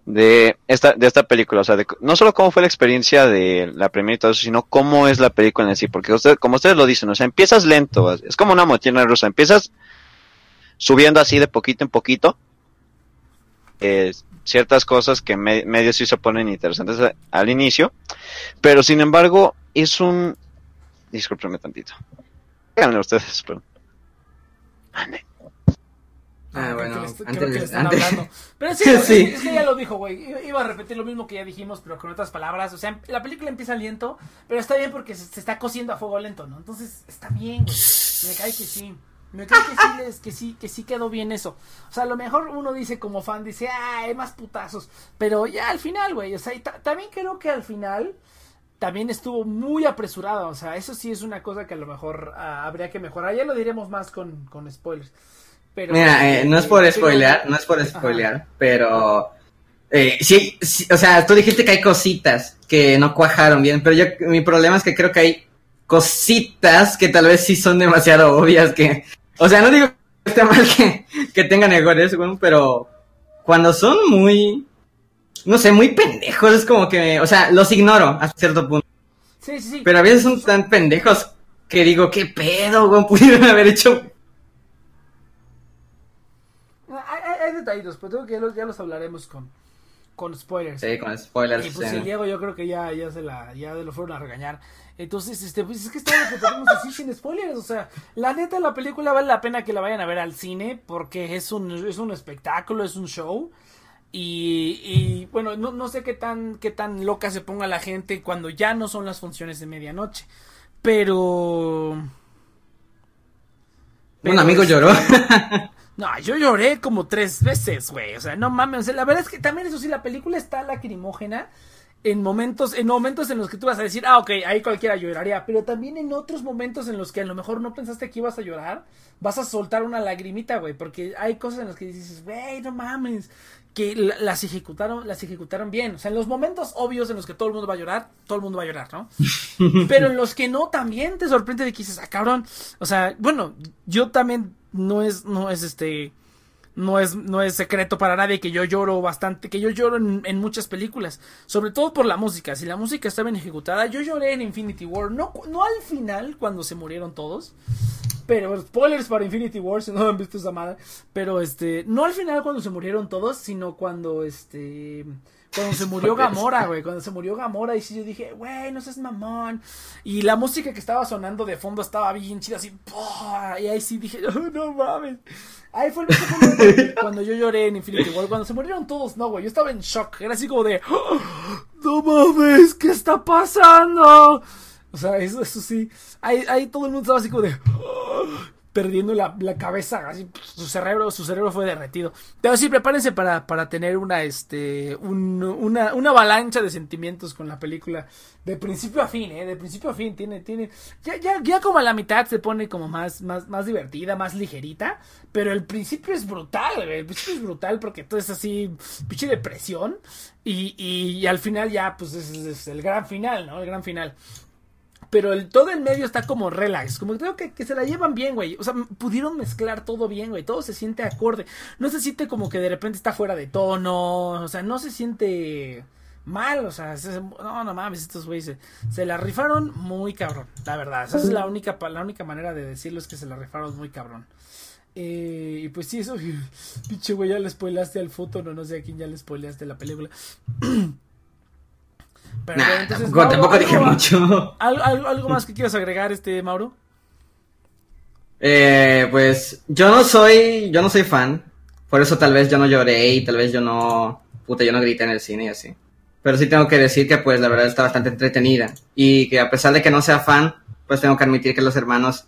de esta de esta película, o sea, de, no solo cómo fue la experiencia de la primera y todo eso, sino cómo es la película en sí, porque usted, como ustedes lo dicen, o sea, empiezas lento, es como una montaña rusa, empiezas subiendo así de poquito en poquito, eh, ciertas cosas que me- medio sí se ponen interesantes al inicio, pero sin embargo es un, discúlpenme tantito, Díganle ustedes, pero. Ande. Ah, creo bueno, creo antes que le de- están antes- hablando. Pero sí, Sí, es, sí. es que ya lo dijo, güey. Iba- a repetir lo mismo que ya dijimos, pero con otras palabras. O sea, la película empieza lento, pero está bien porque se, se está cociendo a fuego lento, ¿no? Entonces, está bien, güey. Me cae que sí. Me cae que sí, les- que sí, que sí quedó bien eso. O sea, a lo mejor uno dice como fan, dice, ah, hay más putazos. Pero ya al final, güey. O sea, y también creo que al final también estuvo muy apresurada. O sea, eso sí es una cosa que a lo mejor ah, habría que mejorar. Ya lo diremos más con, con spoilers. Pero, Mira, eh, no es por pero- spoilear, no es por spoilear, pero eh, sí, sí, o sea, tú dijiste que hay cositas que no cuajaron bien, pero yo mi problema es que creo que hay cositas que tal vez sí son demasiado obvias que, o sea, no digo que esté mal que, que tengan errores, bueno, pero cuando son muy, no sé, muy pendejos, es como que, o sea, los ignoro hasta cierto punto, Sí, sí, sí. pero a veces son tan pendejos que digo, qué pedo, güey, pudieron haber hecho Hay, hay- hay detallitos, pero tengo que ya los, ya los hablaremos con, con spoilers. Sí, con spoilers. Y pues sí. Diego yo creo que ya, ya se la, ya lo fueron a regañar. Entonces, este, pues es que está lo que podemos decir sin spoilers. O sea, la neta la película vale la pena que la vayan a ver al cine porque es un, es un espectáculo, es un show. Y, y bueno, no, no sé qué tan, qué tan loca se ponga la gente cuando ya no son las funciones de medianoche. Pero... Un amigo lloró. No, yo lloré como tres veces, güey. O sea, no mames. O sea, la verdad es que también eso sí, la película está lacrimógena en momentos, en momentos en los que tú vas a decir, ah, ok, ahí cualquiera lloraría. Pero también en otros momentos en los que a lo mejor no pensaste que ibas a llorar, vas a soltar una lagrimita, güey. Porque hay cosas en las que dices, güey, no mames. Que la- las ejecutaron, las ejecutaron bien. O sea, en los momentos obvios en los que todo el mundo va a llorar, todo el mundo va a llorar, ¿no? Pero en los que no, también te sorprende de que dices, ah, cabrón. O sea, bueno, yo también no es, no es este, no es, no es secreto para nadie que yo lloro bastante, que yo lloro en, en muchas películas, sobre todo por la música. Si la música está bien ejecutada, yo lloré en Infinity War, no, no al final cuando se murieron todos, pero spoilers para Infinity War si no han visto esa madre, pero este, no al final cuando se murieron todos, sino cuando este cuando se murió. Gamora, güey, cuando se murió Gamora y sí yo dije, güey, no seas mamón. Y la música que estaba sonando de fondo estaba bien chida así, ¡pua! y ahí sí dije, "Oh, no mames. Ahí fue el momento cuando yo lloré en Infinity War, cuando se murieron todos, no, güey, yo estaba en shock, era así como de, "Oh, no mames, ¿qué está pasando? O sea, eso, eso sí. Ahí, ahí todo el mundo estaba así como de. "Oh", perdiendo la, la cabeza. Así, su cerebro, su cerebro fue derretido. Pero sí, prepárense para, para tener una, este, un- una, una avalancha de sentimientos con la película. De principio a fin, eh. De principio a fin. Tiene, tiene. Ya, ya, ya como a la mitad se pone como más, más, más divertida, más ligerita. Pero el principio es brutal. El principio es brutal porque todo es así, pinche depresión. Y, y, y al final ya, pues es, es el gran final, ¿no? El gran final. Pero el, todo el medio está como relax. Como creo que, que se la llevan bien, güey. O sea, pudieron mezclar todo bien, güey. Todo se siente acorde. No se siente como que de repente está fuera de tono. O sea, no se siente mal. O sea, se- no, no mames, estos güeyes se, se la rifaron muy cabrón. La verdad. Esa es la única, la única manera de decirlo es que se la rifaron muy cabrón. Eh, y pues sí, eso, pinche güey, ya le spoilaste al foto, no, no sé a quién ya le spoileaste la película. Pero, Nah, entonces, tampoco, Mauro, tampoco dije ¿algo- mucho. ¿Algo, algo, algo más que quieras agregar, este Mauro? Eh, pues yo no soy, yo no soy fan. Por eso tal vez yo no lloré y tal vez yo no, puta, yo no grité en el cine y así. Pero sí tengo que decir que pues la verdad está bastante entretenida. Y que a pesar de que no sea fan, pues tengo que admitir que los hermanos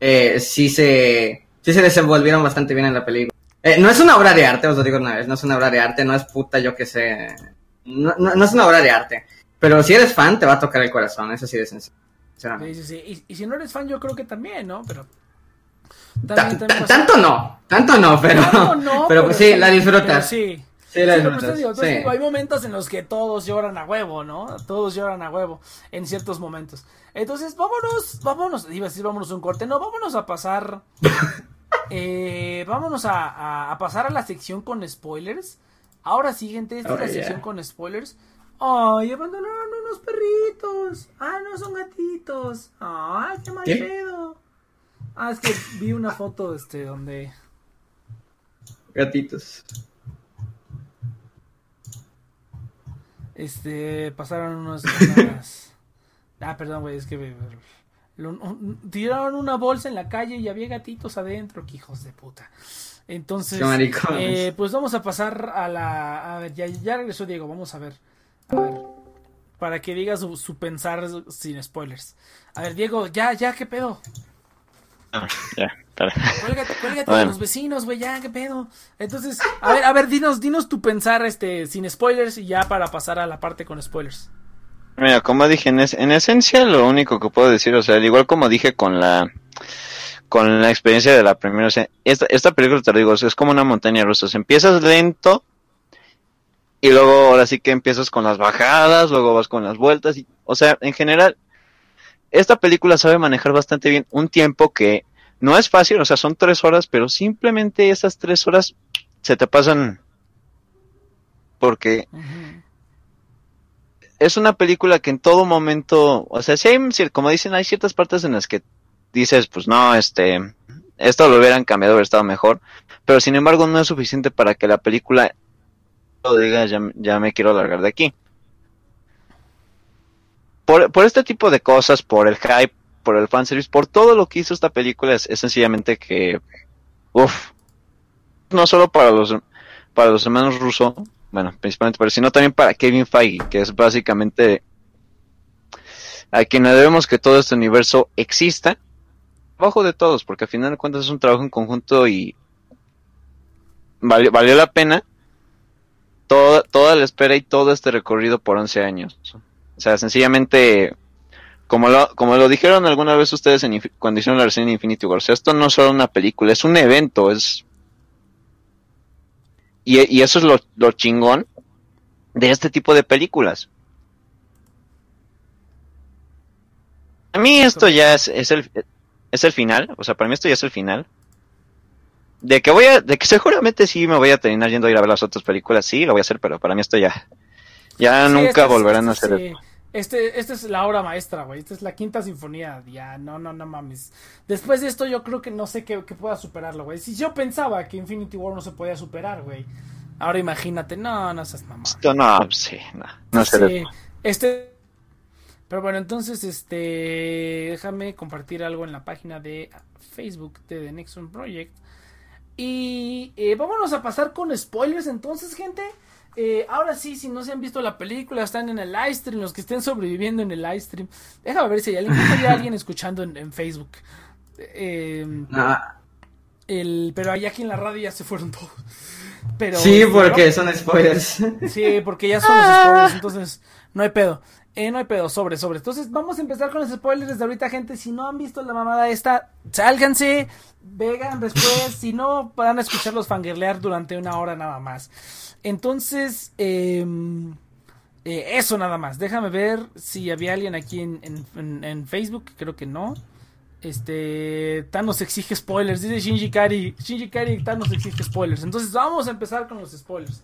eh, sí se, sí se desenvolvieron bastante bien en la película. Eh, no es una obra de arte, os lo digo una vez, no es una obra de arte, no es puta yo que sé. No, no, no es una obra de arte. Pero si eres fan, te va a tocar el corazón, eso sí de sencillo. sinceramente. Sí, sí, sí. Y, y si no eres fan, yo creo que también, ¿no? Pero. Ta- También, ta- también pasa- tanto no, tanto no, pero, Tanto no, pero pues sí, la disfrutas. sí. Sí, la disfrutas. te digo, entonces sí. digo, hay momentos en los que todos lloran a huevo, ¿no? Todos lloran a huevo en ciertos momentos. Entonces, vámonos, vámonos, iba a decir vámonos un corte, no, vámonos a pasar, eh, vámonos a, a- a pasar a la sección con spoilers. Ahora sí, gente, esta Oh, es la yeah. sección con spoilers. Ay, abandonaron unos perritos. Ah, no son gatitos. Ay, qué mal ¿Qué? pedo. Ah, es que vi una foto, este, donde... Gatitos. Este, pasaron unos. unas- Ah, perdón, güey, es que. me- lo- un- tiraron una bolsa en la calle y había gatitos adentro, que hijos de puta. Entonces, eh, pues vamos a pasar a la. A ver, ya, ya regresó Diego, vamos a ver. A ver. Para que diga su, su pensar sin spoilers. A ver, Diego, ya, ya, ¿qué pedo? Ah, ya, espera. Cuélgate, cuélgate los vecinos, güey, ya, ¿qué pedo? Entonces, a ver, a ver, dinos, dinos tu pensar, este, sin spoilers y ya para pasar a la parte con spoilers. Mira, como dije, en, es- en esencia lo único que puedo decir, o sea, al igual como dije con la con la experiencia de la primera, o sea, esta, esta película te lo digo, o sea, es como una montaña rusa, o sea, empiezas lento y luego ahora sí que empiezas con las bajadas, luego vas con las vueltas, y, o sea, en general, esta película sabe manejar bastante bien un tiempo que no es fácil, o sea, son tres horas, pero simplemente esas tres horas se te pasan porque es una película que en todo momento, o sea, si hay, como dicen, hay ciertas partes en las que dices, pues no, este, esto lo hubieran cambiado, hubiera estado mejor, pero sin embargo no es suficiente para que la película diga, ya, ya me quiero largar de aquí. Por, este tipo de cosas, por el hype, por el fanservice, por todo lo que hizo esta película, es, sencillamente que, uff, no solo para los, para los hermanos Russo, bueno, principalmente para sino también para Kevin Feige, que es básicamente a quien le debemos que todo este universo exista, abajo de todos, porque al final de cuentas es un trabajo en conjunto y valió la pena toda, la espera y todo este recorrido por 11 años. O sea, sencillamente, como lo, como lo dijeron alguna vez ustedes en, cuando hicieron la reseña de Infinity War, o sea, esto no es solo una película, es un evento, es Y, y eso es lo, lo chingón de este tipo de películas. A mí esto ya es, es el es el final, o sea, para mí esto ya es el final. De que voy a, de que seguramente sí me voy a terminar yendo a ir a ver las otras películas, sí, lo voy a hacer, pero para mí esto ya, ya Sí, nunca este es- volverán a este hacer sí. esto. Este, esta es la obra maestra, güey. Esta es la quinta sinfonía. Ya, no, no, no mames. Después de esto, yo creo que no sé qué, qué pueda superarlo, güey. Si yo pensaba que Infinity War no se podía superar, güey. Ahora imagínate, no, no seas mamá. Esto no, sí, no, no sé. Sí, este. Pero bueno, entonces, este. Déjame compartir algo en la página de Facebook de The Next One Project. Y eh, vámonos a pasar con spoilers entonces, gente. Eh, ahora sí, si no se han visto la película, están en el live stream, los que estén sobreviviendo en el live stream. Déjame ver si hay alguien, hay alguien escuchando en, en Facebook. Eh, el, pero ahí aquí en la radio ya se fueron todos. Pero, sí, este, porque son spoilers. Sí, porque ya son los spoilers, entonces no hay pedo. Eh, no hay pedo, sobre, sobre. Entonces vamos a empezar con los spoilers desde ahorita, gente. Si no han visto la mamada esta, sálganse, vegan después. Si no, van a escucharlos fangirlear durante una hora nada más. Entonces, eh, eh, eso nada más. Déjame ver si había alguien aquí en- en Facebook. Creo que no. Este, Thanos exige spoilers. Dice Shinji Kari. Shinji Kari, Thanos exige spoilers. Entonces vamos a empezar con los spoilers.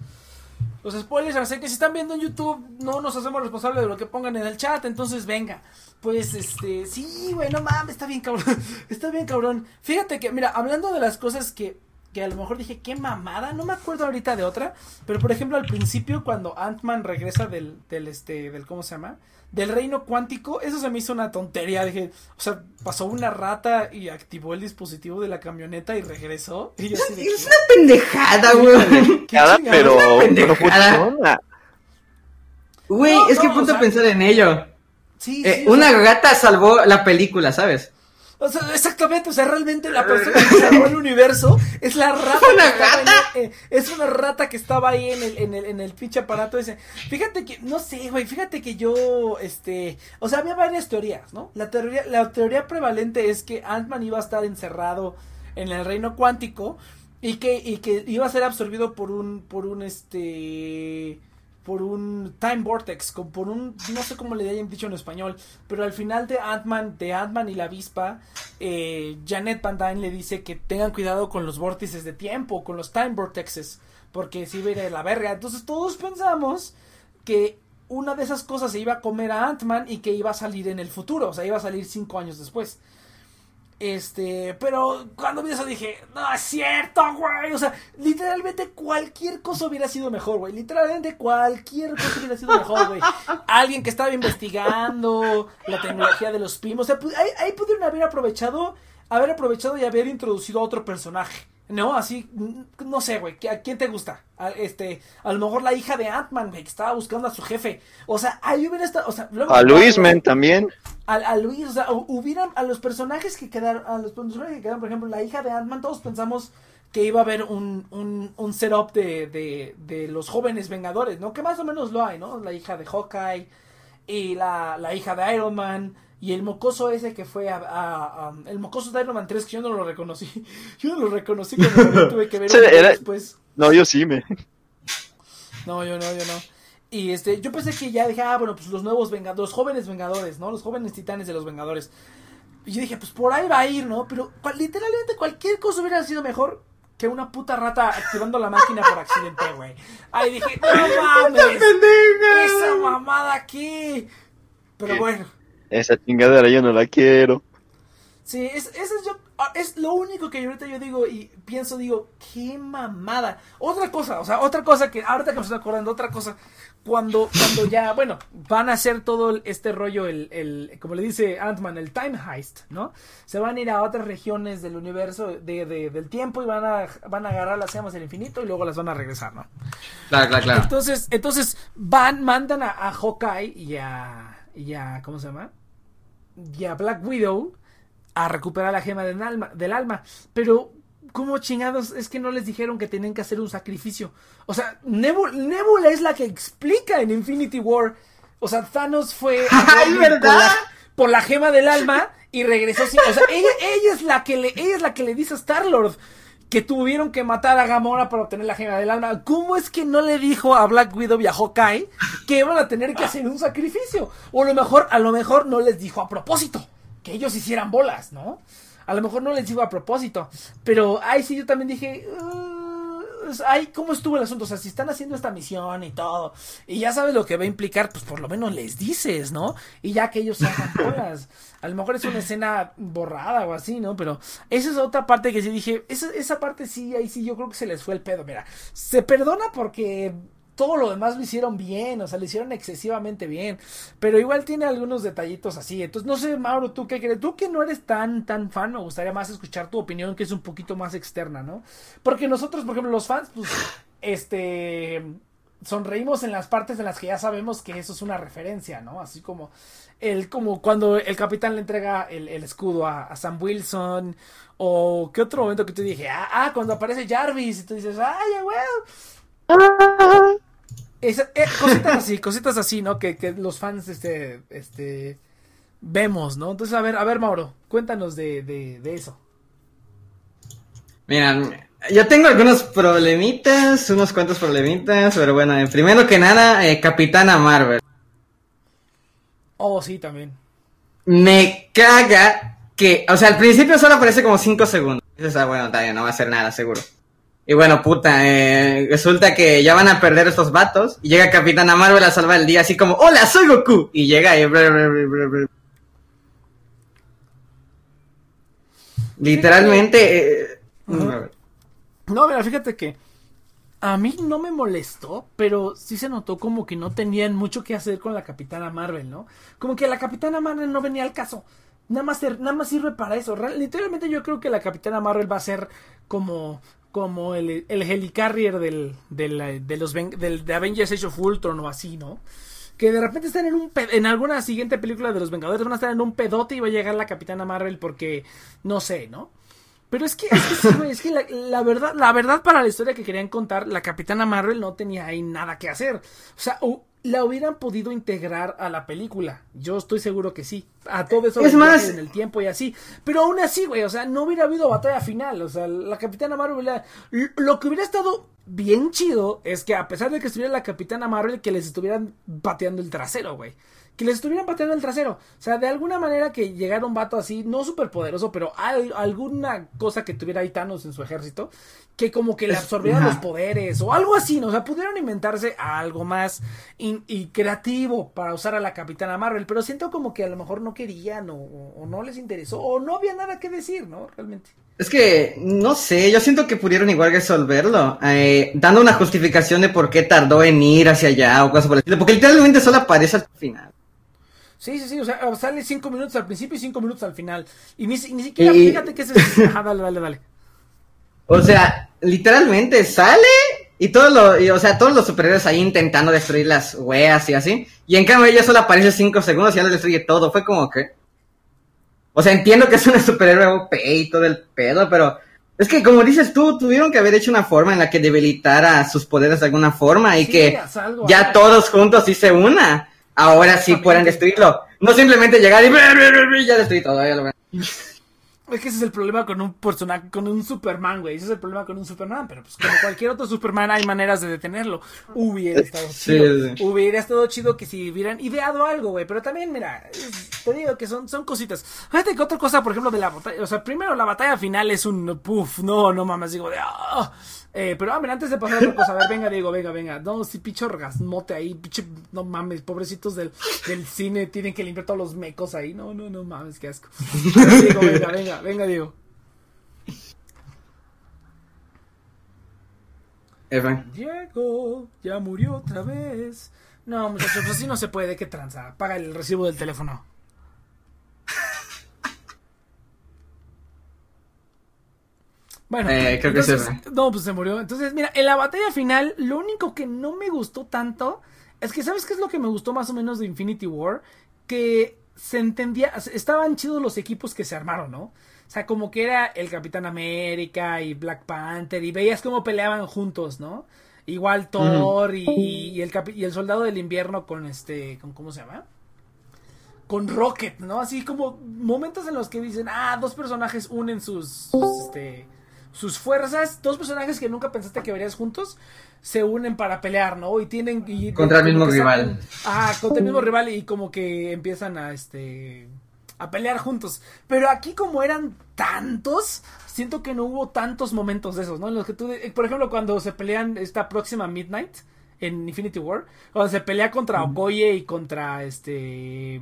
Los spoilers, así que si están viendo en YouTube, no nos hacemos responsables de lo que pongan en el chat, entonces venga. Pues este, sí, güey, no mames, está bien cabrón. Está bien cabrón. Fíjate que, mira, hablando de las cosas que, que a lo mejor dije, qué mamada, no me acuerdo ahorita de otra, pero por ejemplo al principio cuando Ant-Man regresa del, del este, del, ¿cómo se llama? Del reino cuántico, eso se me hizo una tontería, dije, o sea, pasó una rata y activó el dispositivo de la camioneta y regresó. Y yo así de, es una pendejada, güey. pero, pero funciona. Güey, No, es que no, ponte o sea- a pensar en ello. Sí, Eh, sí, o una sea, gata salvó la película, ¿sabes? O sea, exactamente, o sea, realmente la persona que salvó el universo es la rata. ¿Una que estaba gata? en el- eh, es una rata que estaba ahí en el, en el, en el pinche aparato ese. Fíjate que, no sé, güey, fíjate que yo, este, o sea, había varias teorías, ¿no? La teoría, la teoría prevalente es que Ant-Man iba a estar encerrado en el reino cuántico y que, y que iba a ser absorbido por un, por un, este, por un time vortex, por un, no sé cómo le hayan dicho en español, pero al final de Ant-Man, de Ant-Man y la avispa, eh, Janet Van Dyne le dice que tengan cuidado con los vórtices de tiempo, con los time vortexes, porque si a la verga. Entonces todos pensamos que una de esas cosas se iba a comer a Ant-Man y que iba a salir en el futuro, o sea, iba a salir cinco años después. Este, pero cuando vi eso dije, no es cierto, güey. O sea, literalmente cualquier cosa hubiera sido mejor, güey. Literalmente cualquier cosa hubiera sido mejor, güey. Alguien que estaba investigando la tecnología de los PIM. O sea, ahí, ahí pudieron haber aprovechado, haber aprovechado y haber introducido a otro personaje. No, así, no sé, güey. ¿A quién te gusta? A, este, a lo mejor la hija de Ant-Man, güey, que estaba buscando a su jefe. O sea, ahí hubiera estado, o sea, luego- A Luis Men también. a, a Luis, o sea, hu- hubieran a los personajes que quedaron, a los personajes que quedaron, por ejemplo, la hija de Ant-Man, todos pensamos que iba a haber un, un, un setup de, de, de los jóvenes Vengadores, ¿no? Que más o menos lo hay, ¿no? La hija de Hawkeye y la, la hija de Iron Man y el mocoso ese que fue a, a- a- el mocoso de Iron Man 3 que yo no lo reconocí. Yo no lo reconocí cuando lo tuve que ver era- después. No, yo sí me. No, yo no, yo no. Y este, yo pensé que ya dije, ah, bueno, pues los nuevos vengadores, los jóvenes vengadores, ¿no? Los jóvenes titanes de los vengadores. Y yo dije, pues por ahí va a ir, ¿no? Pero literalmente cualquier cosa hubiera sido mejor que una puta rata activando la máquina por accidente, güey. Ahí dije, no mames, esa mamada aquí. Pero bueno. Esa chingadera yo no la quiero. Sí, es, es, yo, ah, es lo único que yo ahorita yo digo y pienso, digo, qué mamada. Otra cosa, o sea, otra cosa que ahorita que me estoy acordando, otra cosa, cuando, cuando ya, bueno, van a hacer todo este rollo, el, el, como le dice Ant-Man, el time heist, ¿no? Se van a ir a otras regiones del universo, de, de- del tiempo y van a, van a agarrar las llamas del infinito y luego las van a regresar, ¿no? Claro, claro, claro. Entonces, entonces van, mandan a, a Hawkeye y a, y a, ¿cómo se llama? Y a Black Widow a recuperar la gema del alma, del alma. Pero, ¿cómo chingados? Es que no les dijeron que tenían que hacer un sacrificio. O sea, Nebula, Nebula es la que explica en Infinity War. O sea, Thanos fue a ¡Ay, verdad! Por, la, por la gema del alma y regresó sin- O sea, ella, ella es la que le, ella es la que le dice a Star Lord que tuvieron que matar a Gamora para obtener la gema del alma. ¿Cómo es que no le dijo a Black Widow y a Hawkeye que iban a tener que hacer un sacrificio? O a lo mejor, a lo mejor no les dijo a propósito que ellos hicieran bolas, ¿no? A lo mejor no les dijo a propósito. Pero ahí sí yo también dije. "Uh, ay, ¿cómo estuvo el asunto? O sea, si están haciendo esta misión y todo, y ya sabes lo que va a implicar, pues por lo menos les dices, ¿no? Y ya que ellos se hagan. A lo mejor es una escena borrada o así, ¿no? Pero esa es otra parte que sí dije, esa, esa parte sí, ahí sí yo creo que se les fue el pedo. Mira, se perdona porque todo lo demás lo hicieron bien, o sea, lo hicieron excesivamente bien, pero igual tiene algunos detallitos así. Entonces, no sé, Mauro, ¿tú qué crees? Tú que no eres tan, tan fan, me gustaría más escuchar tu opinión, que es un poquito más externa, ¿no? Porque nosotros, por ejemplo, los fans, pues, este, sonreímos en las partes en las que ya sabemos que eso es una referencia, ¿no? Así como el como cuando el capitán le entrega el, escudo a, Sam Wilson o qué otro momento que tú dije, ah, ah, cuando aparece Jarvis y tú dices, ay, güey. Eh, cositas así, cositas así, ¿no? Que, que los fans, este, este, vemos, ¿no? Entonces, a ver, a ver, Mauro, cuéntanos de, de, de eso. Mira, yo tengo algunos problemitas, unos cuantos problemitas, pero bueno, eh, primero que nada, eh, Capitana Marvel. Oh, sí, también. Me caga que, o sea, al principio solo aparece como 5 segundos. Dices, ah, bueno, bien, no va a hacer nada, seguro. Y bueno, puta, eh, resulta que ya van a perder estos vatos. Y llega Capitana Marvel a salvar el día, así como, ¡Hola, soy Goku! Y llega y... Literalmente... eh, Ajá. No, mira, fíjate que a mí no me molestó, pero sí se notó como que no tenían mucho que hacer con la Capitana Marvel, ¿no? Como que la Capitana Marvel no venía al caso. Nada más, ser- nada más sirve para eso. Real- literalmente yo creo que la Capitana Marvel va a ser como como el, el helicarrier del, del, de los de Avengers Age of Ultron o así, ¿no? Que de repente están en un en alguna siguiente película de los Vengadores van a estar en un pedote y va a llegar la Capitana Marvel porque no sé, ¿no? Pero es que, es que, sí, es que la, verdad, la verdad para la historia que querían contar, la Capitana Marvel no tenía ahí nada que hacer. O sea, la hubieran podido integrar a la película. Yo estoy seguro que sí. A todo eso Es más- en el tiempo y así. Pero aún así, güey, o sea, no hubiera habido batalla final. O sea, la Capitana Marvel, la- lo que hubiera estado bien chido es que a pesar de que estuviera la Capitana Marvel, que les estuvieran pateando el trasero, güey. Que les estuvieran pateando el trasero. O sea, de alguna manera que llegara un vato así, no súper poderoso, pero al- alguna cosa que tuviera ahí Thanos en su ejército, que como que le absorbiera los poderes o algo así, ¿no? O sea, pudieron inventarse algo más in- y creativo para usar a la Capitana Marvel, pero siento como que a lo mejor no querían o, o no les interesó o no había nada que decir, ¿no? Realmente. Es que, no sé, yo siento que pudieron igual resolverlo, eh, dando una justificación de por qué tardó en ir hacia allá o cosas por el estilo, porque literalmente solo aparece al final. Sí, sí, sí, o sea, sale cinco minutos al principio y cinco minutos al final. Y ni, si- ni siquiera, Y- fíjate que es... Ajá, dale, dale, dale. O sea, literalmente sale y todos los, y, o sea, todos los superhéroes ahí intentando destruir las weas y así, y en cambio ella solo aparece cinco segundos y ya lo destruye todo, fue como que... O sea, entiendo que es una superhéroe OP y todo el pedo, pero es que como dices tú, tuvieron que haber hecho una forma en la que debilitara sus poderes de alguna forma y Sí, que algo, ya algo. todos juntos sí se una. Ahora sí puedan destruirlo. No simplemente llegar y ya destruir todo. ya lo. Es que ese es el problema con un personaje, con un Superman, güey. Ese es el problema con un Superman. Pero pues como cualquier otro Superman hay maneras de detenerlo. Hubiera estado Sí, chido. sí. Hubiera estado chido que si hubieran ideado algo, güey. Pero también, mira, te digo que son, son cositas. Fíjate que otra cosa, por ejemplo, de la batalla. O sea, primero la batalla final es un puff, no, no mames, digo de. ah. Eh, pero, ah, mira, antes de pasar a otra cosa, a ver, venga, Diego, venga, venga. No, si picho orgasmote ahí, pinche, no mames, pobrecitos del, del cine, tienen que limpiar todos los mecos ahí. No, no, no mames, qué asco. Ver, Diego, venga, venga, venga, Diego. F. Diego, ya murió otra vez. No, muchachos, así no se puede, qué tranza. Paga el recibo del teléfono. Bueno, Eh, creo que se no, pues se murió. Entonces, mira, en la batalla final, lo único que no me gustó tanto es que, ¿sabes qué es lo que me gustó más o menos de Infinity War? Que se entendía, estaban chidos los equipos que se armaron, ¿no? O sea, como que era el Capitán América y Black Panther y veías cómo peleaban juntos, ¿no? Igual Thor y, y el capi- y el Soldado del Invierno con este, con, ¿cómo se llama? Con Rocket, ¿no? Así como momentos en los que dicen, ah, dos personajes unen sus, sus, este, sus fuerzas, dos personajes que nunca pensaste que verías juntos, se unen para pelear, ¿no? Y tienen... y- Contra el mismo rival. Ah, contra el mismo rival y como que empiezan a, este... A pelear juntos. Pero aquí como eran tantos, siento que no hubo tantos momentos de esos, ¿no? En los que tú, eh, por ejemplo, cuando se pelean esta próxima Midnight en Infinity War, cuando se pelea contra Okoye y contra este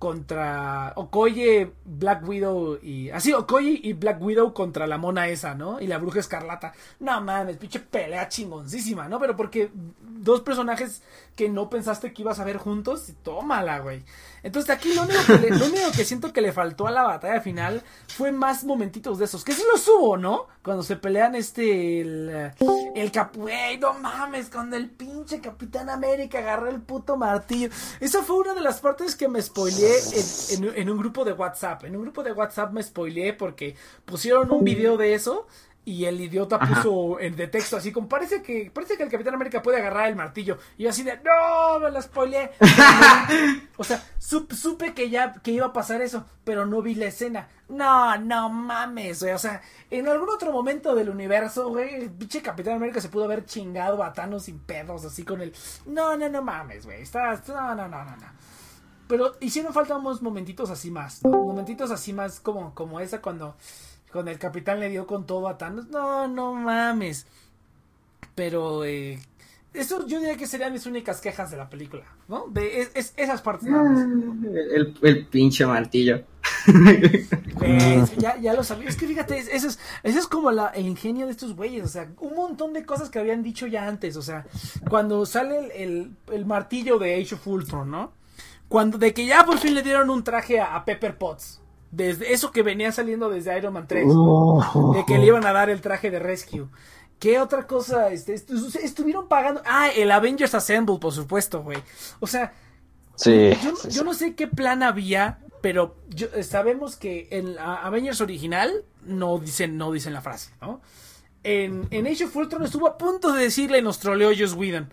contra Okoye, Black Widow y así Okoye y Black Widow contra la mona esa, ¿no? Y la bruja escarlata. No mames, pinche pelea chingoncísima, ¿no? Pero porque dos personajes que no pensaste que ibas a ver juntos, tómala, güey. Entonces aquí lo único, que le- único que siento que le faltó a la batalla final fue más momentitos de esos, que sí los hubo, ¿no? Cuando se pelean este el, el no mames, cuando el pinche Capitán América agarró el puto martillo. Esa fue una de las partes que me spoileé en- en un grupo de WhatsApp. En un grupo de WhatsApp me spoileé porque pusieron un video de eso. Y el idiota puso en de texto así como parece que parece que el Capitán América puede agarrar el martillo. Y yo así de no, me lo spoileé. o sea, sup- supe que ya que iba a pasar eso, pero no vi la escena. No, no mames, güey. O sea, en algún otro momento del universo, güey, el pinche Capitán América se pudo haber chingado a Thanos sin pedos, así con el. No, no, no mames, güey. Está, no, no, no, no, no. Pero hicieron falta unos momentitos así más, ¿no? Momentitos así más como, como esa cuando, cuando el capitán le dio con todo a Thanos. No, no mames. Pero, eh, eso yo diría que serían mis únicas quejas de la película, ¿no? De es- es- esas partes más. El, el pinche martillo. Güey, ya, ya lo sabía. Es que fíjate, es- eso es, eso es como la, el ingenio de estos güeyes. O sea, un montón de cosas que habían dicho ya antes. O sea, cuando sale el, el, el martillo de Age of Ultron, ¿no? Cuando, de que ya por fin le dieron un traje a, a Pepper Potts. Desde eso que venía saliendo desde Iron Man 3. De que le iban a dar el traje de Rescue. ¿Qué otra cosa? Este, estu- estuvieron pagando. Ah, el Avengers Assemble, por supuesto, güey. O sea, Sí. yo, sí, yo sí. no sé qué plan había, pero yo- sabemos que en la Avengers original no dicen, no dicen la frase, ¿no? En, en Age of Ultron estuvo a punto de decirle y nos troleó Joss Whedon.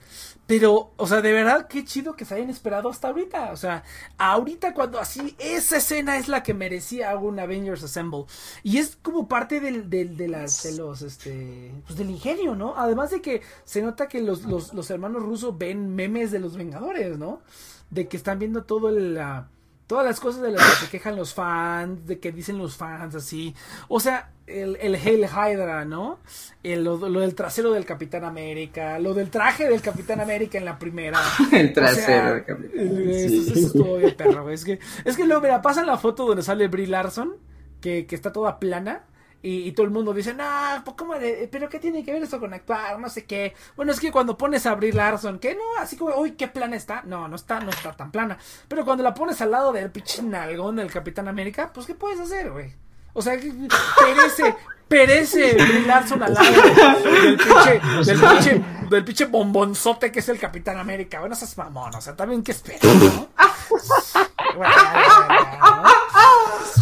Pero, o sea, de verdad, qué chido que se hayan esperado hasta ahorita. O sea, ahorita cuando así, esa escena es la que merecía un Avengers Assemble. Y es como parte del, del, de las, de los, este, pues del ingenio, ¿no? Además de que se nota que los, los, los hermanos rusos ven memes de los Vengadores, ¿no? De que están viendo todo el, la- todas las cosas de las que se quejan los fans, de que dicen los fans así. O sea, el, el Hail Hydra, ¿no? El- lo, lo del trasero del Capitán América, lo del traje del Capitán América en la primera. El O trasero sea, del Capitán. eh, Eso, eso estuvo bien perro, güey. Es que, es que luego, mira, pasan la foto donde sale Brie Larson, que, que está toda plana. Y, y todo el mundo dice, no, pues cómo pero qué tiene que ver esto con actuar, no sé qué. Bueno, es que cuando pones a Brie Larson, que no, así como, uy, qué plana está. No, no está, no está tan plana. Pero cuando la pones al lado del pinche nalgón del Capitán América, pues qué puedes hacer, güey. O sea, perece, perece Brie Larson al lado del pinche, del pinche, del pinche bombonzote que es el Capitán América. Bueno, esas mamón, o sea, también qué esperas, ¿no? ¿no?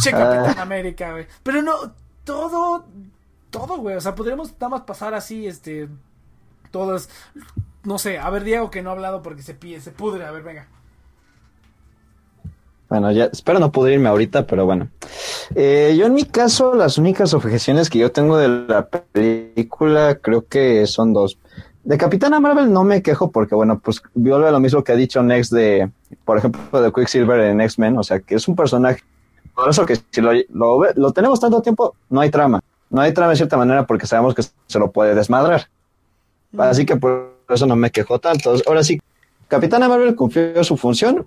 Che Capitán América, güey. Pero no, todo, todo, güey. O sea, podríamos nada más pasar así, este, todas, no sé, a ver, Diego que no ha hablado porque se pide, se pudre, a ver, venga. Bueno, ya espero no poder irme ahorita, pero bueno. Eh, yo en mi caso, las únicas objeciones que yo tengo de la película creo que son dos. De Capitana Marvel no me quejo porque, bueno, pues vuelve lo mismo que ha dicho Next de, por ejemplo, de Quicksilver en X-Men, o sea, que es un personaje, por eso que si lo, lo, tenemos tanto tiempo, no hay trama. No hay trama de cierta manera porque sabemos que se lo puede desmadrar. Así que por eso no me quejo tanto. Ahora sí, Capitana Marvel cumplió su función,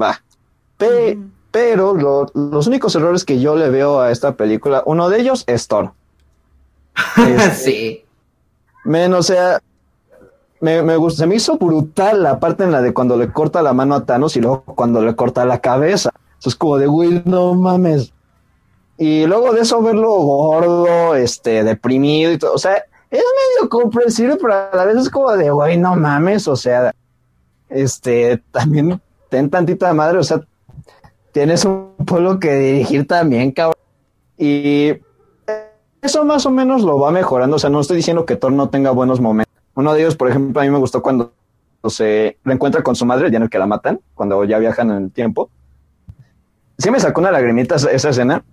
va. Pe- pero lo- los únicos errores que yo le veo a esta película, uno de ellos es Thor. Este, sí. Men, o sea, me, me gustó, se me hizo brutal la parte en la de cuando le corta la mano a Thanos y luego cuando le corta la cabeza. Eso es como de, güey, no mames. Y luego de eso verlo gordo, este, deprimido y todo. O sea, es medio comprensible, pero a la vez es como de, güey, no mames. O sea, este, también ten tantita madre. O sea, tienes un pueblo que dirigir también, cabrón. Y eso más o menos lo va mejorando. O sea, no estoy diciendo que Thor no tenga buenos momentos. Uno de ellos, por ejemplo, a mí me gustó cuando se reencuentra con su madre, ya el que la matan, cuando ya viajan en el tiempo. Sí me sacó una lagrimita esa, escena.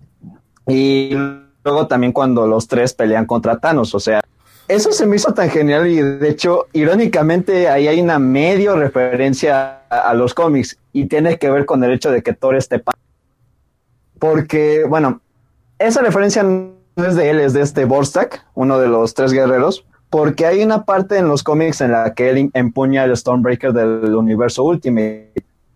Y luego también cuando los tres pelean contra Thanos, o sea, eso se me hizo tan genial y de hecho, irónicamente, ahí hay una medio referencia a los cómics y tiene que ver con el hecho de que Thor esté pa- porque, bueno, esa referencia no es de él, es de este Borstak, uno de los tres guerreros, porque hay una parte en los cómics en la que él empuña el Stormbreaker del universo Ultimate,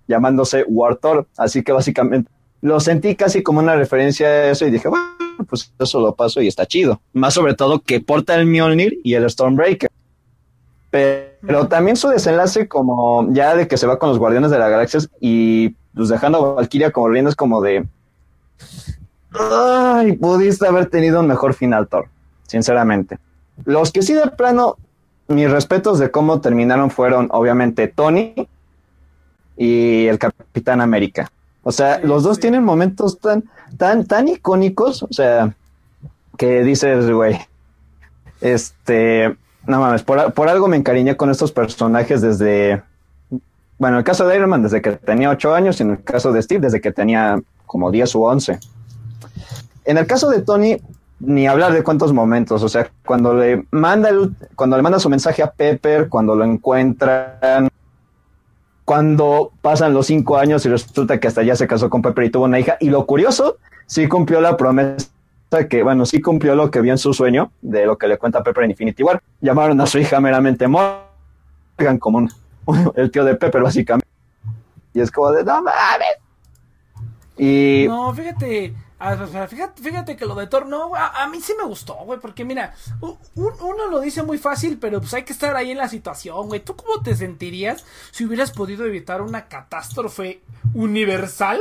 llamándose War Thor, así que básicamente lo sentí casi como una referencia a eso y dije, bueno, pues eso lo paso y está chido. Más sobre todo que porta el Mjolnir y el Stormbreaker. Pero también su desenlace como ya de que se va con los Guardianes de la Galaxia y pues dejando a Valkyria como riendo es como de... Ay, pudiste haber tenido un mejor final, Thor, sinceramente. Los que sí de plano, mis respetos de cómo terminaron fueron obviamente Tony y el Capitán América. O sea, Sí, los dos sí. tienen momentos tan, tan, tan icónicos, o sea, que dices, güey, este, no mames, por, por algo me encariñé con estos personajes desde, bueno, en el caso de Iron Man desde que tenía 8 años y en el caso de Steve desde que tenía como 10 u 11. En el caso de Tony, ni hablar de cuántos momentos, o sea, cuando le manda el, cuando le manda su mensaje a Pepper, cuando lo encuentran, cuando pasan los cinco años y resulta que hasta ya se casó con Pepper y tuvo una hija. Y lo curioso, sí cumplió la promesa que, bueno, sí cumplió lo que vio en su sueño, de lo que le cuenta Pepper en Infinity War. Llamaron a su hija meramente Morgan, como un- el tío de Pepper, básicamente. Y es como de, no mames. Y No, fíjate, fíjate, fíjate que lo de Thor, no, a, a mí sí me gustó, güey, porque mira, un- uno lo dice muy fácil, pero pues hay que estar ahí en la situación, güey. ¿Tú cómo te sentirías si hubieras podido evitar una catástrofe universal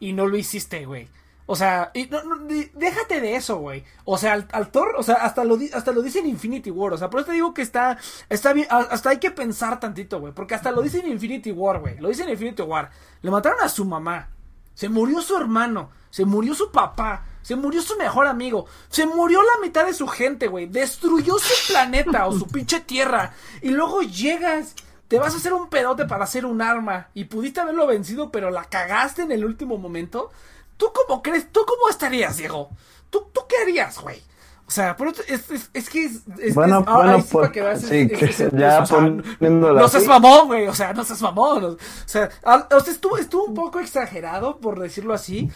y no lo hiciste, güey? O sea, y no, no, déjate de eso, güey. O sea, al, Thor, o sea, hasta lo, hasta lo dice en Infinity War. O sea, por eso te digo que está, está bien, hasta hay que pensar tantito, güey. Porque hasta lo dice en Infinity War, güey. Lo dice en Infinity War. Le mataron a su mamá. Se murió su hermano. Se murió su papá. Se murió su mejor amigo. Se murió la mitad de su gente, güey. Destruyó su planeta o su pinche tierra. Y luego llegas. Te vas a hacer un pedote para hacer un arma. Y pudiste haberlo vencido, pero la cagaste en el último momento. ¿Tú cómo crees? ¿Tú cómo estarías, Diego? ¿Tú, tú qué harías, güey? O sea, otro- es, es, es que es, es- Bueno, ah, bueno, ahí sí por- que veas, es- sí, que ya o sea, poniéndola no seas mamón, güey, o sea, no seas mamón. O sea, a- o sea, estuvo, estuvo un poco exagerado, por decirlo así,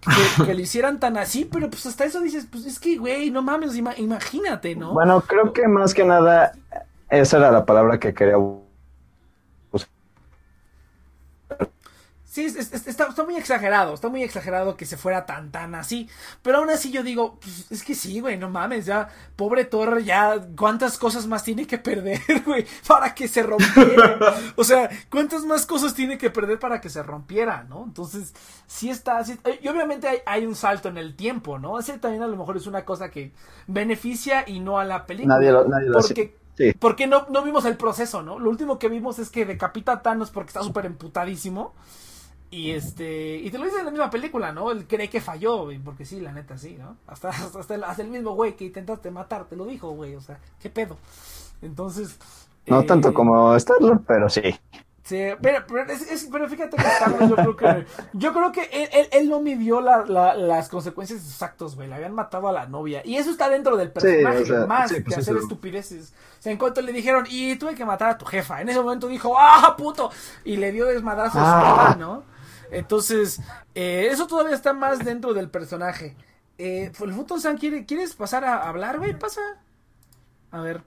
que, que lo hicieran tan así, pero pues hasta eso dices, pues es que, güey, no mames, ima- imagínate, ¿no? bueno, creo que más que nada, esa era la palabra que quería buscar. Sí, es- es- está, está muy exagerado, está muy exagerado que se fuera tan, tan así. Pero aún así yo digo, pues, es que sí, güey, no mames, ya, pobre Thor, ya, ¿cuántas cosas más tiene que perder, güey, para que se rompiera? o sea, ¿cuántas más cosas tiene que perder para que se rompiera, no? Entonces, sí está, sí- eh, y obviamente hay, hay un salto en el tiempo, ¿no? Ese también a lo mejor es una cosa que beneficia y no a la película. Nadie lo- nadie lo hace. porque Sí. porque no, no vimos el proceso, ¿no? Lo último que vimos es que decapita a Thanos porque está súper emputadísimo. Y este. Y te lo dice en la misma película, ¿no? Él cree que falló, güey, porque sí, la neta, sí, ¿no? Hasta, hasta, el, hasta el mismo güey que intentaste matar te lo dijo, güey. O sea, ¿qué pedo? Entonces. No eh, tanto como Star-Lord, pero sí. Sí, pero, pero, es- es- pero fíjate que Star-Wars yo creo que yo creo que él, él- él no midió la- la- las consecuencias de sus actos, güey. Le habían matado a la novia. Y eso está dentro del personaje, o sea, más sí, que pues hacer eso. estupideces. O sea, en cuanto le dijeron, y tuve que matar a tu jefa, en ese momento dijo, ¡ah, puto! Y le dio desmadrazo a su Ah. ¿no? Entonces, eh, eso todavía está más dentro del personaje. Eh, el Futon San, ¿quiere, ¿quieres pasar a hablar, güey? Pasa. A ver.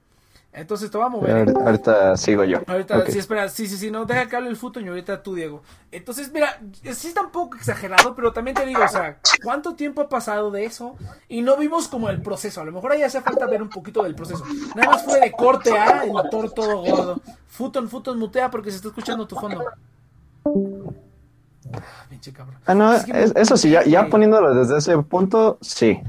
Entonces te voy a mover. Ahorita, sigo yo. Ahorita, Ok. sí, espera, sí, sí, sí, no, deja que hable el fútbol y ahorita tú, Diego. Entonces, mira, sí está un poco exagerado, pero también te digo, o sea, ¿cuánto tiempo ha pasado de eso? Y no vimos como el proceso, a lo mejor ahí hace falta ver un poquito del proceso. Nada más fue de corte a el motor todo gordo. Futon, Futon, mutea porque se está escuchando tu fondo. Ah, Pinche cabrón. Ah, no, Es que es- me- eso sí, ya, ya poniendo desde ese punto, sí.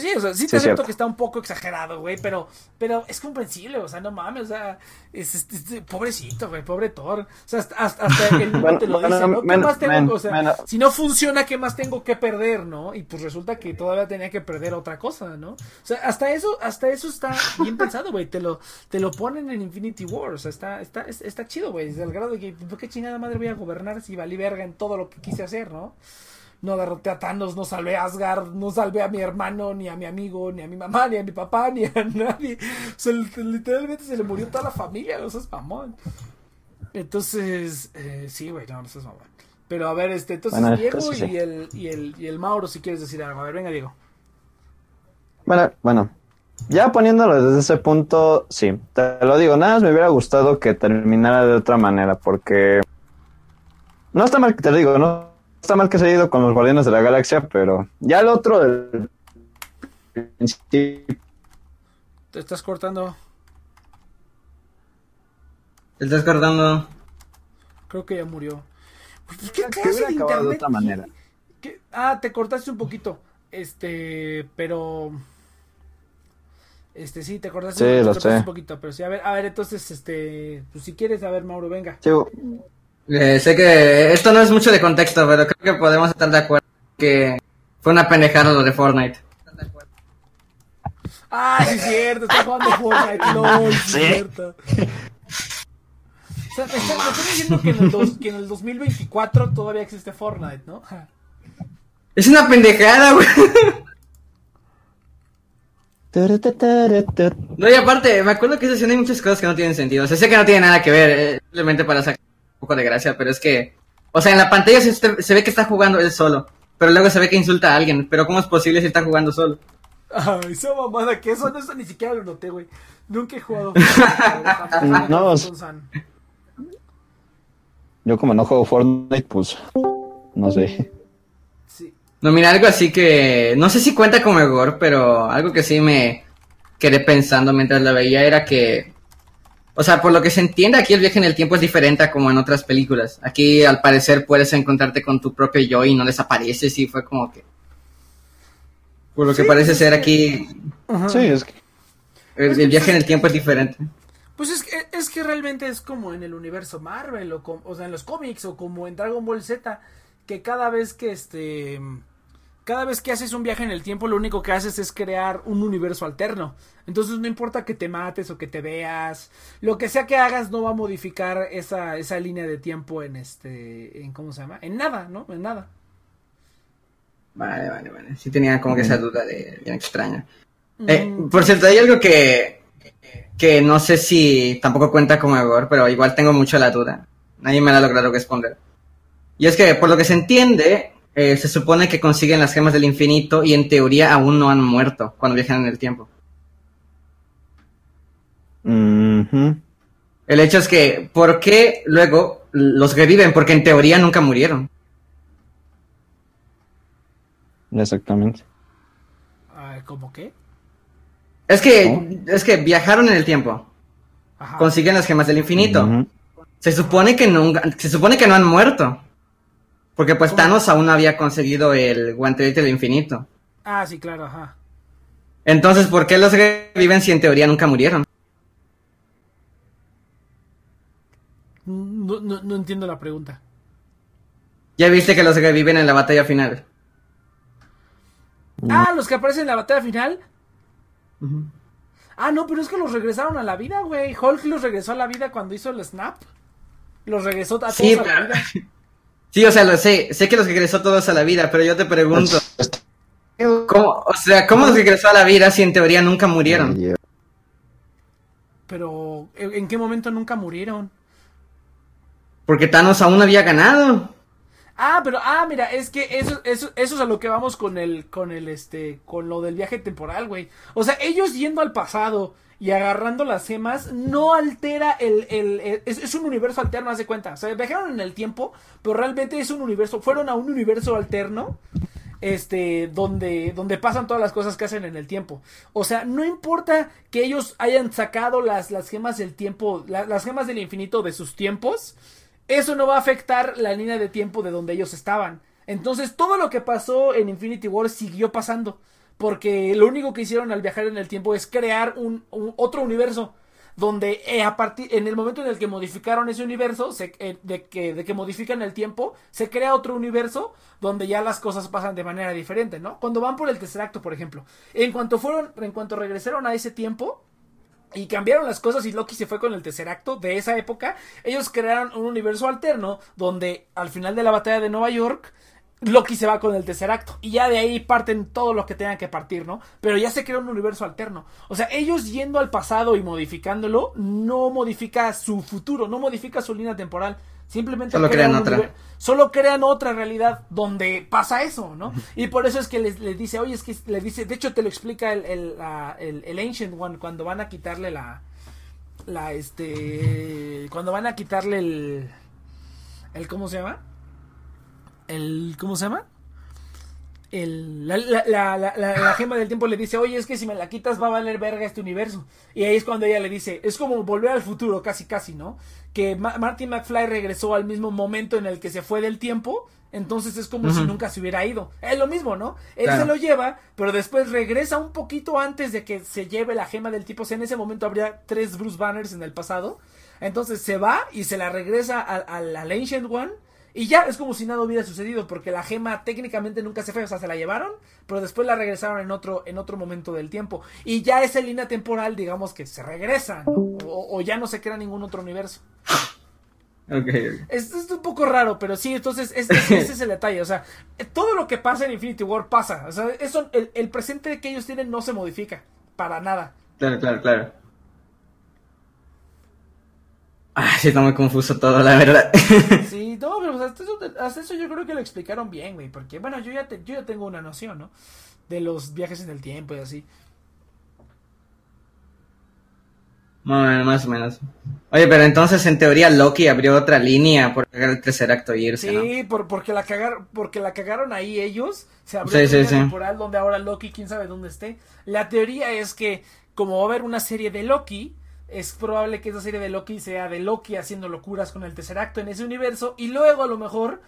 Pues sí, o sea, sí te Sí, acepto que está un poco exagerado, güey, pero, pero es comprensible, o sea, no mames, o sea, es, es- es- pobrecito, güey, pobre Thor. O sea, hasta, hasta el Bueno, te lo bueno, dice, ¿no? ¿Qué más tengo? o sea, si no funciona, ¿qué más tengo que perder, no? Y pues resulta que todavía tenía que perder otra cosa, ¿no? O sea, hasta eso, hasta eso está bien pensado, güey, te lo, te lo ponen en Infinity War, o sea, está, está, es- está chido, güey, desde el grado de que, ¿por qué chingada madre voy a gobernar si valí verga en todo lo que quise hacer, no? No derroté a Thanos, no salvé a Asgard, no salvé a mi hermano, ni a mi amigo, ni a mi mamá, ni a mi papá, ni a nadie. O sea, literalmente se le murió toda la familia, no seas mamón. Entonces, eh, sí, güey, no, no seas mamón. Pero a ver, este, entonces Bueno, Diego entonces sí. y, el, y, el, y el Mauro, si quieres decir algo. A ver, venga, Diego. Bueno, bueno, ya poniéndolo desde ese punto, sí, te lo digo, nada más me hubiera gustado que terminara de otra manera, porque no está mal que te lo digo, no está mal que se haya ido con los Guardianes de la Galaxia, pero ya el otro del principio, Te estás cortando. Te estás cortando. Creo que ya murió. Pues, ¿Qué que clase hubiera de acabado de internet? otra manera. ¿Qué? Ah, te cortaste un poquito. Este, pero. Este, sí, te cortaste, Sí, cortaste sé. un poquito. Pero sí, a ver, a ver, entonces, este. Pues si quieres, a ver, Mauro, venga. Sí, Eh, sé que esto no es mucho de contexto, pero creo que podemos estar de acuerdo que fue una pendejada lo de Fortnite. Ah, sí, es cierto, está jugando Fortnite. Sí, es cierto. O sea, me están, me están diciendo que en, el dos- que en el 2024 todavía existe Fortnite, ¿no? Es una pendejada, güey. No, y aparte, me acuerdo que esa escena hay muchas cosas que no tienen sentido. O sea, sé que no tiene nada que ver, eh, simplemente para sacar poco de gracia, pero es que, o sea, en la pantalla se, se ve que está jugando él solo, pero luego se ve que insulta a alguien. Pero ¿cómo es posible si está jugando solo? Ay, esa mamada, que eso, eso ni siquiera lo noté, güey. Nunca he jugado Fortnite. No, yo como no juego Fortnite, pues, no sé. Sí. No, mira, algo así que, no sé si cuenta como gore, pero algo que sí me quedé pensando mientras la veía era que, o sea, por lo que se entiende aquí el viaje en el tiempo es diferente a como en otras películas. Aquí al parecer puedes encontrarte con tu propio yo y no desapareces y fue como que... Por lo que parece pues es ser que- aquí, Sí, es que el, el viaje en el tiempo es diferente. Pues es que, es que realmente es como en el universo Marvel, o, com- o sea, en los cómics, o como en Dragon Ball Z, que cada vez que este. Cada vez que haces un viaje en el tiempo, lo único que haces es crear un universo alterno. Entonces no importa que te mates o que te veas, lo que sea que hagas no va a modificar esa, esa línea de tiempo en este. en ¿Cómo se llama? En nada, ¿no? En nada. Vale, vale, vale. Sí tenía como que esa duda de bien extraña. Eh, por cierto, hay algo que, que no sé si tampoco cuenta como gore, pero igual tengo mucho la duda. Nadie me la ha logrado responder. Y es que, por lo que se entiende, eh, se supone que consiguen las gemas del infinito y en teoría aún no han muerto cuando viajan en el tiempo. El hecho es que, ¿por qué luego los reviven? Porque en teoría nunca murieron. exactamente. ah, ¿Cómo qué? Es que, es que viajaron en el tiempo, Ajá. consiguen las gemas del infinito. Se supone que nunca, se supone que no han muerto. Porque pues ¿Cómo? Thanos aún no había conseguido el guantelete del infinito. Ah, sí, claro, ajá. Entonces, ¿por qué los reviven si en teoría nunca murieron? No, no, no entiendo la pregunta. Ya viste que los reviven en la batalla final. Ah, los que aparecen en la batalla final. Ah, no, pero es que los regresaron a la vida, güey. Hulk los regresó a la vida cuando hizo el snap. Los regresó a todos Sí, a la pero- vida. Sí, o sea, lo sé, sé que los regresó todos a la vida, pero yo te pregunto, ¿cómo, o sea, ¿cómo los regresó a la vida si en teoría nunca murieron? Pero, ¿en qué momento nunca murieron? Porque Thanos aún había ganado. Ah, pero, ah, mira, es que eso, eso, eso es a lo que vamos con el, con el, este, con lo del viaje temporal, güey. O sea, ellos yendo al pasado y agarrando las gemas no altera el, el, es, un universo alterno, haz de cuenta. O sea, viajaron en el tiempo, pero realmente es un universo, fueron a un universo alterno, este, donde, donde pasan todas las cosas que hacen en el tiempo. O sea, no importa que ellos hayan sacado las, las gemas del tiempo, la- las gemas del infinito de sus tiempos, eso no va a afectar la línea de tiempo de donde ellos estaban. Entonces, todo lo que pasó en Infinity War siguió pasando. Porque lo único que hicieron al viajar en el tiempo es crear un, otro universo. Donde eh, a partir, en el momento en el que modificaron ese universo, se- eh, de, que, de que modifican el tiempo, se crea otro universo donde ya las cosas pasan de manera diferente, ¿no? Cuando van por el tercer acto, por ejemplo. En cuanto fueron, en cuanto regresaron a ese tiempo, y cambiaron las cosas y Loki se fue con el tercer acto de esa época. Ellos crearon un universo alterno donde al final de la batalla de Nueva York Loki se va con el tercer acto y ya de ahí parten todo lo que tengan que partir, ¿no? Pero ya se crea un universo alterno. O sea, ellos yendo al pasado y modificándolo no modifica su futuro, no modifica su línea temporal. Simplemente Solo crean otra. Solo crean otra realidad donde pasa eso, ¿no? Y por eso es que les, les dice, oye, es que le dice, de hecho te lo explica el, el, la- el- el Ancient One cuando van a quitarle la, la, este, cuando van a quitarle el, el, ¿cómo se llama? El, ¿cómo se llama? El, la, la, la, la, la- la gema del tiempo le dice, oye, es que si me la quitas va a valer verga este universo. Y ahí es cuando ella le dice, es como volver al futuro, casi, casi, ¿no? Que Ma- Marty McFly regresó al mismo momento en el que se fue del tiempo, entonces es como si nunca se hubiera ido. Es lo mismo, ¿no? Él Claro. se lo lleva, pero después regresa un poquito antes de que se lleve la gema del tipo. O sea, en ese momento habría tres Bruce Banners en el pasado. Entonces se va y se la regresa al Ancient One. Y ya es como si nada hubiera sucedido, porque la gema técnicamente nunca se fue, o sea, se la llevaron, pero después la regresaron en otro, en otro momento del tiempo. Y ya esa línea temporal, digamos que se regresa, ¿no? o, o ya no se crea ningún otro universo. Ok, ok. Es, es un poco raro, pero sí, entonces es- es- ese es el detalle. O sea, todo lo que pasa en Infinity War pasa. O sea, eso, el, el presente que ellos tienen no se modifica. Para nada. Claro, claro, claro. Ah, sí, está muy confuso todo, la verdad. Sí, no, pero hasta eso, hasta eso yo creo que lo explicaron bien, güey. Porque, bueno, yo ya, te- yo ya tengo una noción, ¿no? De los viajes en el tiempo y así. Más o menos, más o menos. Oye, pero entonces en teoría Loki abrió otra línea por cagar el tercer acto y irse, ¿no? Sí, por, porque, la cagaron, porque la cagaron ahí ellos. Se abrió Sí, una sí, línea sí. temporal donde ahora Loki, quién sabe dónde esté. La teoría es que, como va a haber una serie de Loki, es probable que esa serie de Loki sea de Loki haciendo locuras con el tercer acto en ese universo. Y luego, a lo mejor,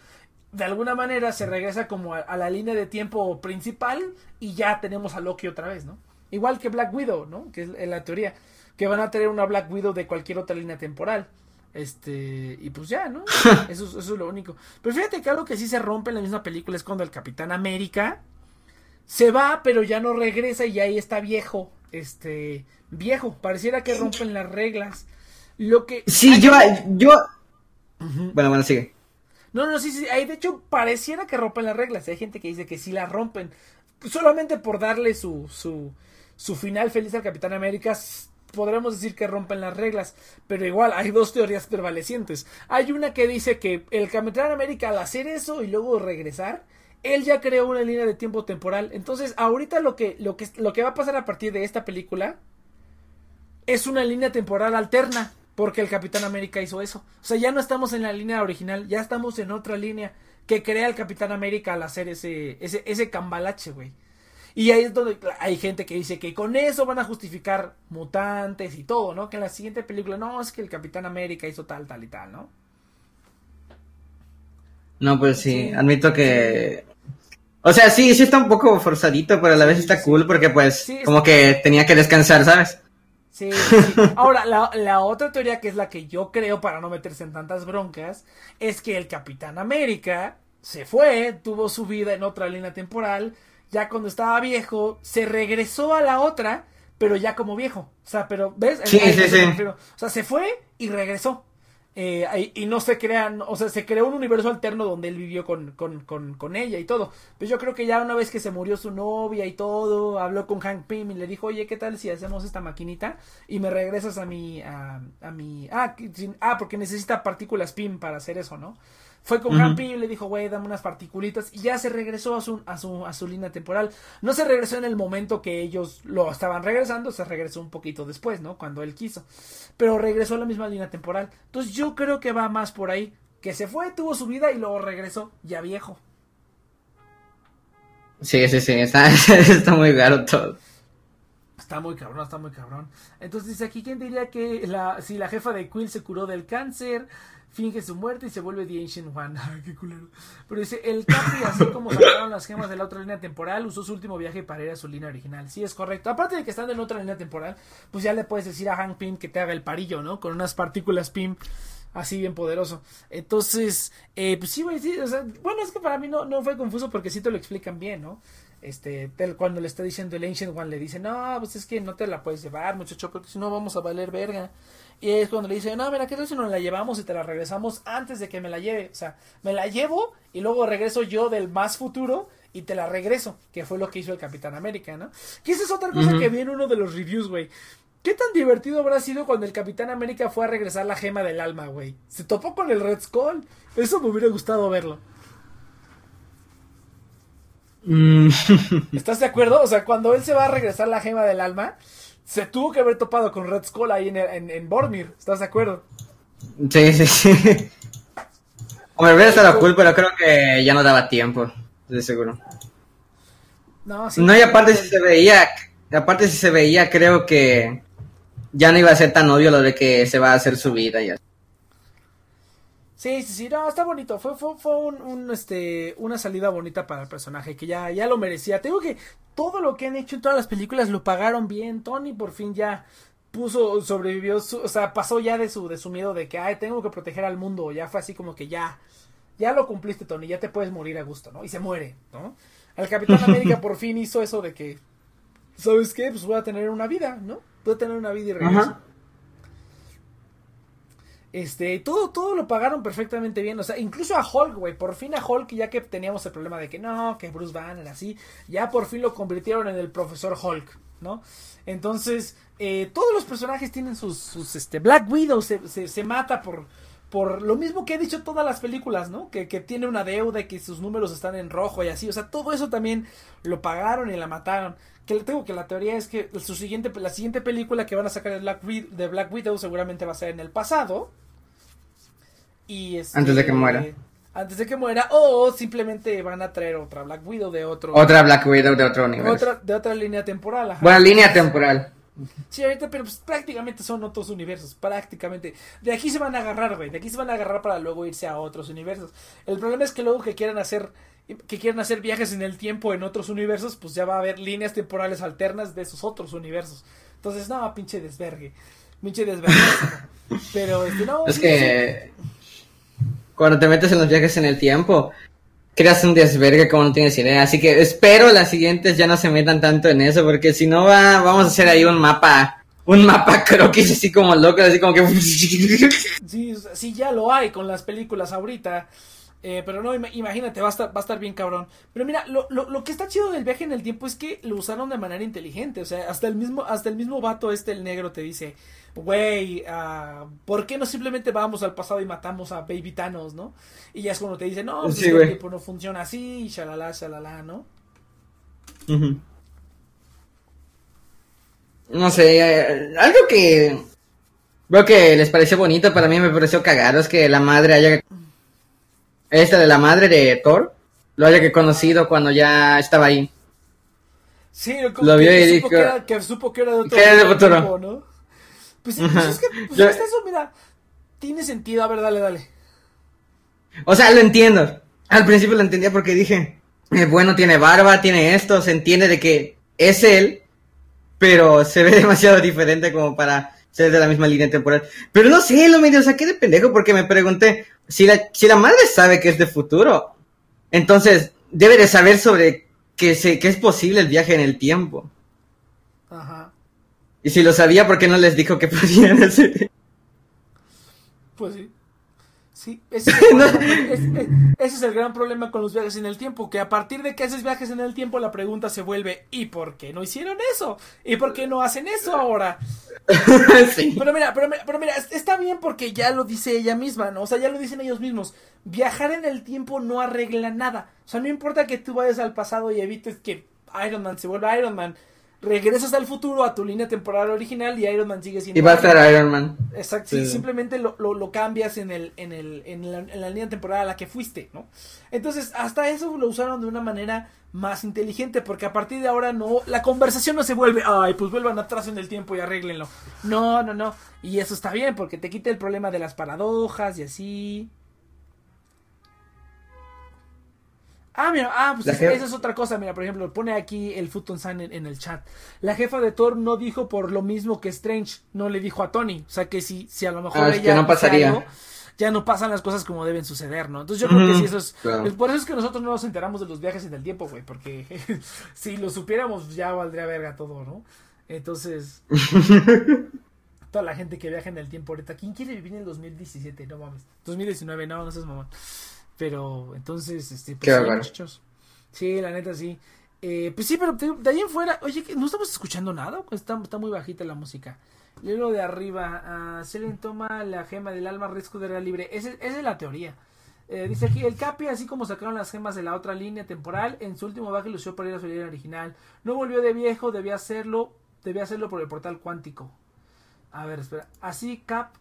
de alguna manera, se regresa como a, a la línea de tiempo principal. Y ya tenemos a Loki otra vez, ¿no? Igual que Black Widow, ¿no? Que es en la teoría. Que van a tener una Black Widow de cualquier otra línea temporal. Este, y pues ya, ¿no? Eso, es- eso es lo único. Pero fíjate que algo que sí se rompe en la misma película es cuando el Capitán América se va, pero ya no regresa y ahí está viejo. Este, viejo. Pareciera que rompen las reglas. Lo que. Sí, Hay- yo, yo... Bueno, bueno, sigue. No, no, sí, sí. Ahí de hecho pareciera que rompen las reglas. Hay gente que dice que sí las rompen. Solamente por darle su, su, su final feliz al Capitán América. Podremos decir que rompen las reglas, pero igual hay dos teorías prevalecientes. Hay una que dice que el Capitán América al hacer eso y luego regresar, él ya creó una línea de tiempo temporal. Entonces, ahorita lo que, lo que, lo que va a pasar a partir de esta película es una línea temporal alterna. Porque el Capitán América hizo eso. O sea, ya no estamos en la línea original, ya estamos en otra línea que crea el Capitán América al hacer ese, ese, ese cambalache, güey. Y ahí es donde hay gente que dice que con eso van a justificar mutantes y todo, ¿no? Que en la siguiente película, no, es que el Capitán América hizo tal, tal y tal, ¿no? No, pues sí, Sí. admito que... O sea, sí, sí está un poco forzadito, pero a la vez está sí. cool porque pues Sí, como que tenía que descansar, ¿sabes? Sí, sí. Ahora, la, la otra teoría que es la que yo creo para no meterse en tantas broncas, es que el Capitán América se fue, tuvo su vida en otra línea temporal, ya cuando estaba viejo, se regresó a la otra, pero ya como viejo. O sea, pero, ¿ves? Sí, sí, sí. O sea, se fue y regresó. Eh, y no se crean, o sea, se creó un universo alterno donde él vivió con, con, con, con ella y todo. Pues yo creo que ya una vez que se murió su novia y todo, habló con Hank Pym y le dijo, oye, ¿qué tal si hacemos esta maquinita y me regresas a mi, a, a mi, ah, ah, porque necesita partículas Pym para hacer eso, ¿no? Fue con Pym y le dijo, güey, dame unas particulitas y ya se regresó a su, a su, a su línea temporal. No se regresó en el momento que ellos lo estaban regresando, se regresó un poquito después, ¿no? Cuando él quiso. Pero regresó a la misma línea temporal. Entonces yo creo que va más por ahí. Que se fue, tuvo su vida y luego regresó ya viejo. Sí, sí, sí, está, está muy raro todo. Está muy cabrón, está muy cabrón. Entonces dice aquí, ¿quién diría que la, si la jefa de Quill se curó del cáncer, finge su muerte y se vuelve The Ancient One? Qué culero. Pero dice, el Capi, así como sacaron las gemas de la otra línea temporal, usó su último viaje para ir a su línea original. Sí, es correcto. Aparte de que estando en otra línea temporal, pues ya le puedes decir a Hank Pym que te haga el parillo, ¿no? Con unas partículas Pym así bien poderoso. Entonces, eh, pues sí, o sea, bueno, es que para mí no, no fue confuso porque sí te lo explican bien, ¿no? Este, cuando le está diciendo el Ancient One, le dice, no, pues es que no te la puedes llevar, muchacho, porque si no vamos a valer verga. Y es cuando le dice, no, mira, ¿qué tal si nos la llevamos y te la regresamos antes de que me la lleve? O sea, me la llevo y luego regreso yo del más futuro y te la regreso, que fue lo que hizo el Capitán América, ¿no? Que esa es otra cosa que vi en uno de los reviews, güey. ¿Qué tan divertido habrá sido cuando el Capitán América fue a regresar la gema del alma, güey? Se topó con el Red Skull. Eso me hubiera gustado verlo. Mm, ¿Estás de acuerdo? O sea, cuando él se va a regresar la gema del alma, se tuvo que haber topado con Red Skull ahí en, en, en Bormir. ¿Estás de acuerdo? sí, sí, sí. Hombre, hubiera estado cool, pero creo que ya no daba tiempo, de seguro. No, sí. No, y aparte si se veía, aparte si se veía, creo que ya no iba a ser tan obvio lo de que se va a hacer su vida ya. Sí, sí, sí, no, está bonito. Fue, fue, fue un, un, este, una salida bonita para el personaje que ya, ya lo merecía. Tengo que todo lo que han hecho en todas las películas lo pagaron bien. Tony por fin ya puso, sobrevivió, su- o sea, pasó ya de su, de su miedo de que, ay, tengo que proteger al mundo. Ya fue así como que ya, ya lo cumpliste, Tony, ya te puedes morir a gusto, ¿no? Y se muere, ¿no? El Capitán América por fin hizo eso de que, ¿sabes qué? Pues voy a tener una vida, ¿no? Voy a tener una vida y regreso. Ajá. Este, todo, todo lo pagaron perfectamente bien. O sea, incluso a Hulk, güey. Por fin a Hulk, ya que teníamos el problema de que no, que Bruce Banner así, ya por fin lo convirtieron en el profesor Hulk, ¿no? Entonces, eh, todos los personajes tienen sus, sus este, Black Widow se, se, se mata por, por lo mismo que he dicho todas las películas, ¿no? Que, que tiene una deuda y que sus números están en rojo y así. O sea, todo eso también lo pagaron y la mataron. Que le tengo que la teoría es que su siguiente, la siguiente película que van a sacar de Black, de Black Widow seguramente va a ser en el pasado. Y este, Antes de que muera. Antes de que muera. O simplemente van a traer otra Black Widow de otro. Otra Black Widow de otro universo. otra- de otra línea temporal. ajá. Buena línea temporal. Sí, ahorita, pero pues, prácticamente son otros universos, prácticamente. De aquí se van a agarrar, güey, de aquí se van a agarrar para luego irse a otros universos. El problema es que luego que quieran hacer que quieran hacer viajes en el tiempo en otros universos, pues ya va a haber líneas temporales alternas de esos otros universos. Entonces, no, pinche desvergue. Pinche desvergue. pero este no, Es que cuando te metes en los viajes en el tiempo, creas un desvergue como no tienes idea. Así que espero las siguientes ya no se metan tanto en eso, porque si no va, vamos a hacer ahí un mapa, un mapa croquis así como loco, así como que... Sí, sí, ya lo hay con las películas ahorita. Eh, pero no, ima- imagínate, va a, estar, va a estar bien cabrón. Pero mira, lo, lo, lo que está chido del viaje en el tiempo es que lo usaron de manera inteligente. O sea, hasta el mismo, hasta el mismo vato este, el negro, te dice, güey, ah, ¿por qué no simplemente vamos al pasado y matamos a Baby Thanos, no? Y ya es cuando te dice, no, pues Sí, el tiempo no funciona así, y shalala, shalala, ¿no? No sé, eh, algo que veo que les pareció bonito, para mí me pareció cagado, es que la madre haya... Esta de la madre de Thor, lo haya que conocido cuando ya estaba ahí. Sí, como Lo que, vio y dijo- que, era, que supo que era de otro que era de futuro. tiempo, ¿no? Pues, sí, pues es que, pues Yo- eso, mira, tiene sentido. A ver, dale, dale. O sea, lo entiendo. Al principio lo entendía porque dije, eh, bueno, tiene barba, tiene esto, se entiende de que es él, pero se ve demasiado diferente como para ser de la misma línea temporal. Pero no sé, lo medio saqué de pendejo porque me pregunté, si la, si la madre sabe que es de futuro, entonces debe de saber sobre que, se, que es posible el viaje en el tiempo. Ajá. Y si lo sabía, ¿por qué no les dijo que podían hacer? Pues sí. Sí, ese es, el problema, es- es- ese es el gran problema con los viajes en el tiempo, que a partir de que haces viajes en el tiempo la pregunta se vuelve ¿y por qué no hicieron eso? ¿Y por qué no hacen eso ahora? sí. Pero mira, pero, mira- pero mira, es- está bien porque ya lo dice ella misma, ¿no? O sea, ya lo dicen ellos mismos. Viajar en el tiempo no arregla nada. O sea, no importa que tú vayas al pasado y evites que Iron Man se vuelva Iron Man. Regresas al futuro a tu línea temporal original y Iron Man sigue siendo Y va a Iron estar Iron Man. Exacto, sí, Sí. simplemente lo, lo, lo cambias en el, en el, en la, en la línea temporal a la que fuiste, ¿no? Entonces, hasta eso lo usaron de una manera más inteligente, porque a partir de ahora no, la conversación no se vuelve, ay, pues vuelvan atrás en el tiempo y arréglenlo. No, no, no. Y eso está bien, porque te quita el problema de las paradojas y así. Ah, mira, ah, pues es- esa es otra cosa. Mira, por ejemplo, pone aquí el Futon San en, en el chat. La jefa de Thor no dijo por lo mismo que Strange, no le dijo a Tony. O sea que si, si a lo mejor Ah, ella no pasaría. algo, ya no pasan las cosas como deben suceder, ¿no? Entonces yo creo que sí, eso es. claro. es Por eso es que nosotros no nos enteramos de los viajes en el tiempo, güey. Porque si lo supiéramos, ya valdría verga todo, ¿no? Entonces. toda la gente que viaja en el tiempo ahorita. ¿Quién quiere vivir en el 2017? No mames. 2019, no, no seas mamón. Pero entonces, este, pues sí, muchachos. Sí, la neta sí. Eh, pues sí, pero de ahí en fuera, oye, que ¿no estamos escuchando nada? Está, está muy bajita la música. Leo de arriba, ah, Selen toma la gema del alma, riesgo de era libre. Esa esa es la teoría. Eh, dice aquí, el Capi, así como sacaron las gemas de la otra línea temporal, en su último viaje lució para ir a su línea original. No volvió de viejo, debía hacerlo, debía hacerlo por el portal cuántico. A ver, espera. Así Cap,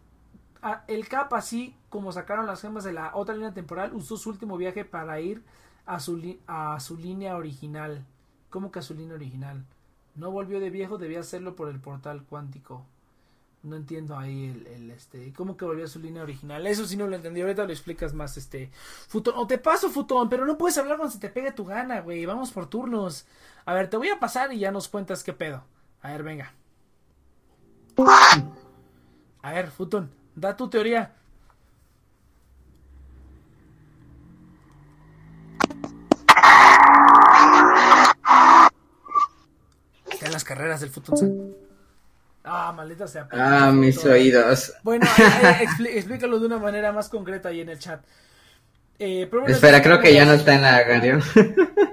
el Cap, así como sacaron las gemas de la otra línea temporal, usó su último viaje para ir a su, a su línea original. ¿Cómo que a su línea original? No volvió de viejo, debía hacerlo por el portal cuántico. No entiendo ahí el, el, este, cómo que volvió a su línea original. Eso sí no lo entendí. Ahorita lo explicas más, este, Futón. O te paso, Futón, pero no puedes hablar cuando se te pegue tu gana, güey. Vamos por turnos. A ver, te voy a pasar y ya nos cuentas qué pedo. A ver, venga. A ver, Futón, da tu teoría. Sean las carreras del Futón. Ah, maldita sea. Ah, mis Futón. oídos. Bueno, ahí expli- explícalo de una manera más concreta ahí en el chat. Eh, pero bueno, Espera, creo que ya no está en la radio.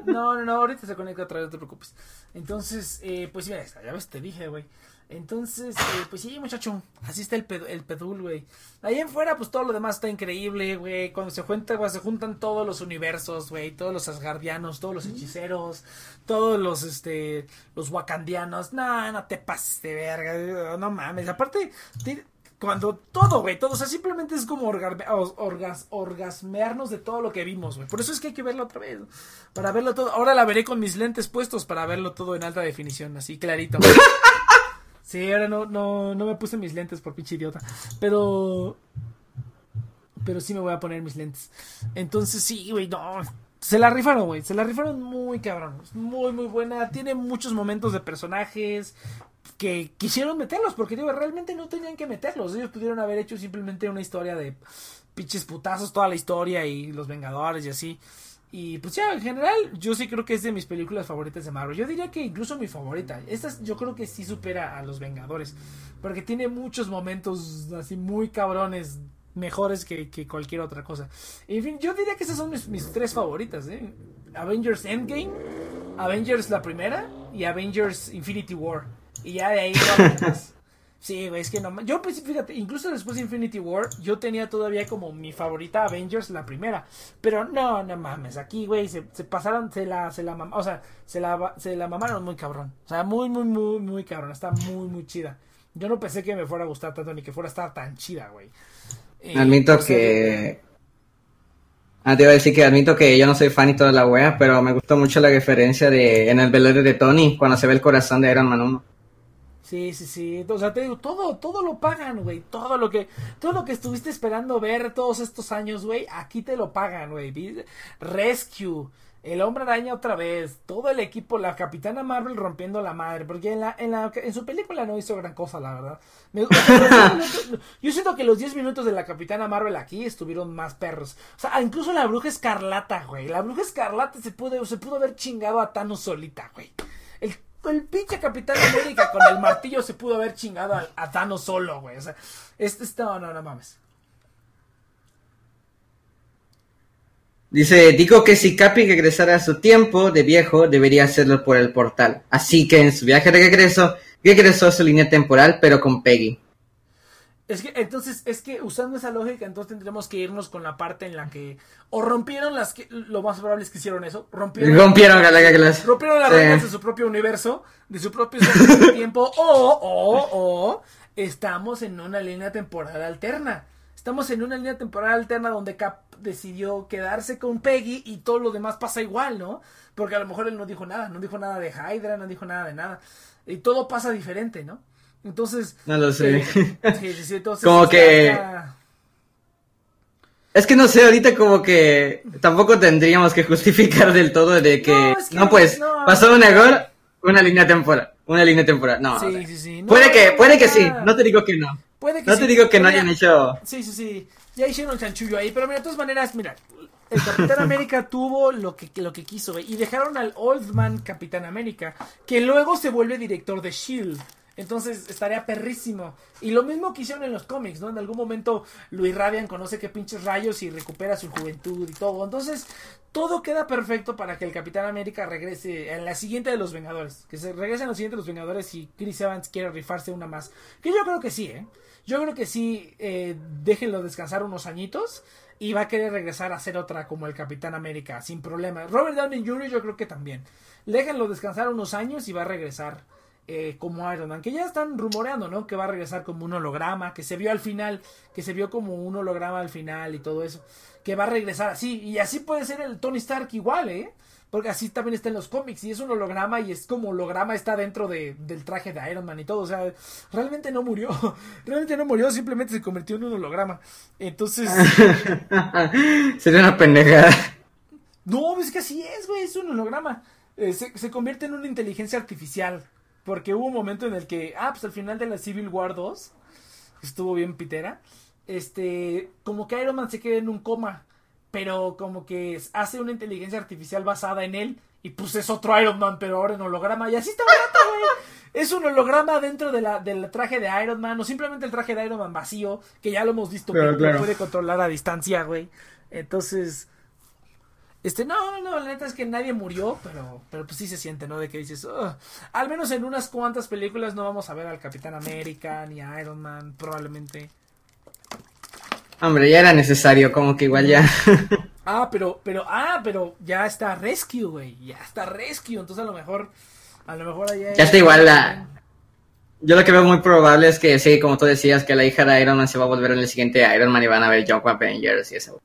No, no, no, ahorita se conecta otra vez, no te preocupes. Entonces, eh, pues sí, mira, ya ves, te dije, güey. Entonces, eh, pues sí, muchacho, así está el, ped- el pedul, güey. Ahí en fuera, pues todo lo demás está increíble, güey. Cuando se juntan, güey, se juntan todos los universos, güey. Todos los asgardianos, todos los hechiceros, todos los, este, los wakandianos. No, no te pases de verga, no mames. Aparte, te- cuando todo, güey, todo, o sea, simplemente es como orgas- orgasmearnos de todo lo que vimos, güey. Por eso es que hay que verlo otra vez. Para verlo todo. Ahora la veré con mis lentes puestos para verlo todo en alta definición, así clarito. Sí, ahora no, no, no me puse mis lentes por pinche idiota. Pero. Pero sí me voy a poner mis lentes. Entonces sí, güey, no. Se la rifaron, güey. Se la rifaron muy cabrón. Muy, muy buena. Tiene muchos momentos de personajes que quisieron meterlos. Porque, digo, realmente no tenían que meterlos. Ellos pudieron haber hecho simplemente una historia de pinches putazos, toda la historia y los Vengadores y así. Y pues ya, en general, yo sí creo que es de mis películas favoritas de Marvel. Yo diría que incluso mi favorita. Esta es- yo creo que sí supera a Los Vengadores. Porque tiene muchos momentos así muy cabrones, mejores que, que cualquier otra cosa. En fin, yo diría que esas son mis, mis tres favoritas. ¿eh? Avengers Endgame, Avengers la primera y Avengers Infinity War. Y ya de ahí. Sí, güey, es que no Yo, pues, fíjate, incluso después de Infinity War, yo tenía todavía como mi favorita Avengers, la primera. Pero no, no mames, aquí, güey, se, se pasaron, se la, se la mam- o sea, se la, se la mamaron muy cabrón. O sea, muy, muy, muy, muy cabrón. Está muy, muy chida. Yo no pensé que me fuera a gustar tanto ni que fuera a estar tan chida, güey. Y, Admito o sea, que. Ah, te iba a decir que admito que yo no soy fan y toda la wea, pero me gustó mucho la referencia de en el velorio de Tony, cuando se ve el corazón de Iron Man 1. Sí, sí, sí. O sea, te digo, todo, todo lo pagan, güey. Todo lo que, todo lo que estuviste esperando ver todos estos años, güey, aquí te lo pagan, güey. Rescue, el hombre araña otra vez, todo el equipo, la capitana Marvel rompiendo la madre, porque en la, en la, en su película no hizo gran cosa, la verdad. Me- o sea, los 10 minutos- yo siento que los 10 minutos de la capitana Marvel aquí estuvieron más perros. O sea, incluso la bruja escarlata, güey. La bruja escarlata se pudo, se pudo haber chingado a Thanos solita, güey. El, pinche Capitán América con el martillo se pudo haber chingado a, a Thanos solo, güey. O sea, este está, no, no, no mames. Dice, digo que si Capi regresara a su tiempo de viejo, debería hacerlo por el portal. Así que en su viaje de regreso, regresó a su línea temporal, pero con Peggy. Es que, entonces, es que usando esa lógica, entonces tendremos que irnos con la parte en la que o rompieron las que, lo más probable es que hicieron eso, rompieron, Rompieron las reglas. rompieron las Sí. reglas de su propio universo, de su propio tiempo, o, o, o, estamos en una línea temporal alterna. Estamos en una línea temporal alterna donde Cap decidió quedarse con Peggy y todo lo demás pasa igual, ¿no? Porque a lo mejor él no dijo nada, no dijo nada de Hydra, no dijo nada de nada. Y todo pasa diferente, ¿no? Entonces... No lo sé. eh, sí, sí, sí, entonces, Como sea, que- ya- Es que no sé, ahorita como que tampoco tendríamos que justificar del todo de que... No, No, es que pues, no. pasó un error, una línea temporal. Una línea temporal. No. Sí, o sea, sí, sí. No, puede que, puede que sí. No te digo que no. Puede que No sí, te digo que no hayan ya- hecho... Sí, sí, sí. Ya hicieron el chanchullo ahí. Pero mira, de todas maneras, mira. El Capitán América tuvo lo que, lo que quiso. Y dejaron al Old Man Capitán América. Que luego se vuelve director de Shield. Entonces estaría perrísimo. Y lo mismo que hicieron en los cómics, ¿no? En algún momento lo irradian, conoce que pinches rayos y recupera su juventud y todo. Entonces todo queda perfecto para que el Capitán América regrese en la siguiente de los Vengadores. Que se regrese en la siguiente de los Vengadores y Chris Evans quiere rifarse una más. Que yo creo que sí, ¿eh? Yo creo que sí, eh, déjenlo descansar unos añitos y va a querer regresar a hacer otra como el Capitán América, sin problema. Robert Downey Jr. yo creo que también. Déjenlo descansar unos años y va a regresar eh, como Iron Man, que ya están rumoreando, ¿no? Que va a regresar como un holograma, que se vio al final, que se vio como un holograma al final y todo eso, que va a regresar así, y así puede ser el Tony Stark igual, ¿eh? Porque así también está en los cómics, y es un holograma, y es como holograma está dentro de, del traje de Iron Man y todo, o sea, realmente no murió, realmente no murió, simplemente se convirtió en un holograma. Entonces, Sería una pendejada. no, es que así es, güey, es un holograma. Eh, se, se convierte en una inteligencia artificial. Porque hubo un momento en el que, ah, pues al final de la Civil War 2, estuvo bien pitera, este, como que Iron Man se queda en un coma, pero como que hace una inteligencia artificial basada en él, y pues es otro Iron Man, pero ahora en holograma, y así está barato, güey. Es un holograma dentro de la, del traje de Iron Man, o simplemente el traje de Iron Man vacío, que ya lo hemos visto, que lo claro. puede controlar a distancia, güey. Entonces, este, no, no, la neta es que nadie murió, pero, pero pues sí se siente, ¿no? De que dices, "Ugh". al menos en unas cuantas películas no vamos a ver al Capitán América ni a Iron Man, probablemente. Hombre, ya era necesario, como que igual ya. Ah, pero, pero, ah, pero ya está Rescue, güey, ya está Rescue, entonces a lo mejor, a lo mejor allá Ya está igual la- Yo lo que veo muy probable es que sí, como tú decías, que la hija de Iron Man se va a volver en el siguiente Iron Man y van a ver Young Avengers y eso.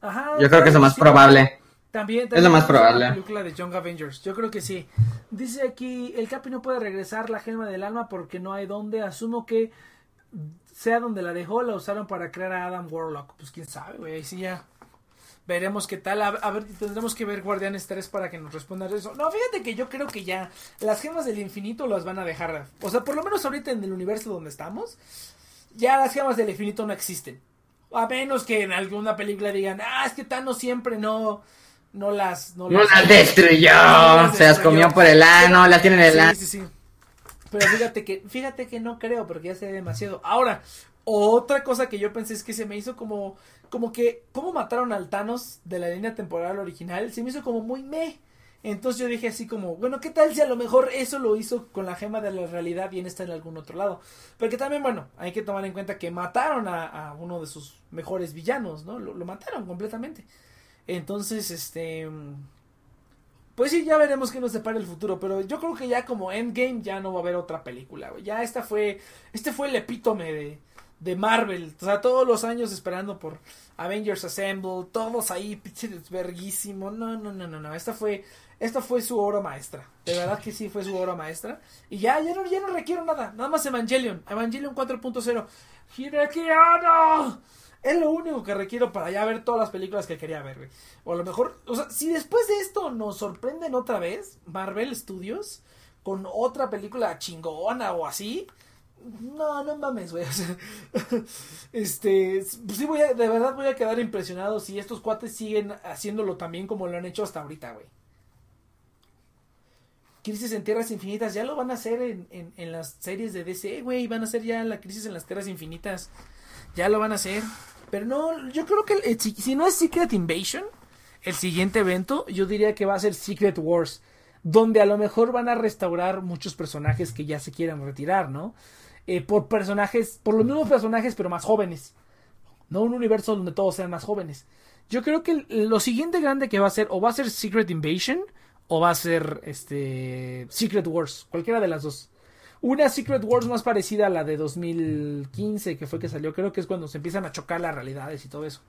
Ajá, Yo creo que es lo más sí. probable. También, Es lo más probable. La película de Young Avengers, yo creo que sí. Dice aquí, el Capi no puede regresar la gema del alma porque no hay donde. Asumo que sea donde la dejó, la usaron para crear a Adam Warlock. Pues quién sabe, güey, ahí sí ya. Veremos qué tal. A, a ver, tendremos que ver Guardianes 3 para que nos respondan eso. No, fíjate que yo creo que ya las gemas del infinito las van a dejar. O sea, por lo menos ahorita en el universo donde estamos, ya las gemas del infinito no existen. A menos que en alguna película digan, ah, es que Thanos siempre no, no las... No No las destruyó, las se las comió por el ano, la tiene en el ano. Sí, sí, sí. Pero fíjate que, fíjate que no creo, porque ya se ve demasiado. Ahora, otra cosa que yo pensé es que se me hizo como, como que, ¿cómo mataron al Thanos de la línea temporal original? Se me hizo como muy meh. Entonces yo dije así como, bueno, ¿qué tal si a lo mejor eso lo hizo con la gema de la realidad y en está en algún otro lado? Porque también, bueno, hay que tomar en cuenta que mataron a, a uno de sus mejores villanos, ¿no? Lo, lo mataron completamente. Entonces, este... Pues sí, ya veremos qué nos depara el futuro, pero yo creo que ya como Endgame ya no va a haber otra película, güey. Ya esta fue, este fue el epítome de, de Marvel. O sea, todos los años esperando por Avengers Assemble, todos ahí, pinche verguísimo. No, no, no, no, no. Esta fue, esta fue su obra maestra. De verdad que sí fue su obra maestra. Y ya, ya no, ya no requiero nada. Nada más Evangelion. Evangelion 4.0. ¡Hidekiano! Es lo único que requiero para ya ver todas las películas que quería ver, güey. O a lo mejor, o sea, si después de esto nos sorprenden otra vez, Marvel Studios, con otra película chingona o así, no, no mames, güey. Este, pues sí voy a, de verdad voy a quedar impresionado si estos cuates siguen haciéndolo también como lo han hecho hasta ahorita, güey. Crisis en Tierras Infinitas, ya lo van a hacer en, en, en las series de DC, güey. Van a hacer ya la Crisis en las Tierras Infinitas. Ya lo van a hacer. Pero no, yo creo que si, no es Secret Invasion, el siguiente evento, yo diría que va a ser Secret Wars. Donde a lo mejor van a restaurar muchos personajes que ya se quieran retirar, ¿no? Eh, por personajes, por los mismos personajes, pero más jóvenes. No un universo donde todos sean más jóvenes. Yo creo que lo siguiente grande que va a ser, o va a ser Secret Invasion, o va a ser este Secret Wars, cualquiera de las dos. Una Secret Wars más parecida a la de 2015, que fue que salió, creo que es cuando se empiezan a chocar las realidades y todo eso.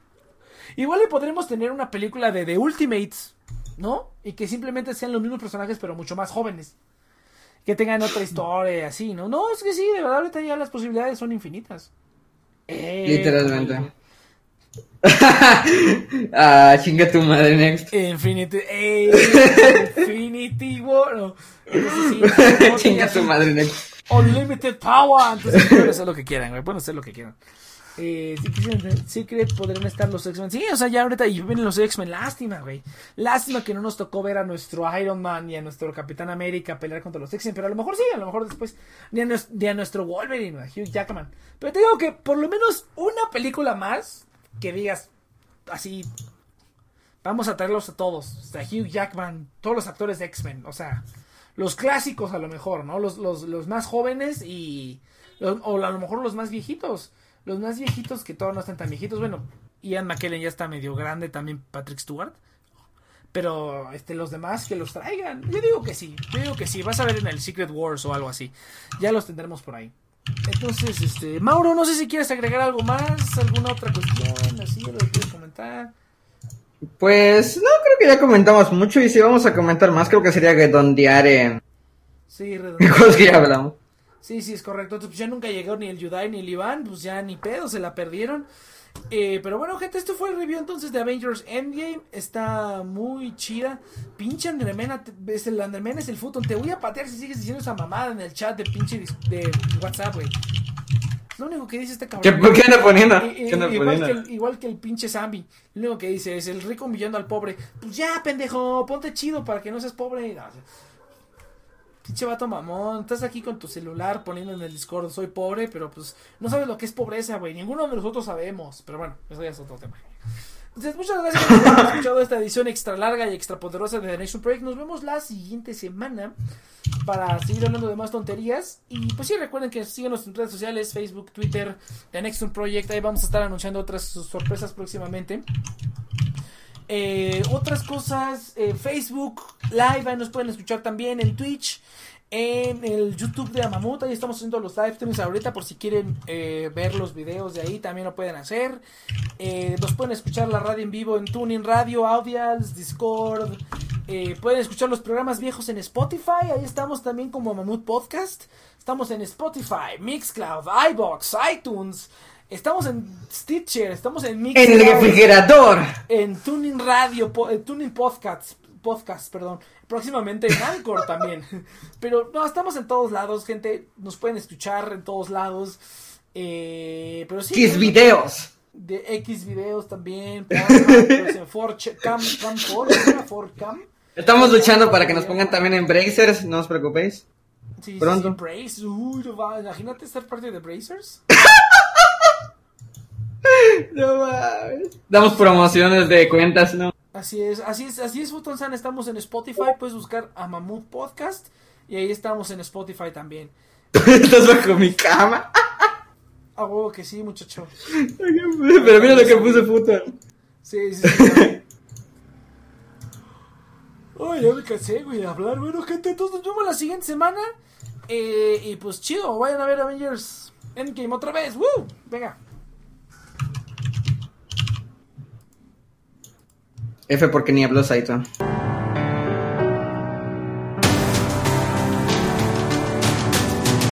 Igual le podremos tener una película de The Ultimates, ¿no? Y que simplemente sean los mismos personajes, pero mucho más jóvenes. Que tengan otra historia, así, ¿no? No, es que sí, de verdad, ahorita ya las posibilidades son infinitas. Eh, Literalmente. ah, chinga tu madre, next. Infinity, eh, Infinity War. No, Entonces, sí, no, chinga tu madre, next. Unlimited Power. Entonces, pueden hacer lo que quieran, güey. Pueden hacer lo que quieran. Eh, Secret, podrían estar los X-Men. Sí, o sea, ya ahorita y vienen los X-Men. Lástima, güey. Lástima que no nos tocó ver a nuestro Iron Man y a nuestro Capitán América pelear contra los X-Men. Pero a lo mejor sí, a lo mejor después. Ni a, ni a nuestro Wolverine, a Hugh Jackman. Pero te digo que por lo menos una película más que digas así. Vamos a traerlos a todos. O Hugh Jackman, todos los actores de X-Men. O sea, los clásicos a lo mejor, ¿no? Los, los, los más jóvenes y... los- o a lo mejor los más viejitos. Los más viejitos que todos no están tan viejitos. Bueno, Ian McKellen ya está medio grande, también Patrick Stewart. Pero este, los demás que los traigan. Yo digo que sí, yo digo que sí. Vas a ver en el Secret Wars o algo así. Ya los tendremos por ahí. Entonces, este, Mauro, no sé si quieres agregar algo más, alguna otra cuestión, así, lo que quieres comentar. Pues no, creo que ya comentamos mucho y si vamos a comentar más, creo que sería redondear en Sí, redondo. cosas que ya hablamos. Sí, sí, es correcto. Entonces, pues ya nunca llegó ni el Yudai ni el Iván, pues ya ni pedo, se la perdieron. Eh, pero bueno, gente, esto fue el review entonces de Avengers Endgame. Está muy chida. Pinche Andremena, es el Andremen es el fútbol. Te voy a patear si sigues diciendo esa mamada en el chat de pinche de WhatsApp, güey. Lo único que dice este ¿Qué, cabrón. qué anda poniendo? I- i- ¿Qué anda igual, que poniendo? el, igual que el pinche Zambi. Lo único que dice es el rico humillando al pobre. Pues ya, pendejo, ponte chido para que no seas pobre. No, o sea, pinche vato mamón. Estás aquí con tu celular poniendo en el Discord, soy pobre, pero pues no sabes lo que es pobreza, güey. Ninguno de nosotros sabemos. Pero bueno, eso ya es otro tema. Entonces, muchas gracias por haber escuchado esta edición extra larga y extra poderosa de The Nation Project. Nos vemos la siguiente semana para seguir hablando de más tonterías. Y pues sí, recuerden que síguenos en redes sociales, Facebook, Twitter, The Next Project. Ahí vamos a estar anunciando otras sorpresas próximamente. Eh, otras cosas, eh, Facebook Live, ahí nos pueden escuchar también en Twitch, en el YouTube de Amamut, ahí estamos haciendo los live streams ahorita por si quieren eh, ver los videos de ahí, también lo pueden hacer. Eh, nos pueden escuchar la radio en vivo en Tuning Radio, Audials, Discord. Eh, pueden escuchar los programas viejos en Spotify, ahí estamos también como Mamut Podcast. Estamos en Spotify, Mixcloud, iBox, iTunes. Estamos en Stitcher, estamos en En el refrigerador. en Tuning Radio, po- eh, Tuning Podcast, podcast, perdón. Próximamente en Anchor también. Pero no, estamos en todos lados, gente. Nos pueden escuchar en todos lados. Eh, pero sí. Kiss videos. De X videos también. Pues, en 4chan, Cam, Cam 4, ¿no era 4cam? Estamos luchando para que nos pongan también en Brazers, no os preocupéis. Sí, sí, Pronto. sí, Brace. Uy, no va, imagínate ser parte de Brazers. No mames. Damos promociones de cuentas, ¿no? Así es, así es, así es, Futonsan. Estamos en Spotify. Puedes buscar a Mamut Podcast. Y ahí estamos en Spotify también. Estás bajo mi cama. A huevo que sí, muchacho. Pero mira lo que puse puta. Sí, sí, sí. Ay, ya me cansé, güey, de hablar. Bueno, gente, entonces nos vemos la siguiente semana. Eh, y pues chido, vayan a ver Avengers Endgame otra vez. ¡Woo! Venga. F porque ni habló Saito.